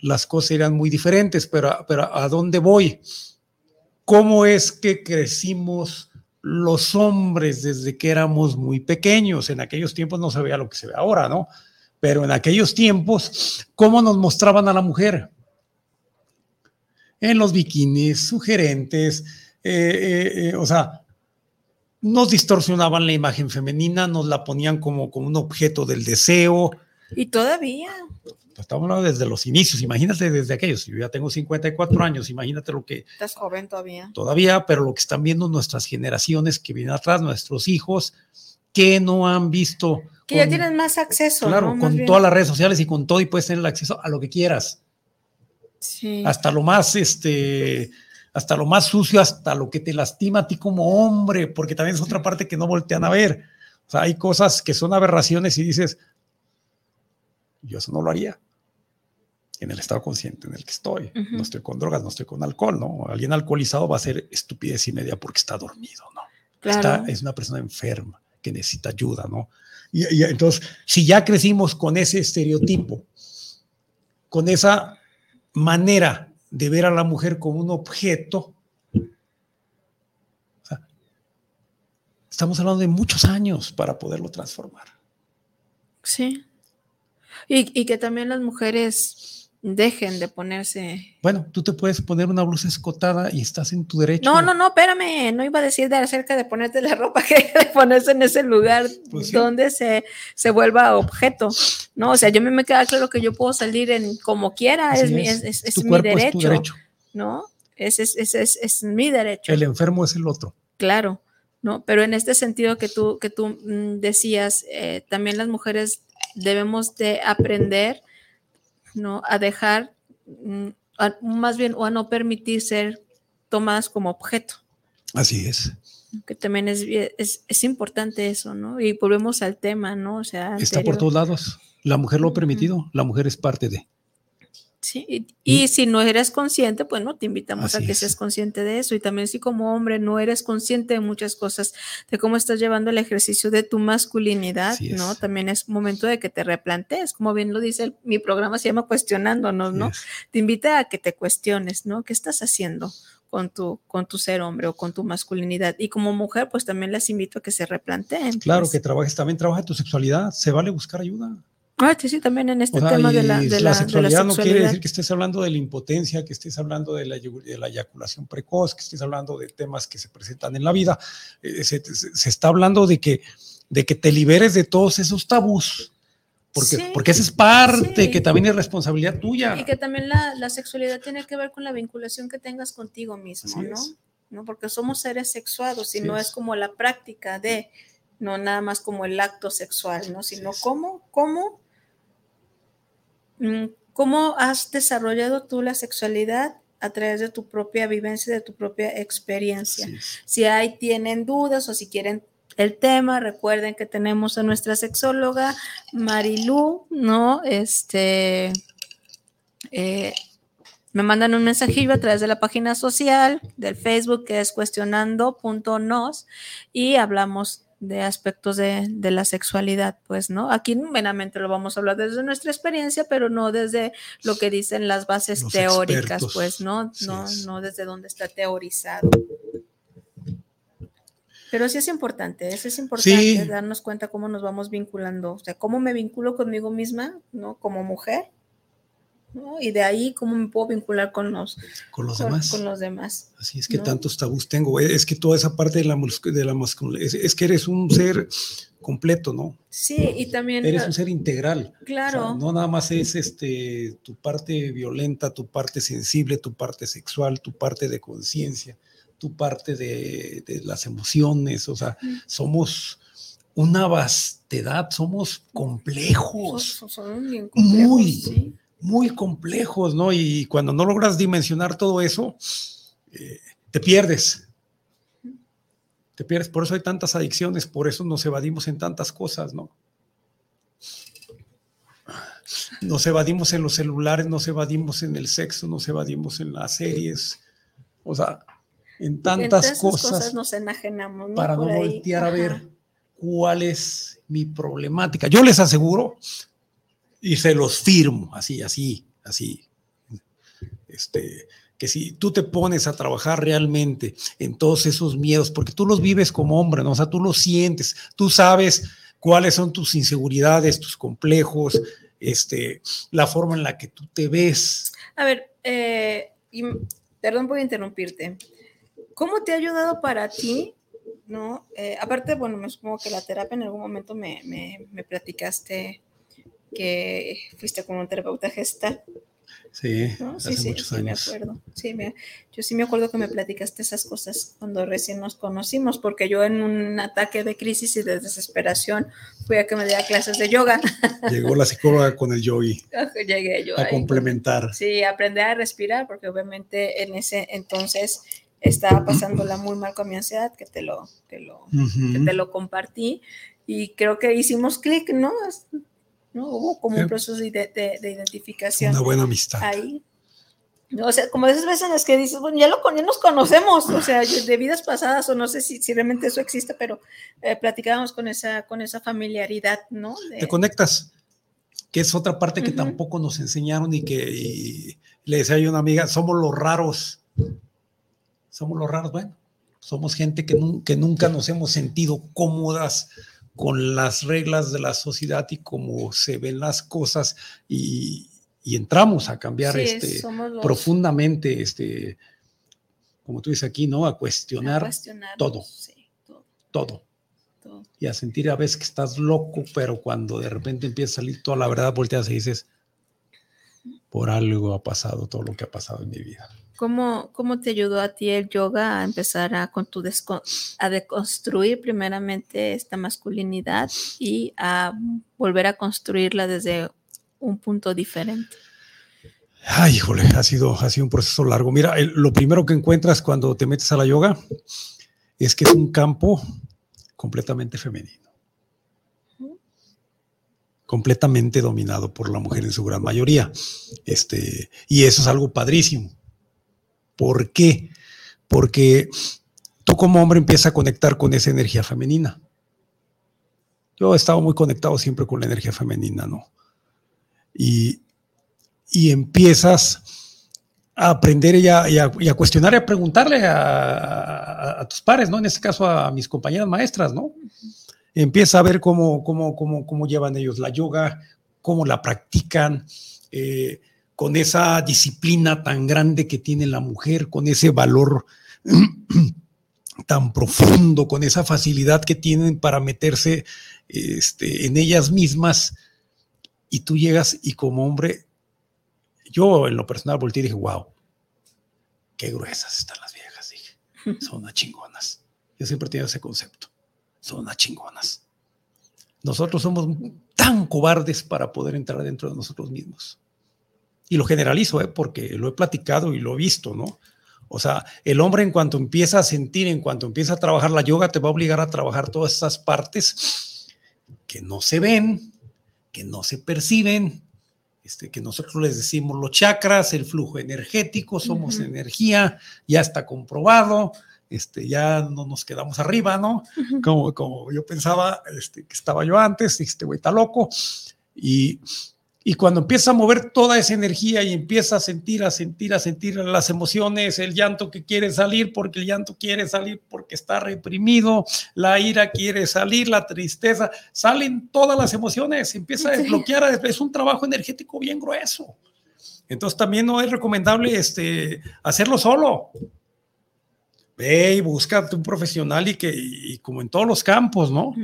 las cosas eran muy diferentes, pero, pero ¿a dónde voy? ¿Cómo es que crecimos los hombres desde que éramos muy pequeños? En aquellos tiempos no se veía lo que se ve ahora, ¿no? Pero en aquellos tiempos, ¿cómo nos mostraban a la mujer? En los bikinis, sugerentes, eh, eh, eh, o sea, nos distorsionaban la imagen femenina, nos la ponían como, como un objeto del deseo. Y todavía. Estamos hablando desde los inicios, imagínate desde aquellos, yo ya tengo 54 años, imagínate lo que... Estás joven todavía. Todavía, pero lo que están viendo nuestras generaciones que vienen atrás, nuestros hijos, que no han visto... Que con, ya tienen más acceso. Claro, ¿no? con todas las redes sociales y con todo y puedes tener el acceso a lo que quieras. Sí. hasta lo más, este, hasta lo más sucio, hasta lo que te lastima a ti como hombre, porque también es otra parte que no voltean a ver. O sea, hay cosas que son aberraciones y dices, yo eso no lo haría. En el estado consciente en el que estoy. Uh -huh. No estoy con drogas, no estoy con alcohol, ¿no? Alguien alcoholizado va a ser estupidez y media porque está dormido, ¿no? Claro. Está, es una persona enferma que necesita ayuda, ¿no? Y, y entonces, si ya crecimos con ese estereotipo, con esa manera de ver a la mujer como un objeto. Estamos hablando de muchos años para poderlo transformar. Sí. Y, y, que también las mujeres dejen de ponerse. Bueno, tú te puedes poner una blusa escotada y estás en tu derecho. No, no, no, espérame. No iba a decir de acerca de ponerte la ropa que de ponerse en ese lugar pues sí. donde se, se vuelva objeto. No, o sea, yo me, me queda claro que yo puedo salir en como quiera, es, es, mi, es, es, es mi derecho. derecho. ¿no? Ese es, ese es, es mi derecho. El enfermo es el otro. Claro, ¿no? Pero en este sentido que tú, que tú mm, decías, eh, también las mujeres debemos de aprender, ¿no? A dejar, mm, a- más bien, o a no permitir ser tomadas como objeto, Así es. que también es, es, es importante eso, ¿no? Y volvemos al tema, ¿no? O sea, Está por todos lados. La mujer lo ha permitido, la mujer es parte de. Sí, y, y si no eres consciente, pues no te invitamos a que es. seas consciente de eso. Y también si como hombre no eres consciente de muchas cosas, de cómo estás llevando el ejercicio de tu masculinidad, Así es. ¿no? También es momento de que te replantees, como bien lo dice el- mi programa, se llama Cuestionándonos, ¿no? Te invita a que te cuestiones, ¿no? ¿Qué estás haciendo? Con tu, con tu ser hombre o con tu masculinidad. Y como mujer, pues también les invito a que se replanteen. Claro pues. que trabajes también, trabaja tu sexualidad. Se vale buscar ayuda. Ah, sí, sí, también en este O sea, tema de la, de la, de la la sexualidad no quiere sexualidad. decir que estés hablando de la impotencia, que estés hablando de la, de la eyaculación precoz, que estés hablando de temas que se presentan en la vida. Eh, se, se- se está hablando de que, de que te liberes de todos esos tabús, porque, Sí, porque esa es parte sí. que también es responsabilidad tuya. Y que también la, la sexualidad tiene que ver con la vinculación que tengas contigo mismo, Así ¿no? es. ¿no? Porque somos seres sexuados y Así no es. es como la práctica de, no nada más como el acto sexual, ¿no? Sino cómo, cómo, cómo has desarrollado tú la sexualidad a través de tu propia vivencia, de tu propia experiencia. Si hay, tienen dudas o si quieren el tema, recuerden que tenemos a nuestra sexóloga Marilú, ¿no? Este, eh, me mandan un mensajillo a través de la página social del Facebook que es cuestionando.nos y hablamos de aspectos de, de la sexualidad, pues, ¿no? Aquí meramente lo vamos a hablar desde nuestra experiencia, pero no desde lo que dicen las bases Los teóricas, expertos. pues, ¿no? No, es. no desde donde está teorizado. Pero sí es importante, eso es importante, Sí. darnos cuenta cómo nos vamos vinculando, o sea, cómo me vinculo conmigo misma, ¿no? Como mujer, ¿no? Y de ahí cómo me puedo vincular con los, Con los con, demás. con los demás. Así es que ¿no? tantos tabús tengo. Es que toda esa parte de la, de la masculinidad, es, es que eres un ser completo, ¿no? Sí, y también, Eres un ser integral. O sea, claro, no nada más es este tu parte violenta, tu parte sensible, tu parte sexual, tu parte de conciencia, tu parte de, de las emociones. O sea, Mm. somos una vastedad, somos complejos, son, son bien complejos, Muy. sí. Muy complejos, ¿no? Y cuando no logras dimensionar todo eso, eh, te pierdes. Te pierdes, por eso hay tantas adicciones, por eso nos evadimos en tantas cosas, ¿no? Nos evadimos en los celulares, nos evadimos en el sexo, nos evadimos en las series, o sea, en tantas esas cosas, nos enajenamos, ¿no? para no ahí, voltear a ajá. ver cuál es mi problemática. Yo les aseguro y se los firmo, así, así, así, este, que si tú te pones a trabajar realmente en todos esos miedos, porque tú los vives como hombre, ¿no? O sea, tú los sientes, tú sabes cuáles son tus inseguridades, tus complejos, este, la forma en la que tú te ves. A ver, eh, y, perdón por interrumpirte. ¿Cómo te ha ayudado para ti? ¿No? Eh, aparte, bueno, me supongo que la terapia en algún momento me, me, me platicaste que fuiste con un terapeuta gestal, Sí, ¿no? hace Sí, sí, muchos sí, me años. acuerdo. Sí, me- yo sí me acuerdo que me platicaste esas cosas cuando recién nos conocimos, porque yo en un ataque de crisis y de desesperación fui a que me diera clases de yoga. Llegó la psicóloga con el yogi Llegué yo a ahí. complementar. Sí, aprender a respirar, porque obviamente en ese entonces estaba pasándola muy mal con mi ansiedad, que te lo, te lo, que Ujú. te lo compartí, y creo que hicimos clic, ¿no? ¿No? Hubo como un Sí. proceso de, de- de identificación Una buena amistad. ahí. O sea, como esas veces en las que dices, bueno, ya, lo, ya nos conocemos, o sea, de vidas pasadas, o no sé si, si realmente eso existe, pero eh, platicábamos con esa, con esa familiaridad, ¿no? De- te conectas, que es otra parte que Ujú. tampoco nos enseñaron y que y le decía yo a una amiga, somos los raros, somos los raros, bueno, somos gente que, nun- que nunca nos hemos sentido cómodas con las reglas de la sociedad y cómo se ven las cosas y, y entramos a cambiar Sí, este, los- profundamente, este, como tú dices aquí, ¿no? A a cuestionar cuestionarnos, todo. sí, todo, todo. todo. y a sentir a veces que estás loco, pero cuando de repente empieza a salir toda la verdad, volteas y dices, por algo ha pasado todo lo que ha pasado en mi vida. ¿Cómo, ¿Cómo te ayudó a ti el yoga a empezar a, con tu a deconstruir primeramente esta masculinidad y a volver a construirla desde un punto diferente? Ay, híjole, ha sido, ha sido un proceso largo. Mira, lo primero que encuentras cuando te metes a la yoga es que es un campo completamente femenino completamente dominado por la mujer en su gran mayoría. Este, y eso es algo padrísimo. ¿Por qué? Porque tú como hombre empiezas a conectar con esa energía femenina. Yo he estado muy conectado siempre con la energía femenina, ¿no? Y, empiezas a aprender y a, cuestionar y a preguntarle a, a, tus pares, ¿no? En este caso a mis compañeras maestras, ¿no? empieza a ver cómo, cómo, cómo, cómo llevan ellos la yoga, cómo la practican, eh, con esa disciplina tan grande que tiene la mujer, con ese valor tan profundo, con esa facilidad que tienen para meterse este, en ellas mismas. Y tú llegas y como hombre, yo en lo personal volteé y dije, wow, qué gruesas están las viejas, dije, son unas chingonas. Yo siempre tenido ese concepto son unas chingonas. Nosotros somos tan cobardes para poder entrar dentro de nosotros mismos. Y lo generalizo, ¿eh? porque lo he platicado y lo he visto, ¿no? O sea, el hombre en cuanto empieza a sentir, en cuanto empieza a trabajar la yoga, te va a obligar a trabajar todas esas partes que no se ven, que no se perciben, este, que nosotros les decimos los chakras, el flujo energético, somos energía, ya está comprobado, este, ya no nos quedamos arriba, ¿no? como, como yo pensaba este, que estaba yo antes, este güey está loco. Y, y cuando empieza a mover toda esa energía y empieza a sentir, a sentir, a sentir las emociones, el llanto que quiere salir porque el llanto quiere salir porque está reprimido, la ira quiere salir, la tristeza, salen todas las emociones, empieza a desbloquear, es un trabajo energético bien grueso. Entonces también no es recomendable este, hacerlo solo ve y busca un profesional y que, como en todos los campos, ¿no?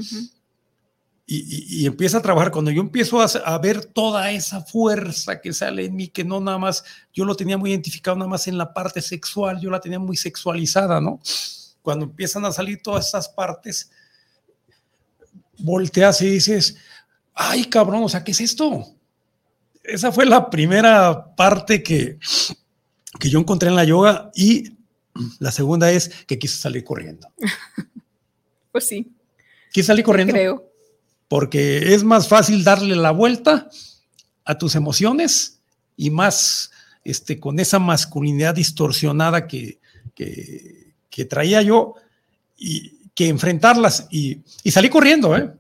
Y, empieza a trabajar. Cuando yo empiezo a, ver toda esa fuerza que sale en mí, que no nada más, yo lo tenía muy identificado nada más en la parte sexual, yo la tenía muy sexualizada, ¿no? Cuando empiezan a salir todas esas partes, volteas y dices, ay cabrón, o sea, ¿qué es esto? Esa fue la primera parte que, que yo encontré en la yoga y la segunda es que quise salir corriendo. pues sí. Quise salir corriendo. Creo. Porque es más fácil darle la vuelta a tus emociones y más este, con esa masculinidad distorsionada que, que, traía yo y que enfrentarlas y, y salí corriendo, ¿eh?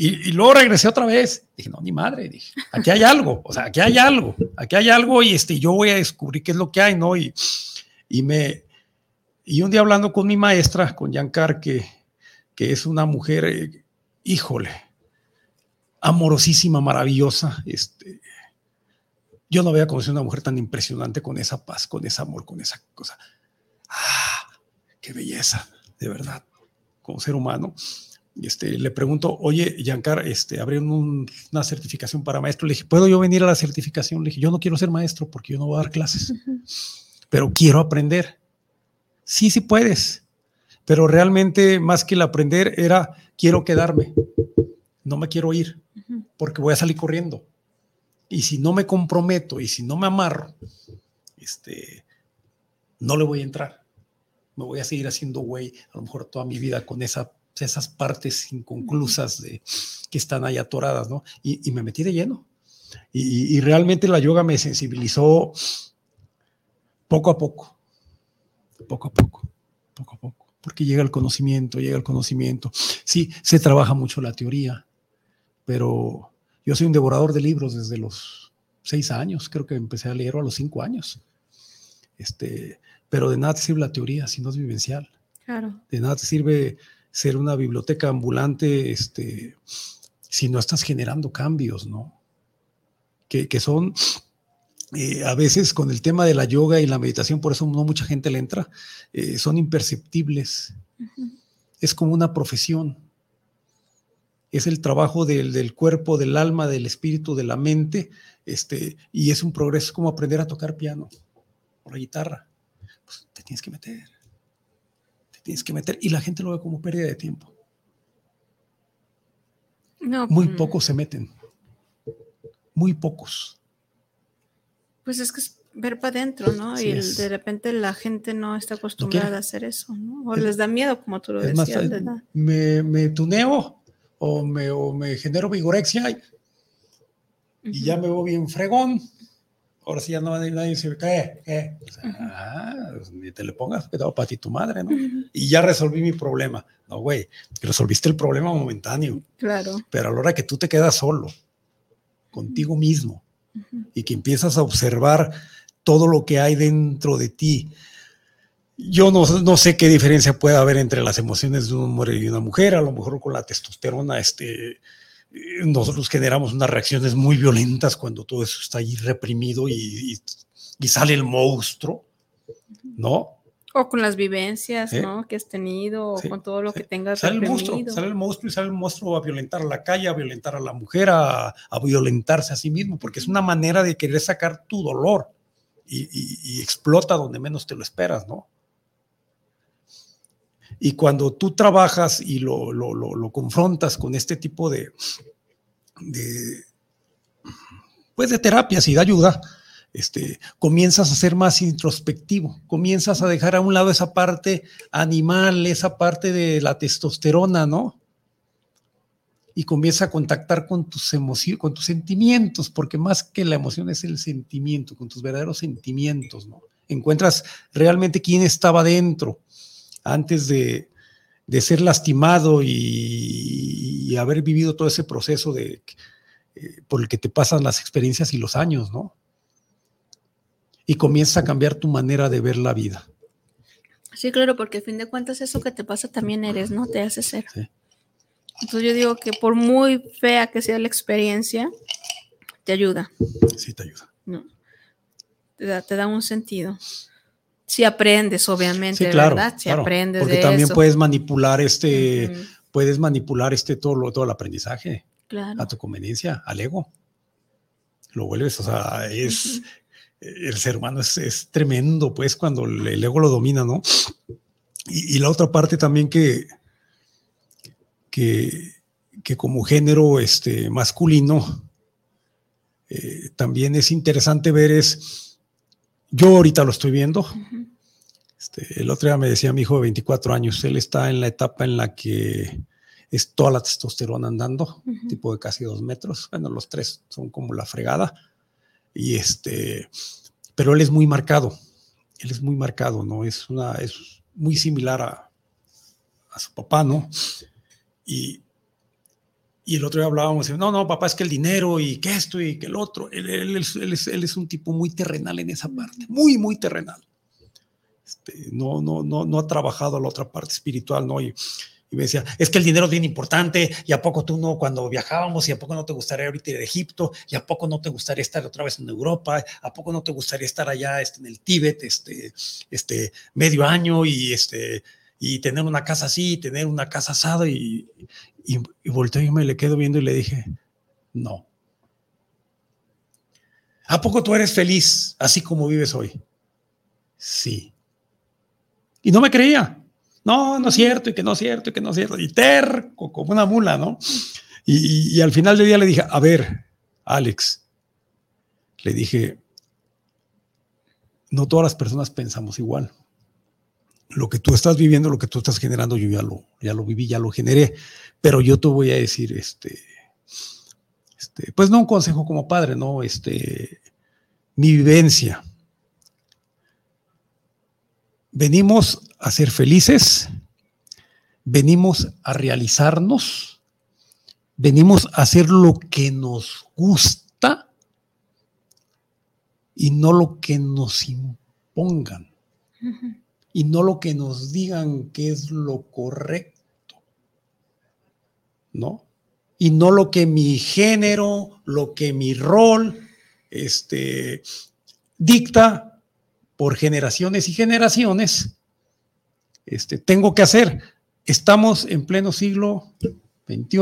Y, luego regresé otra vez. Dije, no, ni madre, dije, aquí hay algo, o sea, aquí hay algo, aquí hay algo y este, yo voy a descubrir qué es lo que hay, ¿no? Y, y me, y un día hablando con mi maestra, con Yankar, que, que es una mujer, eh, híjole, amorosísima, maravillosa. Este, yo no había conocido una mujer tan impresionante con esa paz, con ese amor, con esa cosa. ¡Ah! ¡Qué belleza! De verdad, como ser humano. Este, le pregunto, oye, Yankar, este, abrieron una certificación para maestro. Le dije, ¿puedo yo venir a la certificación? Le dije, yo no quiero ser maestro porque yo no voy a dar clases, pero quiero aprender sí, sí puedes, pero realmente más que el aprender era, quiero quedarme, no me quiero ir, porque voy a salir corriendo. Y si no me comprometo y si no me amarro, este, no le voy a entrar. Me voy a seguir haciendo güey, a lo mejor toda mi vida con esa, esas partes inconclusas de, que están ahí atoradas, ¿no? Y, me metí de lleno. y realmente la yoga me sensibilizó poco a poco poco a poco, poco a poco, porque llega el conocimiento, llega el conocimiento. Sí, se trabaja mucho la teoría, pero yo soy un devorador de libros desde los seis años, creo que empecé a leer a los cinco años. Este, pero de nada te sirve la teoría si no es vivencial. Claro. De nada te sirve ser una biblioteca ambulante este, si no estás generando cambios, ¿no? Que, que son eh, a veces con el tema de la yoga y la meditación, por eso no mucha gente le entra, eh, son imperceptibles. Es como una profesión. Es el trabajo del, cuerpo, del alma, del espíritu, de la mente, este, y es un progreso como aprender a tocar piano o la guitarra. pues te tienes que meter. Te tienes que meter. Y la gente lo ve como pérdida de tiempo. No, Muy mm, pocos se meten. Muy pocos. Pues es que es ver para adentro, ¿no? Sí y es. de repente la gente no está acostumbrada a hacer eso, ¿no? O les da miedo, como tú lo más, decías, me, me tuneo o me, o me genero vigorexia y, y ya me veo bien fregón. Ahora sí ya no nadie nadie dice, ¿qué? ¿Qué? O sea, ah, pues, ni te le pongas cuidado para ti tu madre, ¿no? Y ya resolví mi problema. No, güey, resolviste el problema momentáneo, Claro. pero a la hora que tú te quedas solo, contigo mismo, y que empiezas a observar todo lo que hay dentro de ti. Yo no, no sé qué diferencia puede haber entre las emociones de un hombre y una mujer. A lo mejor con la testosterona, este, eh, nosotros generamos unas reacciones muy violentas cuando todo eso está ahí reprimido y, y- y sale el monstruo, ¿no? O con las vivencias, ¿Eh? ¿no? Que has tenido, o con todo lo sí. que tengas Sale el monstruo, sale el monstruo y sale el monstruo a violentar a la calle, a violentar a la mujer, a, a violentarse a sí mismo, porque es una manera de querer sacar tu dolor y, y- y explota donde menos te lo esperas, ¿no? Y cuando tú trabajas y lo, lo- lo- confrontas con este tipo de, pues de terapias y de ayuda, este, comienzas a ser más introspectivo, comienzas a dejar a un lado esa parte animal, esa parte de la testosterona, ¿no? Y comienza a contactar con tus emociones, con tus sentimientos, porque más que la emoción es el sentimiento, con tus verdaderos sentimientos, ¿no? Encuentras realmente quién estaba dentro antes de, de ser lastimado y, y haber vivido todo ese proceso de, eh, por el que te pasan las experiencias y los años, ¿no? Y comienza a cambiar tu manera de ver la vida. Sí, claro, porque a fin de cuentas eso que te pasa también eres, ¿no? Te hace ser. Sí. Entonces yo digo que por muy fea que sea la experiencia, te ayuda, Sí, te ayuda. ¿no? Te da, te da un sentido. Si aprendes, obviamente, Sí, claro. ¿verdad? Si claro, aprendes porque de también eso. puedes manipular este, puedes manipular este todo, lo- todo el aprendizaje claro. a tu conveniencia, al ego. Lo vuelves, o sea, es el ser humano es, es tremendo, pues, cuando el, el ego lo domina, ¿no? Y, y la otra parte también que, que, que como género este, masculino, eh, también es interesante ver es, yo ahorita lo estoy viendo, este, el otro día me decía mi hijo de 24 años, él está en la etapa en la que es toda la testosterona andando, tipo de casi dos metros. Bueno, los tres son como la fregada. Y este, pero él es muy marcado. Él es muy marcado, ¿no? Es una, es muy similar a, a su papá, ¿no? Y, y el otro día hablábamos, no, no, papá, es que el dinero y que esto y que el otro. Él, él es, él es- él es un tipo muy terrenal en esa parte, muy, muy terrenal. Este, no, no, no, no ha trabajado la otra parte espiritual, ¿no? Y, y me decía, es que el dinero es bien importante, y a poco tú no, cuando viajábamos, y a poco no te gustaría ahorita ir a Egipto, y a poco no te gustaría estar otra vez en Europa, a poco no te gustaría estar allá este, en el Tíbet, este, este, medio año, y este, y tener una casa así, y tener una casa asada, y, y, y y me le quedo viendo y le dije, no. ¿A poco tú eres feliz así como vives hoy? Sí. Y no me creía. No, no es cierto, y que no es cierto, y que no es cierto. Y terco, como una mula, ¿no? Y, y- y al final del día le dije, a ver, Alex, le dije, no todas las personas pensamos igual. Lo que tú estás viviendo, lo que tú estás generando, yo ya lo, ya lo viví, ya lo generé. Pero yo te voy a decir, este, este, pues no un consejo como padre, no, este, mi vivencia. Venimos a ser felices, venimos a realizarnos, venimos a hacer lo que nos gusta y no lo que nos impongan. Y no lo que nos digan que es lo correcto, ¿no? Y no lo que mi género, lo que mi rol, este, dicta por generaciones y generaciones, este, tengo que hacer. Estamos en pleno siglo XXI,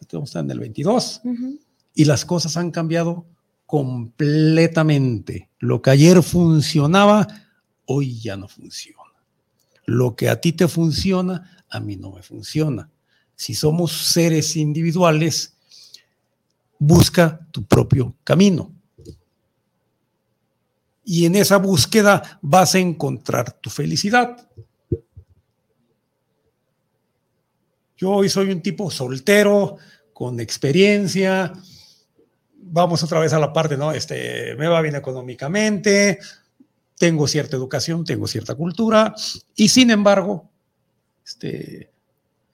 estamos en el 22, Ujú. y las cosas han cambiado completamente. Lo que ayer funcionaba, hoy ya no funciona. Lo que a ti te funciona, a mí no me funciona. Si somos seres individuales, busca tu propio camino. Y en esa búsqueda vas a encontrar tu felicidad. Yo hoy soy un tipo soltero, con experiencia. Vamos otra vez a la parte, ¿no? Este, me va bien económicamente, tengo cierta educación, tengo cierta cultura, y sin embargo, este,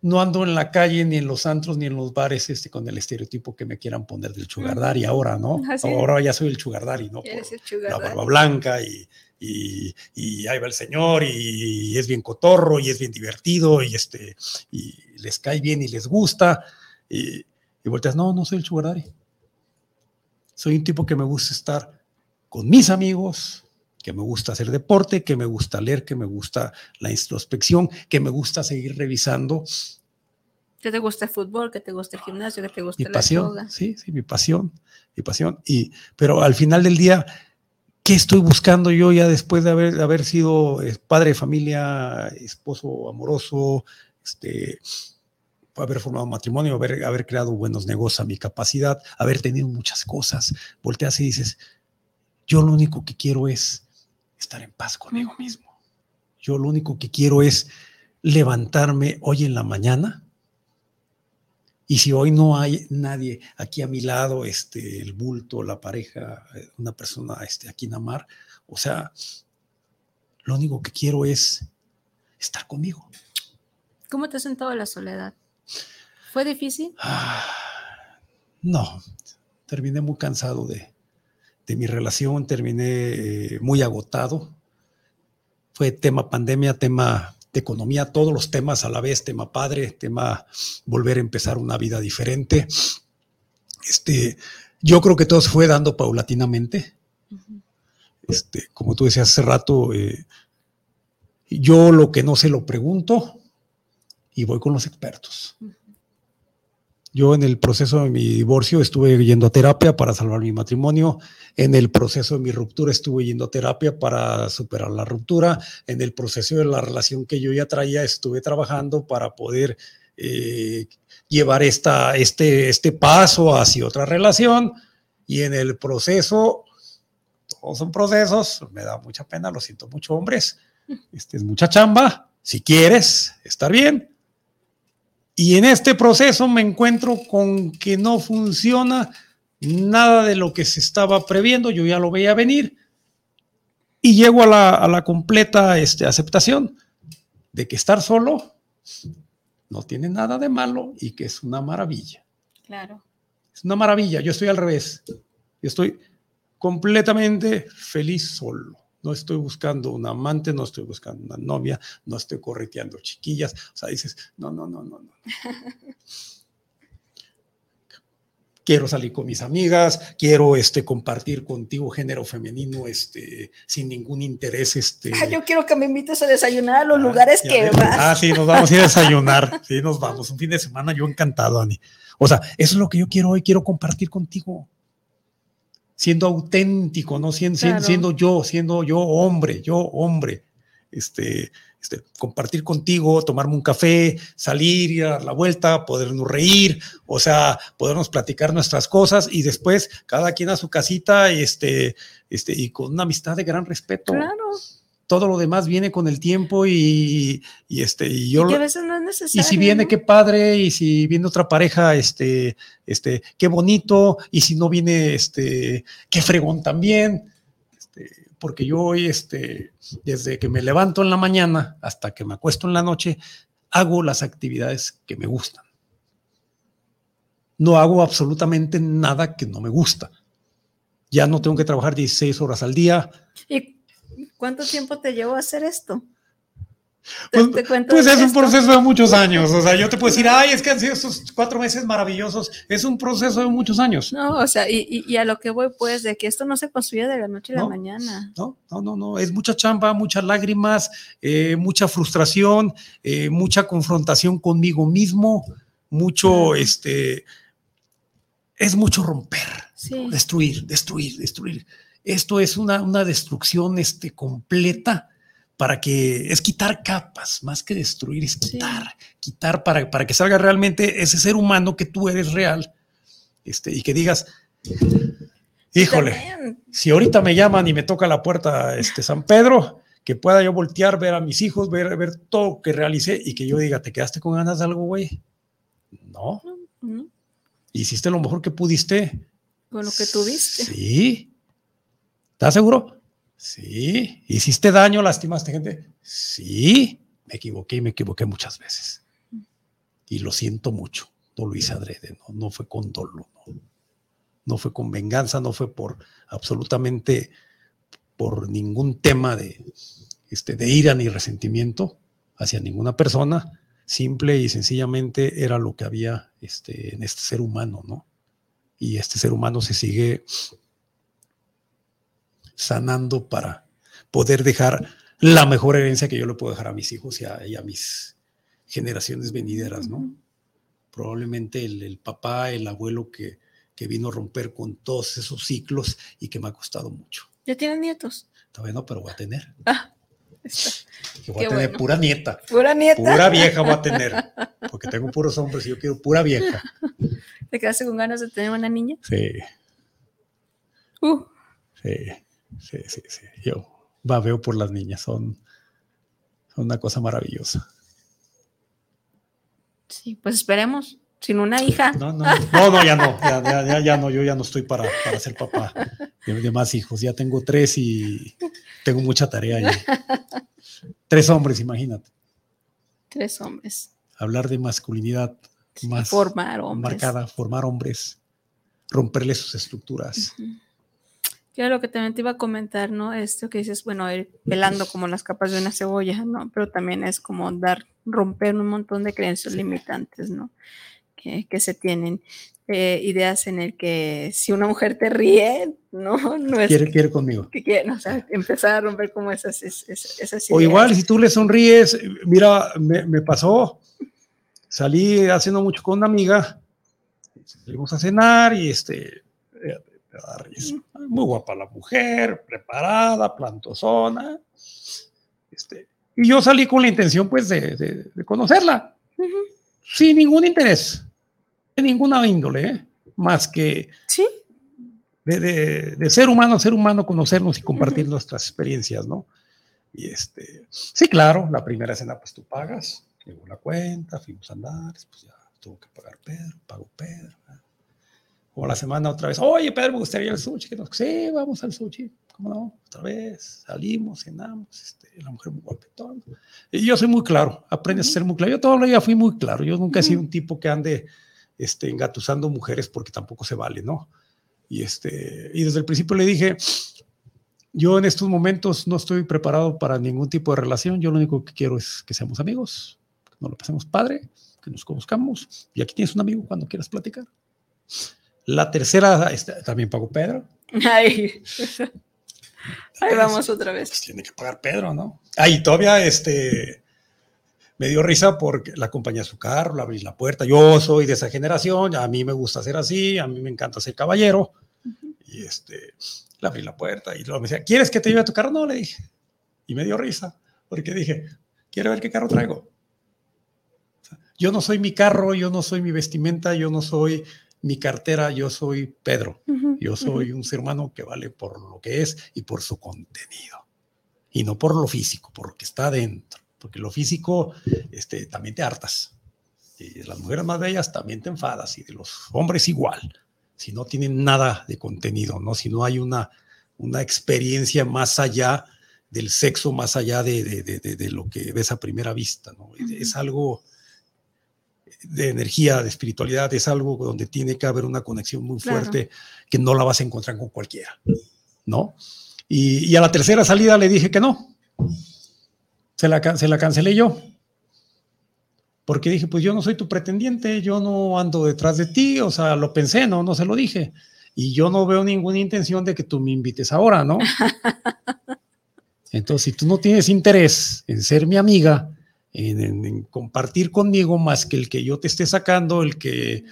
no ando en la calle, ni en los antros, ni en los bares este, con el estereotipo que me quieran poner del chugardari ahora, ¿no? Ahora ya soy el chugardari, ¿no? la barba blanca y, y, ahí va el señor y, es bien cotorro y es bien divertido y, este, y les cae bien y les gusta. Y, y volteas, no, no soy el sugar Soy un tipo que me gusta estar con mis amigos, que me gusta hacer deporte, que me gusta leer, que me gusta la introspección, que me gusta seguir revisando. Que te gusta el fútbol, que te gusta el gimnasio, que te gusta mi pasión, Sí, sí, mi pasión, mi pasión. Y, pero al final del día, ¿qué estoy buscando yo ya después de haber, de haber sido eh, padre de familia, esposo amoroso, este, haber formado matrimonio, haber, haber creado buenos negocios a mi capacidad, haber tenido muchas cosas. Volteas y dices, yo lo único que quiero es estar en paz conmigo mismo. Yo lo único que quiero es levantarme hoy en la mañana. Y si hoy no hay nadie aquí a mi lado, este, el bulto, la pareja, una persona este, a quien amar, o sea, lo único que quiero es estar conmigo. ¿Cómo te has sentado en la soledad? ¿Fue difícil? no, terminé muy cansado de, mi relación, terminé eh, muy agotado. Fue tema pandemia, tema de economía, todos los temas a la vez, tema padre, tema volver a empezar una vida diferente. Este, yo creo que todo se fue dando paulatinamente. este, como tú decías hace rato, eh, yo lo que no se lo pregunto, y voy con los expertos. Yo en el proceso de mi divorcio estuve yendo a terapia para salvar mi matrimonio. En el proceso de mi ruptura estuve yendo a terapia para superar la ruptura. En el proceso de la relación que yo ya traía estuve trabajando para poder eh, llevar esta, este, este paso hacia otra relación. Y en el proceso, todos son procesos, me da mucha pena, lo siento mucho, hombres. Este es mucha chamba. Si quieres estar bien, y en este proceso me encuentro con que no funciona nada de lo que se estaba previendo, yo ya lo veía venir, y llego a la, completa este, aceptación de que estar solo no tiene nada de malo y que es una maravilla. Claro. Es una maravilla, yo estoy al revés, yo estoy completamente feliz solo. No estoy buscando un amante, no estoy buscando una novia, no estoy correteando chiquillas. O sea, dices, no, no, no, no, no. quiero salir con mis amigas, quiero este, compartir contigo género femenino este, sin ningún interés. Este. Ah, yo quiero que me invites a desayunar a los ah, lugares que vas. Ah, sí, nos vamos a ir a desayunar. Sí, nos vamos. Un fin de semana, yo encantado, Ani. O sea, eso es lo que yo quiero hoy, quiero compartir contigo siendo auténtico, ¿no? Siendo, siendo, yo, siendo yo hombre, yo hombre. Este, este, compartir contigo, tomarme un café, salir, ir a dar la vuelta, podernos reír, o sea, podernos platicar nuestras cosas y después cada quien a su casita, este, este, y con una amistad de gran respeto. Claro todo lo demás viene con el tiempo y, este y yo y a veces no es necesario. Y si viene qué padre y si viene otra pareja este este qué bonito y si no viene este qué fregón también. Este, porque yo hoy este desde que me levanto en la mañana hasta que me acuesto en la noche hago las actividades que me gustan. No hago absolutamente nada que no me gusta. Ya no tengo que trabajar 16 horas al día. ¿Y ¿Cuánto tiempo te llevó a hacer esto? Pues, pues es un proceso de muchos años. O sea, yo te puedo decir, ay, es que han sido estos cuatro meses maravillosos. Es un proceso de muchos años. No, o sea, y, a lo que voy, pues, de que esto no se construye de la noche a la mañana. No, no, no, no. Es mucha chamba, muchas lágrimas, eh, mucha frustración, eh, mucha confrontación conmigo mismo, mucho, este, es mucho romper, destruir, destruir, destruir. Esto es una, una destrucción este, completa para que es quitar capas, más que destruir, es quitar, quitar para, para que salga realmente ese ser humano que tú eres real, este, y que digas, híjole, si ahorita me llaman y me toca la puerta este San Pedro, que pueda yo voltear, ver a mis hijos, ver, ver todo que realicé y que yo diga, ¿te quedaste con ganas de algo, güey? No. Hiciste lo mejor que pudiste. Con lo que tuviste. Sí. ¿Estás seguro? Sí. ¿Hiciste daño, lastimaste gente? Sí. Me equivoqué y me equivoqué muchas veces. Y lo siento mucho. No lo hice adrede, no, no fue con dolor, no. no fue con venganza, no fue por absolutamente por ningún tema de, este, de ira ni resentimiento hacia ninguna persona, simple y sencillamente era lo que había este, en este ser humano, ¿no? Y este ser humano se sigue sanando para poder dejar la mejor herencia que yo le puedo dejar a mis hijos y a, mis generaciones venideras, ¿no? Probablemente el, papá, el abuelo que, que vino a romper con todos esos ciclos y que me ha costado mucho. ¿Ya tienen nietos? Todavía no, pero voy a tener. Ah, que voy a tener pura nieta. Pura nieta. Pura vieja voy a tener. Porque tengo puros hombres y yo quiero pura vieja. ¿Te quedaste con ganas de tener una niña? Sí. Uh. Sí, sí, sí, sí. Yo babeo por las niñas. Son, son una cosa maravillosa. Sí, pues esperemos sin una hija. No, no, no, no ya no, ya, ya, ya, no, yo ya no estoy para, para ser papá de, más hijos, ya tengo tres y tengo mucha tarea ya. Tres hombres, imagínate. Tres hombres. Hablar de masculinidad más formar hombres. marcada, formar hombres, romperle sus estructuras. Yo lo que también te iba a comentar, ¿no? Esto que dices, bueno, ir pelando como las capas de una cebolla, ¿no? Pero también es como dar, romper un montón de creencias limitantes, ¿no? que, se tienen. Eh, ideas en el que si una mujer te ríe, no, no es... Quiere, quiere conmigo. Que quiere, o sea, empezar a romper como esas, esas, esas O igual, si tú le sonríes, mira, me, me, pasó, salí haciendo mucho con una amiga, salimos a cenar y este, muy guapa la mujer, preparada, plantosona, este, y yo salí con la intención pues de, de, conocerla, sin ningún interés de ninguna índole, ¿eh? más que ¿Sí? de, ser humano a ser humano, conocernos y compartir nuestras experiencias, ¿no? Y este, sí, claro, la primera escena, pues tú pagas, llegó la cuenta, fuimos a andar, pues ya tuvo que pagar Pedro, pagó Pedro. O la semana otra vez, oye Pedro, me gustaría el sushi, que nos, sí, vamos al sushi, ¿cómo no? Otra vez, salimos, cenamos, este, la mujer muy guapetona. Y yo soy muy claro, aprendes a ser muy claro. Yo todavía fui muy claro, yo nunca he sido un tipo que ande este, engatusando mujeres porque tampoco se vale, ¿no? Y, este, y desde el principio le dije, yo en estos momentos no estoy preparado para ningún tipo de relación, yo lo único que quiero es que seamos amigos, que nos lo pasemos padre, que nos conozcamos, y aquí tienes un amigo cuando quieras platicar. La tercera, este, también pagó Pedro. Ahí, Ahí vamos otra vez. Pues tiene que pagar Pedro, ¿no? Ahí todavía, este, me dio risa porque la acompañé a su carro, le abrí la puerta. Yo soy de esa generación, a mí me gusta ser así, a mí me encanta ser caballero. Y este, le abrí la puerta y luego me decía, ¿quieres que te lleve a tu carro? No, le dije. Y me dio risa porque dije, quiero ver qué carro traigo. yo no soy mi carro, yo no soy mi vestimenta, yo no soy mi cartera, yo soy Pedro. yo soy un ser humano que vale por lo que es y por su contenido. Y no por lo físico, por lo que está dentro porque lo físico este, también te hartas. Y de las mujeres más bellas también te enfadas y de los hombres igual, si no tienen nada de contenido, ¿no? si no hay una, una experiencia más allá del sexo, más allá de, de, de, lo que ves a primera vista. ¿no? Es algo de energía, de espiritualidad, es algo donde tiene que haber una conexión muy fuerte que no la vas a encontrar con cualquiera. ¿no? Y, y a la tercera salida le dije que no se la, se la cancelé yo. Porque dije, pues yo no soy tu pretendiente, yo no ando detrás de ti, o sea, lo pensé, no, no se lo dije. Y yo no veo ninguna intención de que tú me invites ahora, ¿no? Entonces, si tú no tienes interés en ser mi amiga, en, compartir conmigo más que el que yo te esté sacando, el que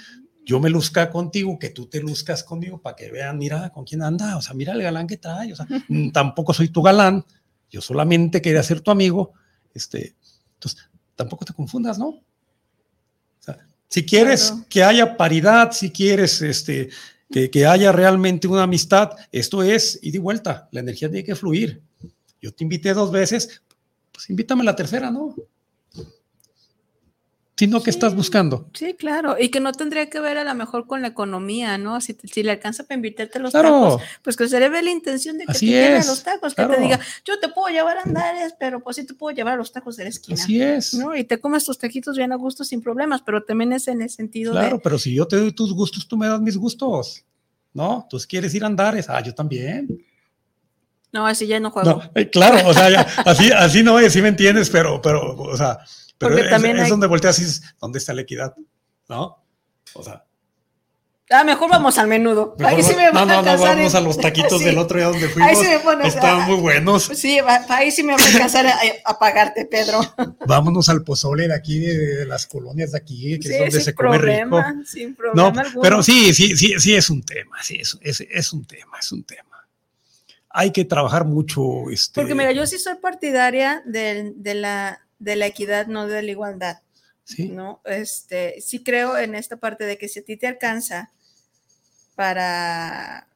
yo me luzca contigo, que tú te luzcas conmigo para que vean, mira con quién anda, o sea, mira el galán que trae, o sea, tampoco soy tu galán, yo solamente quería ser tu amigo, este, entonces tampoco te confundas, ¿no? O sea, si quieres Claro. que haya paridad, si quieres este, que, que haya realmente una amistad, esto es ida y vuelta, la energía tiene que fluir. Yo te invité dos veces, pues invítame la tercera, ¿no? Si no, ¿qué estás Sí. buscando? Sí, claro, y que no tendría que ver a lo mejor con la economía, ¿no? Si, te- si le alcanza para invitarte a los Claro. tacos, pues que se le ve la intención de que Así te es, los tacos, que claro. te diga, yo te puedo llevar a Andares, pero pues sí te puedo llevar a los tacos de la esquina. Así es. ¿no? Y te comes tus taquitos bien a gusto sin problemas, pero también es en el sentido Claro, de, pero si yo te doy tus gustos, tú me das mis gustos. ¿No? Tú quieres ir a Andares. Ah, yo también. no, así ya no juego. No, eh, claro, o sea, ya, así, así no es, sí me entiendes, pero, pero, o sea, pero Porque es, también es hay- donde volteas y dices, ¿dónde está la equidad? ¿No? O sea, Ah, mejor vamos al menudo. mejor Ahí sí me no, van no, a no, alcanzar vamos en- a los taquitos Sí. del otro día donde Ahí fuimos. sí me pones. Estaban ah, muy buenos. Sí, ahí sí me va a alcanzar a, a pagarte, Pedro. Vámonos al pozole de aquí, de, de las colonias de aquí, que Sí, es donde se come rico. problema, sin problema No, alguno. pero sí, sí, sí, sí es un tema, sí, es, es, es un tema, es un tema. Hay que trabajar mucho. Este, Porque mira, yo sí soy partidaria del- de, la, de la equidad, no de la igualdad. sí, ¿no? Este, sí creo en esta parte de que si a ti te alcanza para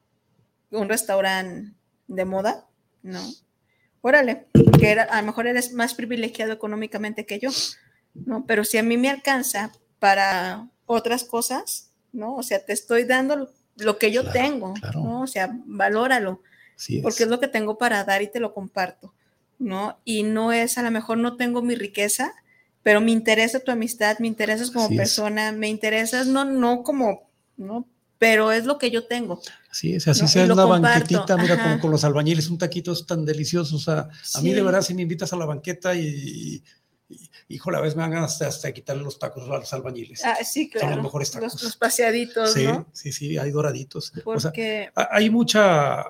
un restaurante de moda, ¿no? Órale, que era- a lo mejor eres más privilegiado económicamente que yo, ¿no? Pero si a mí me alcanza para otras cosas, ¿no? O sea, te estoy dando lo que yo Claro, tengo, claro. ¿no? O sea, valóralo sí es. porque es lo que tengo para dar y te lo comparto, ¿no? Y no es, a lo mejor no tengo mi riqueza, pero me interesa tu amistad, me interesas como Así es. persona, me interesas, no, no como, ¿no? Pero es lo que yo tengo. Así es, así ¿no? sea una comparto, banquetita, mira, ajá. como con los albañiles, un taquito es tan delicioso. O sea, a mí de verdad, si me invitas a la banqueta y, y híjole, a veces me hagan hasta, hasta quitarle los tacos a los albañiles. Ah, sí, Son los claro. mejores tacos. Los, los paseaditos, sí, ¿no? sí, sí, hay doraditos. O sea, Porque, ha- hay mucha,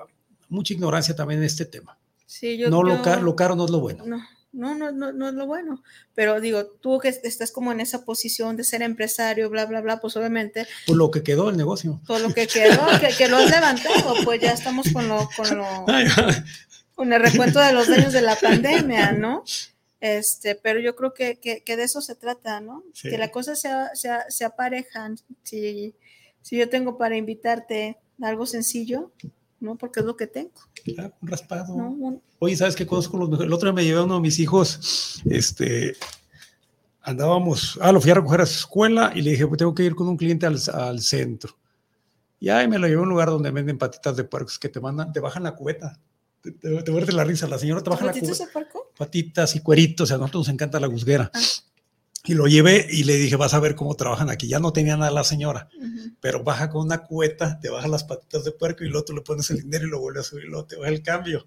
mucha ignorancia también en este tema. Sí, yo... no, lo, caro no es lo bueno. No, no, no, no, no es lo bueno. Pero digo, tú que estás como en esa posición de ser empresario, bla, bla, bla, pues obviamente Por lo que quedó el negocio. todo lo que quedó, que, que lo has levantado, pues ya estamos con lo, con lo, con el recuento de los daños de la pandemia, ¿no? Este, pero yo creo que, que, que de eso se trata, ¿no? Sí. Que la cosa se, se, se aparejan. Si, si yo tengo para invitarte algo sencillo, ¿no? Porque es lo que tengo, Claro, un raspado. ¿no? Un- Oye, ¿sabes qué conozco los mejores? El otro día me llevé a uno de mis hijos, este, andábamos, ah, lo fui a recoger a su escuela y le dije, pues tengo que ir con un cliente al, al centro. Y ahí me lo llevé a un lugar donde venden patitas de puercos que te mandan, te bajan la cubeta. Te, te, la risa, la señora te baja la ¿Patitos cubeta. de puerco? Patitas y cueritos, a nosotros nos encanta la gusguera. Ah. Y lo llevé y le dije, vas a ver cómo trabajan aquí. Ya no tenía nada la señora, pero baja con una cubeta, te baja las patitas de puerco y luego tú le pones el dinero y lo vuelve a subir, y luego te baja el cambio.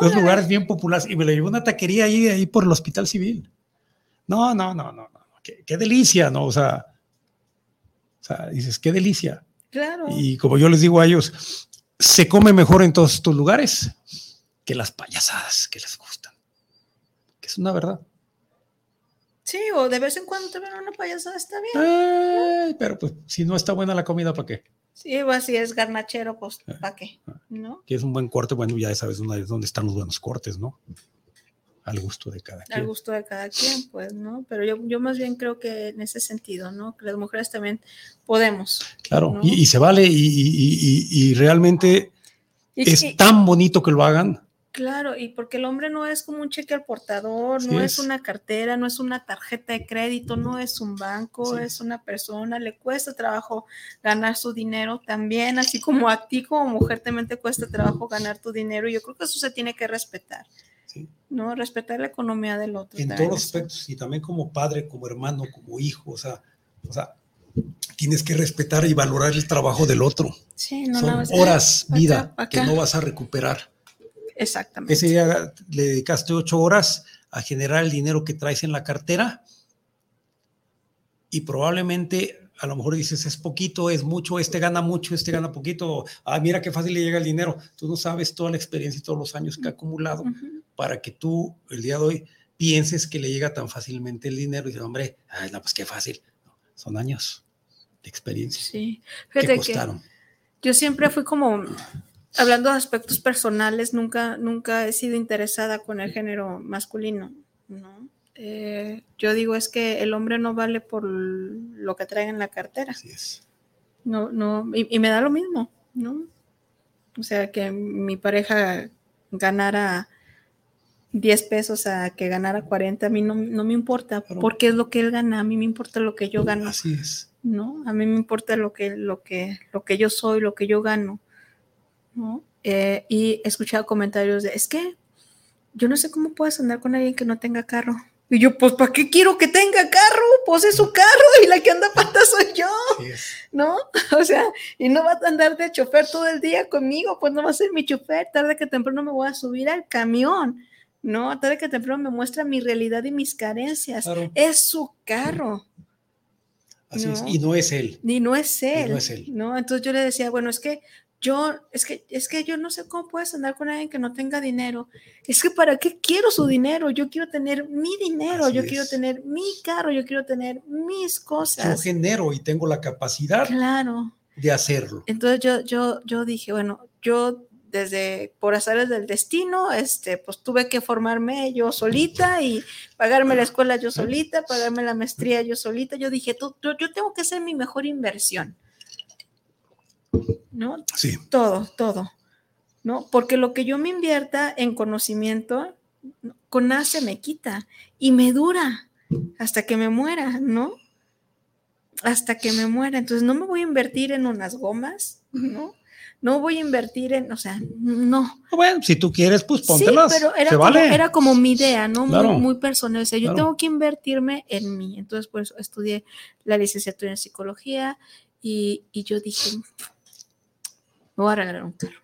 Órale. lugares bien populares. Y me lo llevé a una taquería ahí, ahí por el Hospital Civil. No, no, no, no, no. Qué, qué delicia, ¿no? O sea, o sea, dices, qué delicia. Claro. Y como yo les digo a ellos, se come mejor en todos estos lugares que las payasadas que les gustan. Que es una verdad. Sí, o de vez en cuando te ven una payasada, está bien. Ay, pero pues si no está buena la comida, ¿para qué? Sí, o así es garnachero, pues. ¿para qué? ¿No? Que es un buen corte, bueno, ya sabes dónde, dónde están los buenos cortes, ¿no? Al gusto de cada Al quien. gusto de cada quien, pues, ¿no? Pero yo, yo más bien creo que en ese sentido, ¿no? Que las mujeres también podemos. Claro, ¿no? y, y se vale y, y- y- realmente es tan bonito que lo hagan. Claro, y porque el hombre no es como un cheque al portador, Sí no es. es. una cartera, no es una tarjeta de crédito, no es un banco, Sí. es una persona, le cuesta trabajo ganar su dinero también, así como a ti como mujer también te cuesta trabajo ganar tu dinero. y Yo creo que eso se tiene que respetar, Sí. ¿no? Respetar la economía del otro. en todos los aspectos y también como padre, como hermano, como hijo, o sea, o sea, tienes que respetar y valorar el trabajo del otro. Sí, no Son horas, "Ah, pa' vida, acá, que acá". no vas a recuperar. Exactamente. Ese día le dedicaste ocho horas a generar el dinero que traes en la cartera y probablemente a lo mejor dices es poquito, es mucho, este gana mucho, este gana poquito, ah, mira qué fácil le llega el dinero. Tú no sabes toda la experiencia y todos los años que ha acumulado Ujú. para que tú el día de hoy pienses que le llega tan fácilmente el dinero y dices, hombre, ay, no, pues qué fácil. No, son años de experiencia Sí. que Fíjate que costaron. yo siempre fui como hablando de aspectos personales, nunca, nunca he sido interesada con el género masculino, ¿no? Eh, yo digo es que el hombre no vale por lo que trae en la cartera. Así es. No, no, y, y me da lo mismo, ¿no? O sea, que mi pareja ganara 10 pesos a que ganara 40, a mí no, no me importa, porque es lo que él gana, a mí me importa lo que yo gano. Así es. ¿no? A mí me importa lo que, lo que, lo que yo soy, lo que yo gano, ¿no? Eh, y he escuchado comentarios de, es que yo no sé cómo puedes andar con alguien que no tenga carro. Y yo, pues, ¿para qué quiero que tenga carro? Pues es su carro y la que anda pata soy yo, es. ¿no? O sea, y no va a andar de chofer todo el día conmigo, pues no va a ser mi chofer, tarde que temprano me voy a subir al camión, ¿no? Tarde que temprano me muestra mi realidad y mis carencias. Claro. Es su carro. Así es. No. Y no es él. Ni no es él. no es él. ¿no? Entonces yo le decía, bueno, es que yo, es que, es que yo no sé cómo puedes andar con alguien que no tenga dinero. Es que para qué quiero su dinero. Yo quiero tener mi dinero, Así yo es. quiero tener mi carro, yo quiero tener mis Yo cosas. genero y tengo la capacidad Claro. de hacerlo. Entonces yo, yo, yo dije, bueno, yo desde por azares del destino, este, pues tuve que formarme yo solita y pagarme la escuela yo solita, pagarme la maestría yo solita. Yo dije, tú, yo, yo tengo que hacer mi mejor inversión. ¿No? Sí. Todo, todo. ¿No? Porque lo que yo me invierta en conocimiento, con se me quita y me dura hasta que me muera, ¿no? Hasta que me muera. Entonces no me voy a invertir en unas gomas, ¿no? No voy a invertir en, o sea, no. Bueno, si tú quieres, pues Sí, póntelas. pero era Se como, vale. era como mi idea, ¿no? Muy- personal. O sea, yo Claro. tengo que invertirme en mí. Entonces, pues estudié la licenciatura en psicología y, y yo dije, me voy a regalar un carro.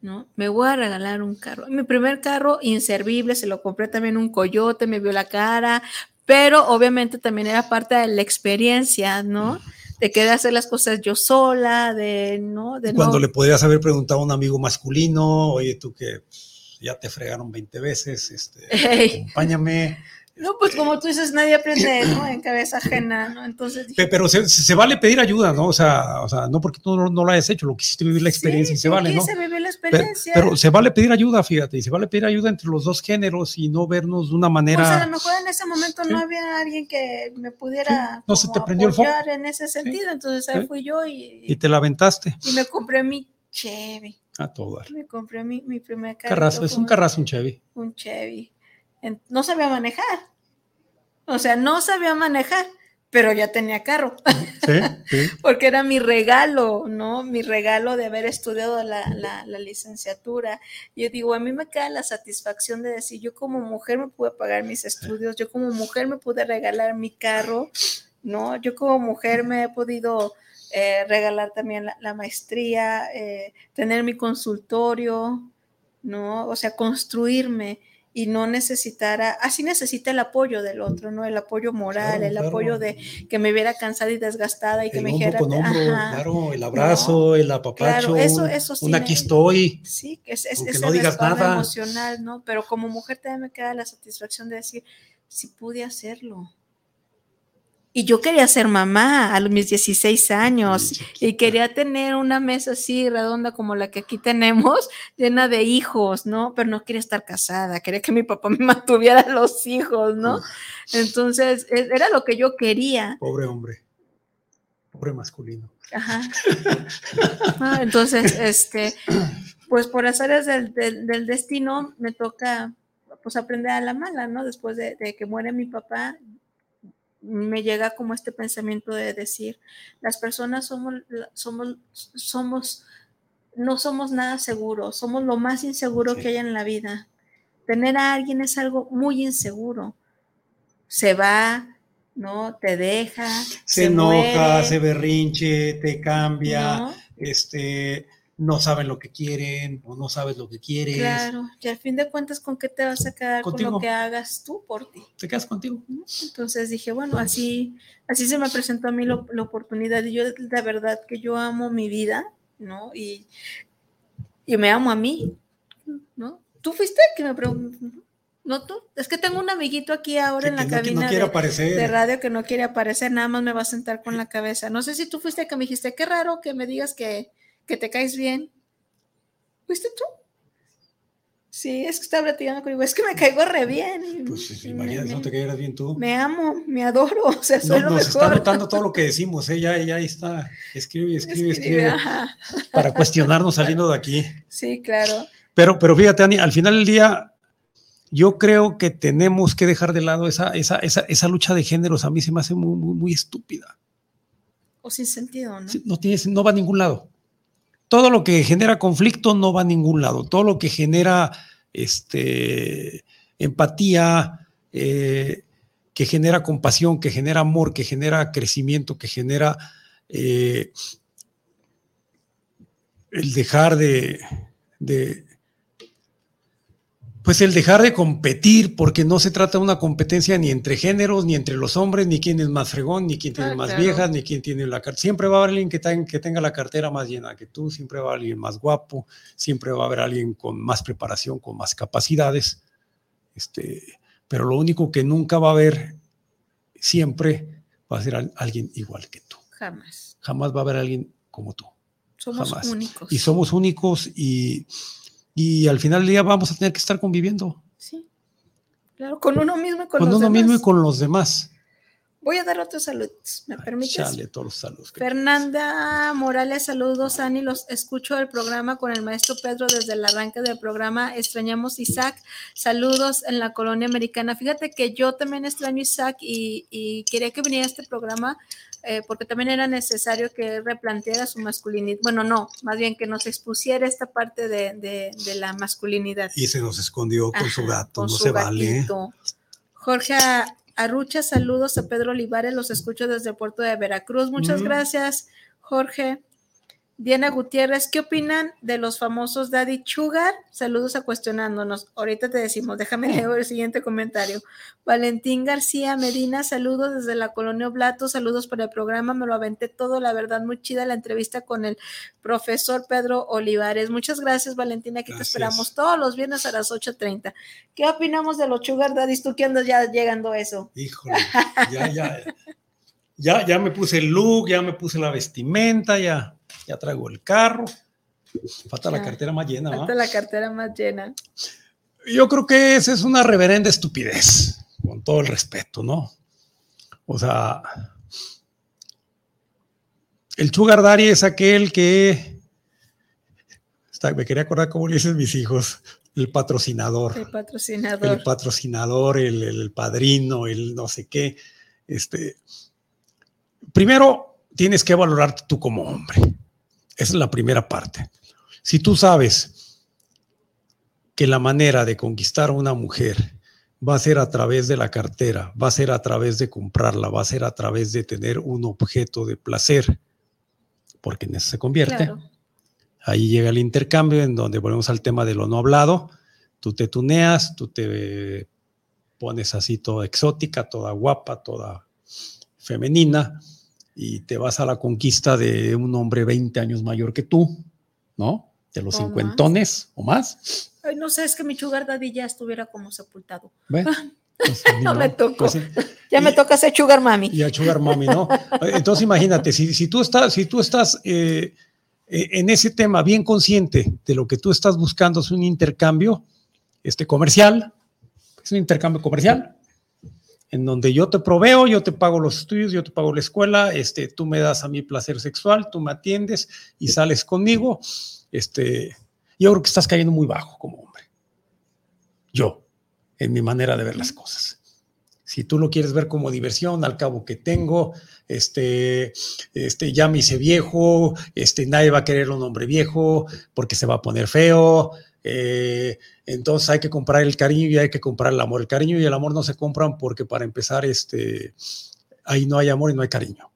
¿No? Me voy a regalar un carro. Mi primer carro inservible, se lo compré también un coyote, me vio la cara, pero obviamente también era parte de la experiencia, ¿no? De querer hacer las cosas yo sola, de, ¿no? De Cuando no- le podrías haber preguntado a un amigo masculino, oye, tú que ya te fregaron 20 veces, este, acompáñame. No, pues como tú dices, nadie aprende ¿no? en cabeza ajena, ¿no? Entonces dije, Pero se, se vale pedir ayuda, ¿no? O sea, o sea, no porque tú no, no lo hayas hecho, lo quisiste vivir la experiencia sí, y se vale, ¿no? vivir la Pero, experiencia. pero se vale pedir ayuda, fíjate, y se vale pedir ayuda entre los dos géneros y no vernos de una Pues a manera. lo mejor en ese momento Sí. no había alguien que me pudiera Sí, no se como te prendió el foco. apoyar en ese sentido, entonces ahí fui yo y, Y te la aventaste y me compré mi Chevy, a todo me compré mi, mi primer carro. Carrazo, es un carrazo, un Chevy. Un Chevy. No sabía manejar, o sea, no sabía manejar, pero ya tenía carro. Sí, sí. porque era mi regalo, ¿no? Mi regalo de haber estudiado la, la- la licenciatura. Yo digo, a mí me queda la satisfacción de decir, yo como mujer me pude pagar mis estudios, yo como mujer me pude regalar mi carro, ¿no? Yo como mujer me he podido eh, regalar también la, la maestría, eh, tener mi consultorio, ¿no? O sea, construirme y no necesitar, a- así necesita el apoyo del otro, ¿no? El apoyo moral, Claro, el claro. apoyo de que me viera cansada y desgastada y que me dijera, con hombro, ajá, claro, el abrazo, el apapacho, Claro, eso- eso sí un aquí estoy. Sí, que es, es, ese no digas nada. emocional, ¿no? Pero como mujer también me queda la satisfacción de decir, si pude hacerlo. Y yo quería ser mamá a mis 16 años y quería tener una mesa así redonda como la que aquí tenemos, llena de hijos, ¿no? Pero no quería estar casada, quería que mi papá me mantuviera los hijos, ¿no? Entonces, e- era lo que yo quería. Pobre hombre, pobre masculino. Ajá. Ah, entonces, este, pues por azares del, del, del destino me toca pues aprender a la mala, ¿no? Después de, de que muere mi papá, me llega como este pensamiento de decir, las personas somos, somos, somos, no somos nada seguros, somos lo más inseguro Sí. que hay en la vida. Tener a alguien es algo muy inseguro. Se va, ¿no? Te deja. Se, enoja, muere, se berrinche, te cambia, ¿no? este, no saben lo que quieren o no sabes lo que quieres. Claro, y al fin de cuentas, ¿con qué te vas a quedar con lo que hagas tú por ti? Te quedas contigo. Entonces dije, bueno, así, así se me presentó a mí lo- la oportunidad y yo la verdad que yo amo mi vida, ¿no? Y, y me amo a mí, ¿no? ¿Tú fuiste que me preguntó? ¿No tú? Es que tengo un amiguito aquí ahora Que, en la no, que cabina no quiere de, aparecer. de radio que no quiere aparecer, nada más me va a sentar con la cabeza. No sé si tú fuiste que me dijiste, qué raro que me digas que, que te caes bien. ¿Fuiste tú? Sí, es que estaba platicando conmigo, es que me caigo re bien. Pues imagínate, no te caeras bien tú. Me amo, me adoro, o sea, soy no, lo nos mejor. está notando todo lo que decimos, ¿eh? ya, ya ahí está, escribe, escribe, escribe, para cuestionarnos saliendo de aquí. Sí, claro. Pero, pero fíjate, Ani, al final del día, yo creo que tenemos que dejar de lado esa, esa, esa, esa lucha de géneros, a mí se me hace muy, muy, muy estúpida. O sin sentido, ¿no? Sí, No, tiene, no va a ningún lado. Todo lo que genera conflicto no va a ningún lado. Todo lo que genera este, empatía, eh, que genera compasión, que genera amor, que genera crecimiento, que genera eh, el dejar de, de, pues el dejar de competir, porque no se trata de una competencia ni entre géneros, ni entre los hombres, ni quién es más fregón, ni quién tiene Ah, más claro. viejas, ni quién tiene la cartera. Siempre va a haber alguien que, ten- que tenga la cartera más llena que tú, siempre va a haber alguien más guapo, siempre va a haber alguien con más preparación, con más capacidades. Este, pero lo único que nunca va a haber siempre va a ser al- alguien igual que tú. Jamás. Jamás va a haber alguien como tú. Somos Jamás. únicos. Y somos únicos y, y al final del día vamos a tener que estar conviviendo Sí. Claro, con uno mismo y con, con, los uno demás. mismo y con los demás. Voy a dar otros saludos, ¿me permites? Chale, todos los saludos. Fernanda Morales, saludos, Ani. Los escucho del programa con el maestro Pedro desde el arranque del programa. Extrañamos Isaac. Saludos en la colonia americana. Fíjate que yo también extraño Isaac y, y quería que viniera a este programa eh, porque también era necesario que replanteara su masculinidad. Bueno, no, más bien que nos expusiera esta parte de, de- de la masculinidad. Y se nos escondió con su gato, con no su se vale. gatito. Jorge Arrucha, saludos a Pedro Olivares, los escucho desde el puerto de Veracruz. Muchas Mm. gracias, Jorge. Diana Gutiérrez, ¿qué opinan de los famosos Daddy Sugar? Saludos a cuestionándonos. Ahorita te decimos, déjame leer el siguiente comentario. Valentín García Medina, saludos desde la colonia Oblato, saludos para el programa, me lo aventé todo, la verdad, muy chida la entrevista con el profesor Pedro Olivares. Muchas gracias, Valentina, aquí Gracias. te esperamos todos los viernes a las 8.30. ¿Qué opinamos de los Sugar Daddies? ¿Tú qué andas ya llegando a eso? Híjole, ya, ya, ya, ya me puse el look, ya me puse la vestimenta, ya, ya traigo el carro. Falta la cartera más llena, ¿va? Hasta la cartera más llena. Yo creo que esa es una reverenda estupidez, con todo el respeto, ¿no? O sea, el sugar daddy es aquel que, está- me quería acordar cómo le dicen mis hijos, el patrocinador, El el patrocinador. patrocinador, el, el padrino, el no sé qué. Este, primero, tienes que valorarte tú como hombre. Esa es la primera parte. Si tú sabes que la manera de conquistar a una mujer va a ser a través de la cartera, va a ser a través de comprarla, va a ser a través de tener un objeto de placer, porque en eso se convierte. Claro. Ahí llega el intercambio en donde volvemos al tema de lo no hablado. Tú te tuneas, tú te pones así toda exótica, toda guapa, toda femenina y te vas a la conquista de un hombre 20 años mayor que tú, ¿no? De los O más. cincuentones o más. Ay, no sé, es que mi Sugar Daddy ya estuviera como sepultado. ¿Ve? Pues, No me modo. tocó. Pues. Ya me toca ser Sugar Mami. y a Sugar Mommy, ¿no? Entonces imagínate, si, si tú estás, si tú estás eh, eh, en ese tema bien consciente de lo que tú estás buscando es un intercambio este, comercial, es un intercambio comercial, en donde yo te proveo, yo te pago los estudios, yo te pago la escuela, este, tú me das a mí placer sexual, tú me atiendes y sales conmigo, este, yo creo que estás cayendo muy bajo como hombre. Yo, en mi manera de ver las cosas. Si tú lo quieres ver como diversión, al cabo que tengo, este, este, ya me hice viejo, este, nadie va a querer un hombre viejo porque se va a poner feo. Eh, entonces hay que comprar el cariño y hay que comprar el amor. El cariño y el amor no se compran porque para empezar, este, ahí no hay amor y no hay cariño.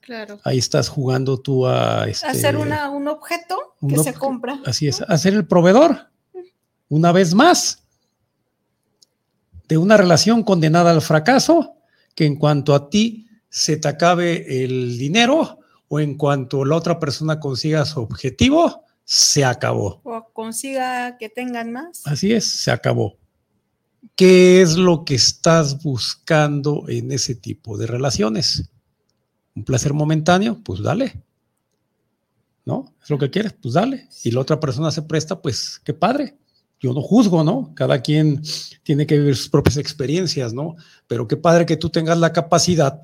Claro. Ahí estás jugando tú a este, Hacer una, un objeto un que se compra. Así es, a ser el proveedor. Una vez más, de una relación condenada al fracaso, que en cuanto a ti se te acabe el dinero o en cuanto la otra persona consiga su objetivo, se acabó. O consiga que tengan más. Así es, se acabó. ¿Qué es lo que estás buscando en ese tipo de relaciones? ¿Un placer momentáneo? Pues dale. ¿No? es lo que quieres, pues dale. Y la otra persona se presta, pues qué padre. Yo no juzgo, ¿no? Cada quien tiene que vivir sus propias experiencias, ¿no? Pero qué padre que tú tengas la capacidad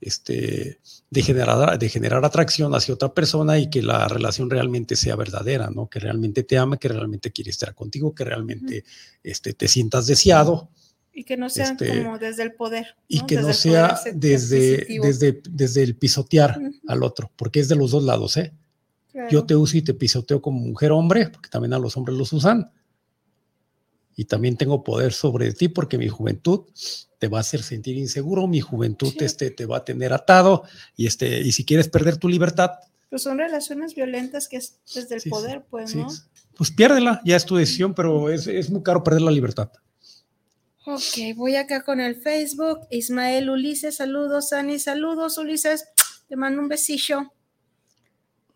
este, de, generar, de generar atracción hacia otra persona y que la relación realmente sea verdadera, ¿no? Que realmente te ama, que realmente quiere estar contigo, que realmente este, te sientas deseado. Y que no sea este, como desde el poder. Y que no sea desde, desde, desde el pisotear al otro, porque es de los dos lados, ¿eh? Yo te uso y te pisoteo como mujer hombre, porque también a los hombres los usan. Y también tengo poder sobre ti porque mi juventud te va a hacer sentir inseguro, mi juventud este, te va a tener atado y, este, y si quieres perder tu libertad. Pues son relaciones violentas que es desde el poder, pues, ¿no? Pues piérdela, ya es tu decisión, pero es, es muy caro perder la libertad. Ok, voy acá con el Facebook. Ismael Ulises, saludos, Ani, saludos, Ulises. Te mando un besillo.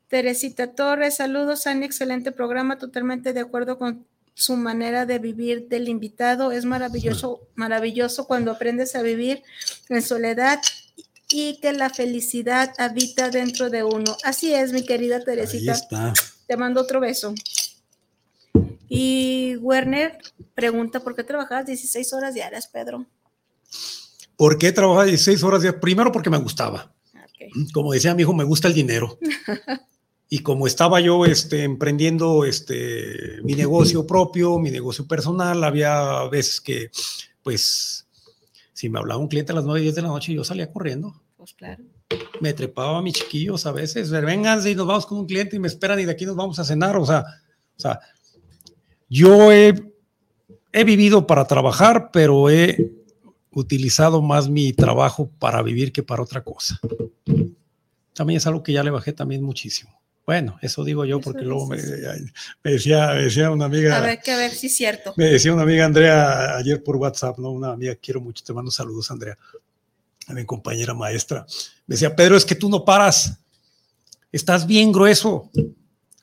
Teresita Torres, saludos, Ani, excelente programa, totalmente de acuerdo con su manera de vivir del invitado. Es maravilloso, maravilloso cuando aprendes a vivir en soledad y que la felicidad habita dentro de uno. Así es, mi querida Teresita. Te mando otro beso. Y Werner pregunta, ¿por qué trabajas 16 horas diarias, Pedro? ¿Por qué trabajas 16 horas diarias? Primero porque me gustaba. Como decía mi hijo, me gusta el dinero. y como estaba yo este, emprendiendo este, mi negocio propio, mi negocio personal, había veces que, pues, si me hablaba un cliente a las 9, 10 de la noche, yo salía corriendo. Pues claro. Me trepaba a mis chiquillos a veces, vengan y nos vamos con un cliente y me esperan y de aquí nos vamos a cenar. O sea, o sea yo he, he vivido para trabajar, pero he utilizado más mi trabajo para vivir que para otra cosa. También es algo que ya le bajé también muchísimo. Bueno, eso digo yo porque luego me, decía, decía una amiga. A ver, que a ver si es cierto. Me decía una amiga Andrea ayer por WhatsApp, ¿no? Una amiga quiero mucho, te mando saludos, Andrea, a mi compañera maestra. Me decía, Pedro, es que tú no paras. Estás bien grueso.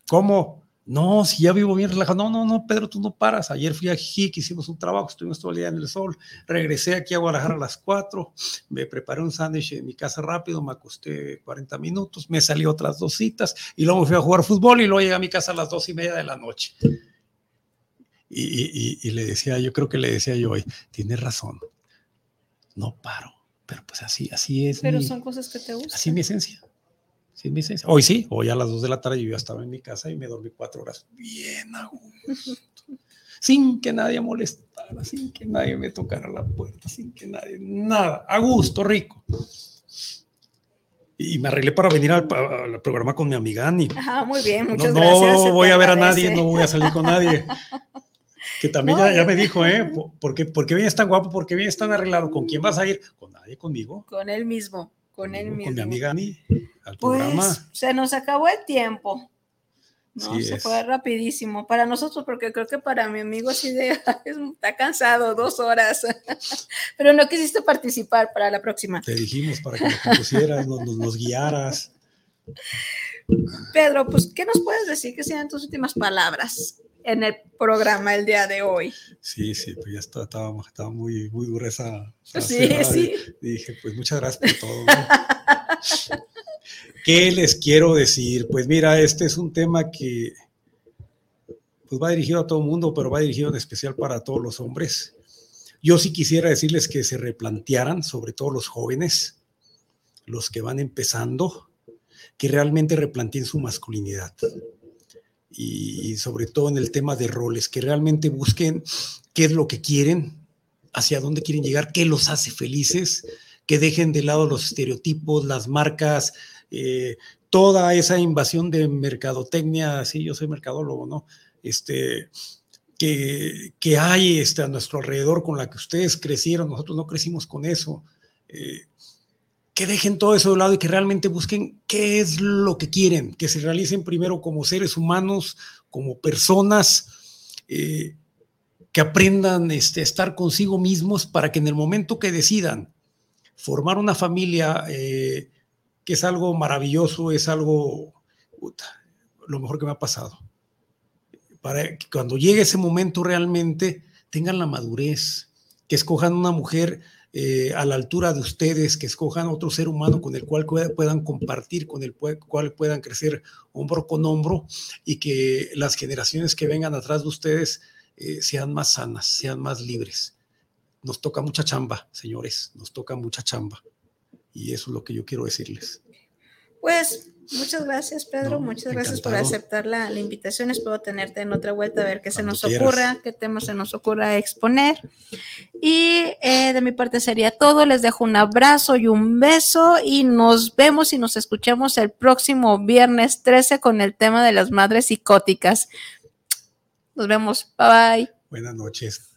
¿Cómo? No, si ya vivo bien relajado. No, no, no, Pedro, tú no paras. Ayer fui a Jiquique, hicimos un trabajo, estuvimos todo el día en el sol. Regresé aquí a Guadalajara a las 4. Me preparé un sándwich en mi casa rápido, me acosté 40 minutos. Me salí otras dos citas y luego fui a jugar fútbol y luego llegué a mi casa a las dos y media de la noche. Y, y le decía, yo creo que le decía yo hoy, tienes razón, no paro. Pero pues así, así es. Pero son cosas que te gustan. Así mi esencia. Hoy sí, hoy a las 2 de la tarde yo ya estaba en mi casa y me dormí cuatro horas bien a sin que nadie molestara, sin que nadie me tocara la puerta, sin que nadie, nada, a gusto, rico. Y me arreglé para venir al, programa con mi amiga Ani. Ajá, muy bien, muchas no, gracias. No voy a ver a nadie, no voy a salir con nadie. Que también ya, me dijo, ¿eh? ¿Por qué, ¿Por qué vienes tan guapo? ¿Por qué vienes tan arreglado? ¿Con quién vas a ir? Con nadie, conmigo. Con él mismo, con él mismo. Con mi amiga Ani al pues. Se nos acabó el tiempo. No, se fue rapidísimo. Para nosotros, porque creo que para mi amigo así de está cansado, dos horas. Pero no quisiste participar para la próxima. Te dijimos para que nos pusieras, nos, nos, guiaras. Pedro, pues, ¿qué nos puedes decir que sean tus últimas palabras en el programa el día de hoy? Sí, sí, pues ya estaba, estaba muy, muy dura esa. sí, sí. dije, pues muchas gracias por todo. ¿Qué les quiero decir? Pues mira, este es un tema que pues va dirigido a todo el mundo, pero va dirigido en especial para todos los hombres. Yo sí quisiera decirles que se replantearan, sobre todo los jóvenes, los que van empezando, que realmente replanteen su masculinidad. Y, sobre todo en el tema de roles, que realmente busquen qué es lo que quieren, hacia dónde quieren llegar, qué los hace felices, que dejen de lado los estereotipos, las marcas, eh, toda esa invasión de mercadotecnia, sí, yo soy mercadólogo, ¿no? Este, que, que hay este, a nuestro alrededor con la que ustedes crecieron, nosotros no crecimos con eso. Eh, que dejen todo eso de lado y que realmente busquen qué es lo que quieren, que se realicen primero como seres humanos, como personas, eh, que aprendan este, a estar consigo mismos para que en el momento que decidan formar una familia, que es algo maravilloso, es algo, lo mejor que me ha pasado. Para que cuando llegue ese momento realmente tengan la madurez, que escojan una mujer eh, a la altura de ustedes, que escojan otro ser humano con el cual puedan compartir, con el cual puedan crecer hombro con hombro y que las generaciones que vengan atrás de ustedes eh, sean más sanas, sean más libres. Nos toca mucha chamba, señores, nos toca mucha chamba. Y eso es lo que yo quiero decirles. Pues Muchas gracias, Pedro. Muchas gracias por aceptar la, invitación. Espero tenerte en otra vuelta a ver qué se nos ocurra, qué temas se nos ocurra exponer. Y eh, de mi parte sería todo. Les dejo un abrazo y un beso y nos vemos y nos escuchamos el próximo viernes 13 con el tema de las madres psicóticas. Nos vemos. Bye bye. Buenas noches.